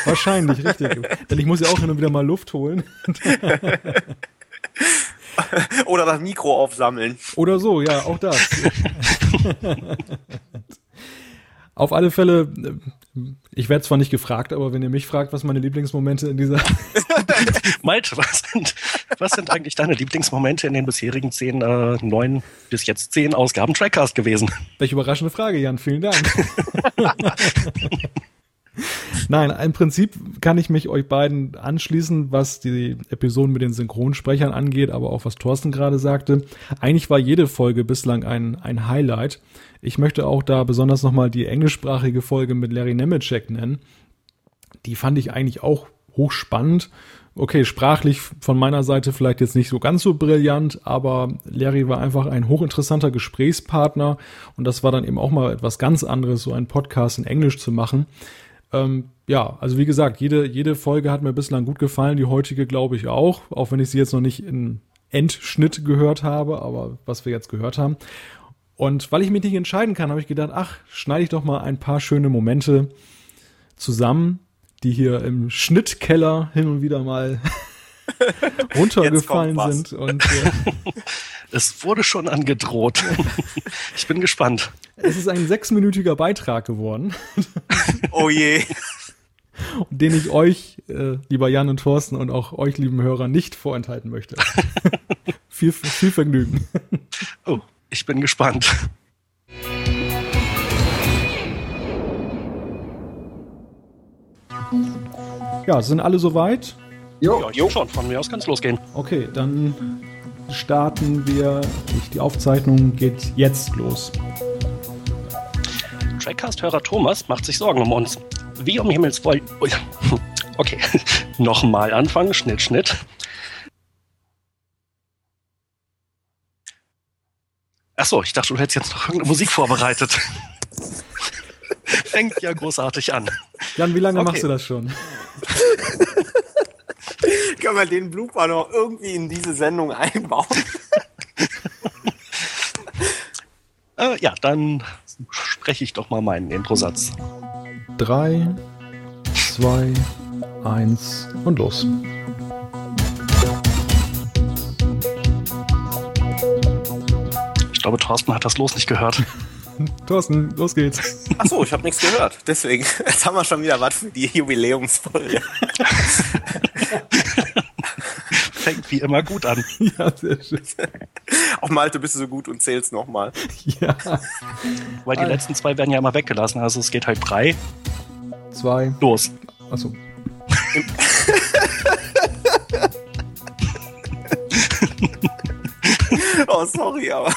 Wahrscheinlich, richtig. denn ich muss ja auch hin und wieder mal Luft holen. Oder das Mikro aufsammeln. Oder so, ja, auch das. Auf alle Fälle, ich werde zwar nicht gefragt, aber wenn ihr mich fragt, was meine Lieblingsmomente in dieser. Malte, was sind, was sind eigentlich deine Lieblingsmomente in den bisherigen zehn, äh, neun bis jetzt zehn Ausgaben Trackcast gewesen? Welche überraschende Frage, Jan. Vielen Dank. Nein, im Prinzip kann ich mich euch beiden anschließen, was die Episoden mit den Synchronsprechern angeht, aber auch was Thorsten gerade sagte. Eigentlich war jede Folge bislang ein, ein Highlight. Ich möchte auch da besonders nochmal die englischsprachige Folge mit Larry Nemeczek nennen. Die fand ich eigentlich auch hochspannend. Okay, sprachlich von meiner Seite vielleicht jetzt nicht so ganz so brillant, aber Larry war einfach ein hochinteressanter Gesprächspartner und das war dann eben auch mal etwas ganz anderes, so einen Podcast in Englisch zu machen. Ähm, ja, also wie gesagt, jede, jede Folge hat mir bislang gut gefallen, die heutige glaube ich auch, auch wenn ich sie jetzt noch nicht in Endschnitt gehört habe, aber was wir jetzt gehört haben. Und weil ich mich nicht entscheiden kann, habe ich gedacht, ach, schneide ich doch mal ein paar schöne Momente zusammen, die hier im Schnittkeller hin und wieder mal runtergefallen sind. Und, äh, es wurde schon angedroht. ich bin gespannt. Es ist ein sechsminütiger Beitrag geworden. oh je. Den ich euch, äh, lieber Jan und Thorsten, und auch euch, lieben Hörer, nicht vorenthalten möchte. viel, viel Vergnügen. Oh, ich bin gespannt. Ja, sind alle soweit? Jo. Ja, jo. schon. Von mir aus kann es losgehen. Okay, dann starten wir. Die Aufzeichnung geht jetzt los. Trackcast-Hörer Thomas macht sich Sorgen um uns. Wie um Himmels Willen. Okay, nochmal anfangen. Schnitt, Schnitt. Achso, ich dachte, du hättest jetzt noch irgendeine Musik vorbereitet. Fängt ja großartig an. Jan, wie lange okay. machst du das schon? Können wir den Blooper noch irgendwie in diese Sendung einbauen? äh, ja, dann spreche ich doch mal meinen Introsatz. Drei, zwei, eins und los. Ich glaube, Thorsten hat das Los nicht gehört. Thorsten, los geht's. Achso, ich habe nichts gehört. Deswegen, jetzt haben wir schon wieder was für die Jubiläumsfolge. Fängt wie immer gut an. Ja, sehr schön. Auf Malte bist du so gut und zählst nochmal. Ja. Weil die letzten zwei werden ja immer weggelassen. Also es geht halt drei. Zwei. Los. Achso. oh, sorry, aber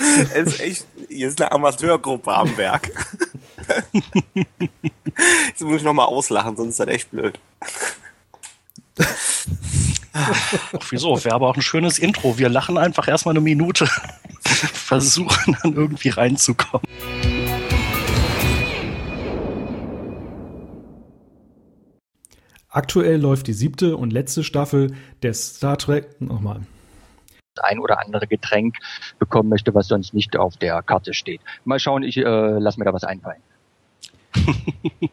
es ist echt, hier ist eine Amateurgruppe am Werk. Jetzt muss ich nochmal auslachen, sonst ist das echt blöd. Ach, wieso? Wäre aber auch ein schönes Intro. Wir lachen einfach erstmal eine Minute, versuchen dann irgendwie reinzukommen. Aktuell läuft die siebte und letzte Staffel des Star Trek. Nochmal ein oder andere Getränk bekommen möchte, was sonst nicht auf der Karte steht. Mal schauen, ich äh, lasse mir da was einfallen.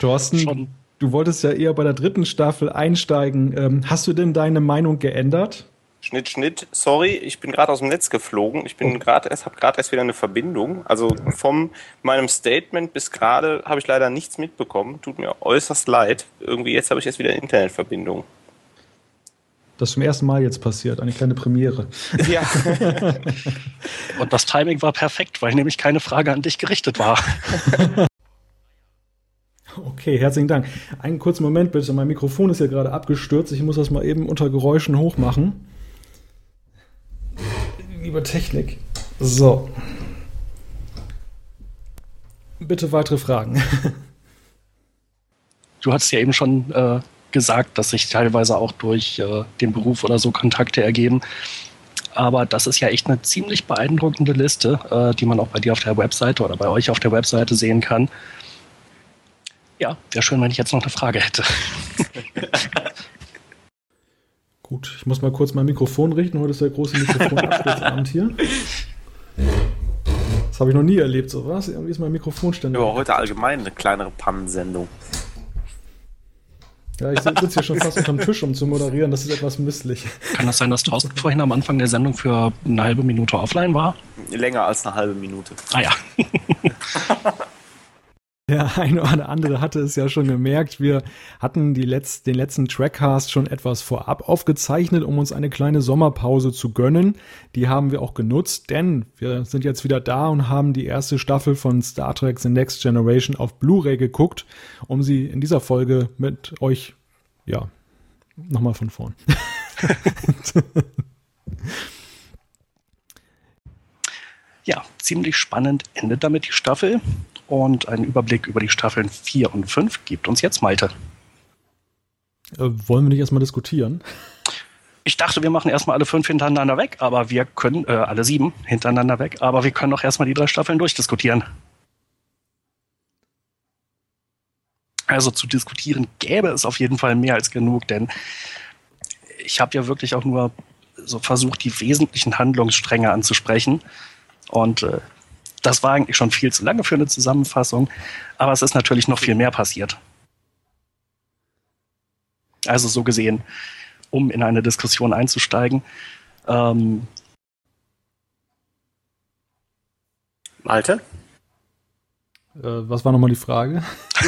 Thorsten, Schon. du wolltest ja eher bei der dritten Staffel einsteigen. Ähm, hast du denn deine Meinung geändert? Schnitt, Schnitt. Sorry, ich bin gerade aus dem Netz geflogen. Ich bin oh. gerade erst, habe gerade erst wieder eine Verbindung. Also von meinem Statement bis gerade habe ich leider nichts mitbekommen. Tut mir äußerst leid. Irgendwie jetzt habe ich erst wieder eine Internetverbindung. Das zum ersten Mal jetzt passiert, eine kleine Premiere. Ja. Und das Timing war perfekt, weil nämlich keine Frage an dich gerichtet war. Okay, herzlichen Dank. Einen kurzen Moment bitte. Mein Mikrofon ist ja gerade abgestürzt. Ich muss das mal eben unter Geräuschen hochmachen. Liebe Technik. So. Bitte weitere Fragen. Du hattest ja eben schon äh, gesagt, dass sich teilweise auch durch äh, den Beruf oder so Kontakte ergeben. Aber das ist ja echt eine ziemlich beeindruckende Liste, äh, die man auch bei dir auf der Webseite oder bei euch auf der Webseite sehen kann. Ja, wäre schön, wenn ich jetzt noch eine Frage hätte. Gut, ich muss mal kurz mein Mikrofon richten. Heute ist der große Mikrofonabsturzabend hier. Das habe ich noch nie erlebt, so was. Irgendwie ist mein Mikrofon ständig. Ja, heute allgemein eine kleinere Pannensendung. Ja, ich sitze hier schon fast unterm Tisch, um zu moderieren. Das ist etwas misslich. Kann das sein, dass Thorsten vorhin am Anfang der Sendung für eine halbe Minute offline war? Länger als eine halbe Minute. Ah ja. Der eine oder andere hatte es ja schon gemerkt. Wir hatten Letz-, den letzten Trackcast schon etwas vorab aufgezeichnet, um uns eine kleine Sommerpause zu gönnen. Die haben wir auch genutzt, denn wir sind jetzt wieder da und haben die erste Staffel von Star Trek The Next Generation auf Blu-ray geguckt, um sie in dieser Folge mit euch, ja, nochmal von vorn. ja, ziemlich spannend endet damit die Staffel. Und einen Überblick über die Staffeln 4 und 5 gibt uns jetzt Malte. Äh, wollen wir nicht erstmal diskutieren? Ich dachte, wir machen erstmal alle fünf hintereinander weg, aber wir können, äh, alle sieben hintereinander weg, aber wir können auch erstmal die drei Staffeln durchdiskutieren. Also zu diskutieren gäbe es auf jeden Fall mehr als genug, denn ich habe ja wirklich auch nur so versucht, die wesentlichen Handlungsstränge anzusprechen. Und äh, das war eigentlich schon viel zu lange für eine Zusammenfassung, aber es ist natürlich noch viel mehr passiert. Also so gesehen, um in eine Diskussion einzusteigen. Ähm, Malte? Äh, was war nochmal die Frage?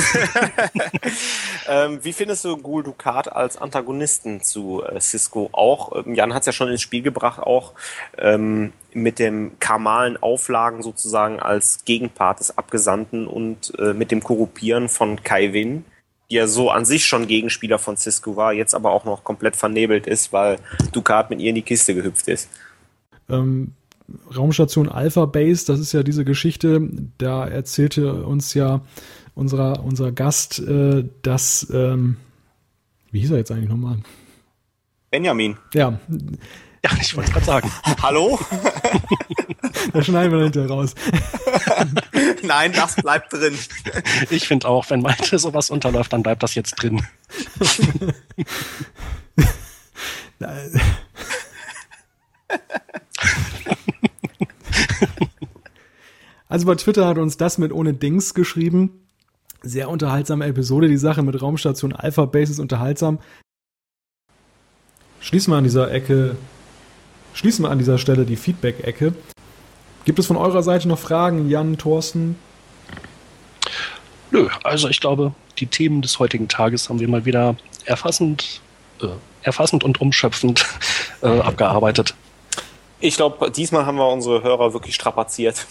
ähm, wie findest du Gul Dukat als Antagonisten zu äh, Cisco? Auch, ähm, Jan hat es ja schon ins Spiel gebracht, auch ähm, mit dem karmalen Auflagen sozusagen als Gegenpart des Abgesandten und äh, mit dem Korrupieren von Kai Win, die ja so an sich schon Gegenspieler von Cisco war, jetzt aber auch noch komplett vernebelt ist, weil Dukat mit ihr in die Kiste gehüpft ist. Ähm, Raumstation Alpha Base, das ist ja diese Geschichte, da erzählte uns ja unser, unser Gast, äh, dass, ähm, wie hieß er jetzt eigentlich nochmal? Benjamin. Ja. Ja, ich wollte es gerade sagen. Hallo? da schneiden wir hinterher raus. Nein, das bleibt drin. Ich finde auch, wenn Malte sowas unterläuft, dann bleibt das jetzt drin. Also bei Twitter hat uns das mit ohne Dings geschrieben. Sehr unterhaltsame Episode. Die Sache mit Raumstation Alpha Base ist unterhaltsam. Schließen wir an dieser Ecke, schließen wir an dieser Stelle die Feedback-Ecke. Gibt es von eurer Seite noch Fragen, Jan, Thorsten? Nö, also ich glaube, die Themen des heutigen Tages haben wir mal wieder erfassend, äh, erfassend und umschöpfend äh, abgearbeitet. Ich glaube, diesmal haben wir unsere Hörer wirklich strapaziert.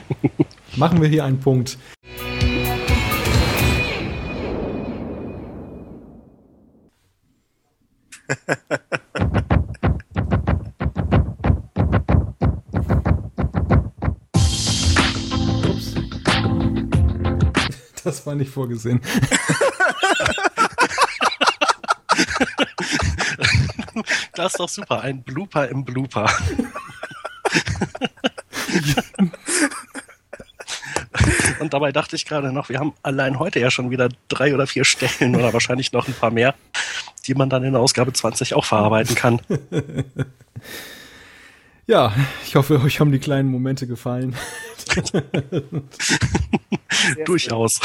Machen wir hier einen Punkt. Ups. Das war nicht vorgesehen. Das ist doch super, ein Blooper im Blooper. Und dabei dachte ich gerade noch, wir haben allein heute ja schon wieder drei oder vier Stellen oder wahrscheinlich noch ein paar mehr, die man dann in der Ausgabe 20 auch verarbeiten kann. Ja, ich hoffe, euch haben die kleinen Momente gefallen. Durchaus.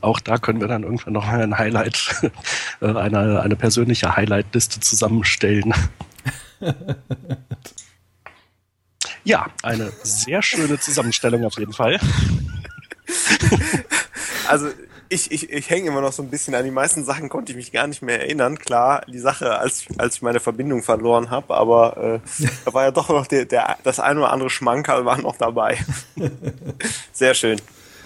Auch da können wir dann irgendwann noch ein Highlight, äh, eine, eine persönliche Highlight-Liste zusammenstellen. Ja, eine sehr schöne Zusammenstellung auf jeden Fall. Also ich, ich, ich hänge immer noch so ein bisschen an die meisten Sachen, konnte ich mich gar nicht mehr erinnern. Klar, die Sache, als, als ich meine Verbindung verloren habe, aber äh, da war ja doch noch der, der, das ein oder andere Schmankerl war noch dabei. Sehr schön.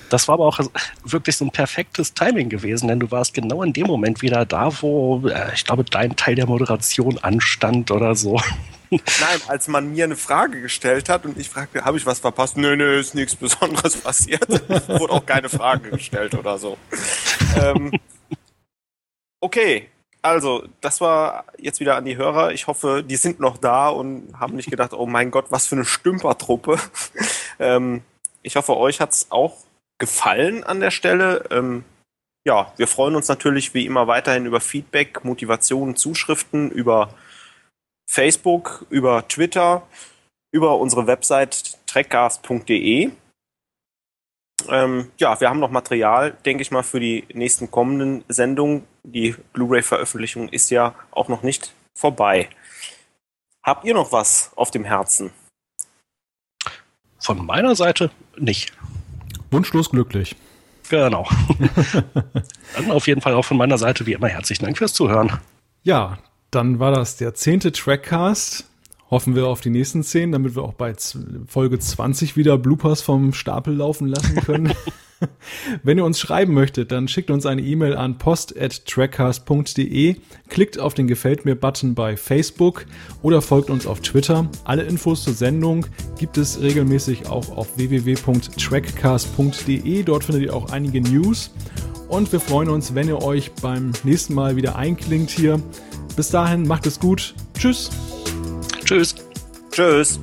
Das war aber auch wirklich so ein perfektes Timing gewesen, denn du warst genau in dem Moment wieder da, wo äh, ich glaube, dein Teil der Moderation anstand oder so. Nein, als man mir eine Frage gestellt hat und ich fragte, habe ich was verpasst? Nö, nö, ist nichts Besonderes passiert. Wurde auch keine Frage gestellt oder so. Ähm, okay, also das war jetzt wieder an die Hörer. Ich hoffe, die sind noch da und haben nicht gedacht, oh mein Gott, was für eine Stümpertruppe. ähm, ich hoffe, euch hat's auch gefallen an der Stelle. Ähm, ja, wir freuen uns natürlich wie immer weiterhin über Feedback, Motivation, Zuschriften, über Facebook, über Twitter, über unsere Website trackcast.de. Ähm, ja, wir haben noch Material, denke ich mal, für die nächsten kommenden Sendungen. Die Blu-ray-Veröffentlichung ist ja auch noch nicht vorbei. Habt ihr noch was auf dem Herzen? Von meiner Seite nicht. Wunschlos glücklich. Genau. Dann auf jeden Fall auch von meiner Seite wie immer herzlichen Dank fürs Zuhören. Ja, dann war das der zehnte Trackcast. Hoffen wir auf die nächsten zehn, damit wir auch bei Folge 20 wieder Bloopers vom Stapel laufen lassen können. Wenn ihr uns schreiben möchtet, dann schickt uns eine E-Mail an post.trackcast.de, klickt auf den Gefällt mir-Button bei Facebook oder folgt uns auf Twitter. Alle Infos zur Sendung gibt es regelmäßig auch auf www.trackcast.de. Dort findet ihr auch einige News. Und wir freuen uns, wenn ihr euch beim nächsten Mal wieder einklingt hier. Bis dahin, macht es gut. Tschüss. Tschüss. Tschüss.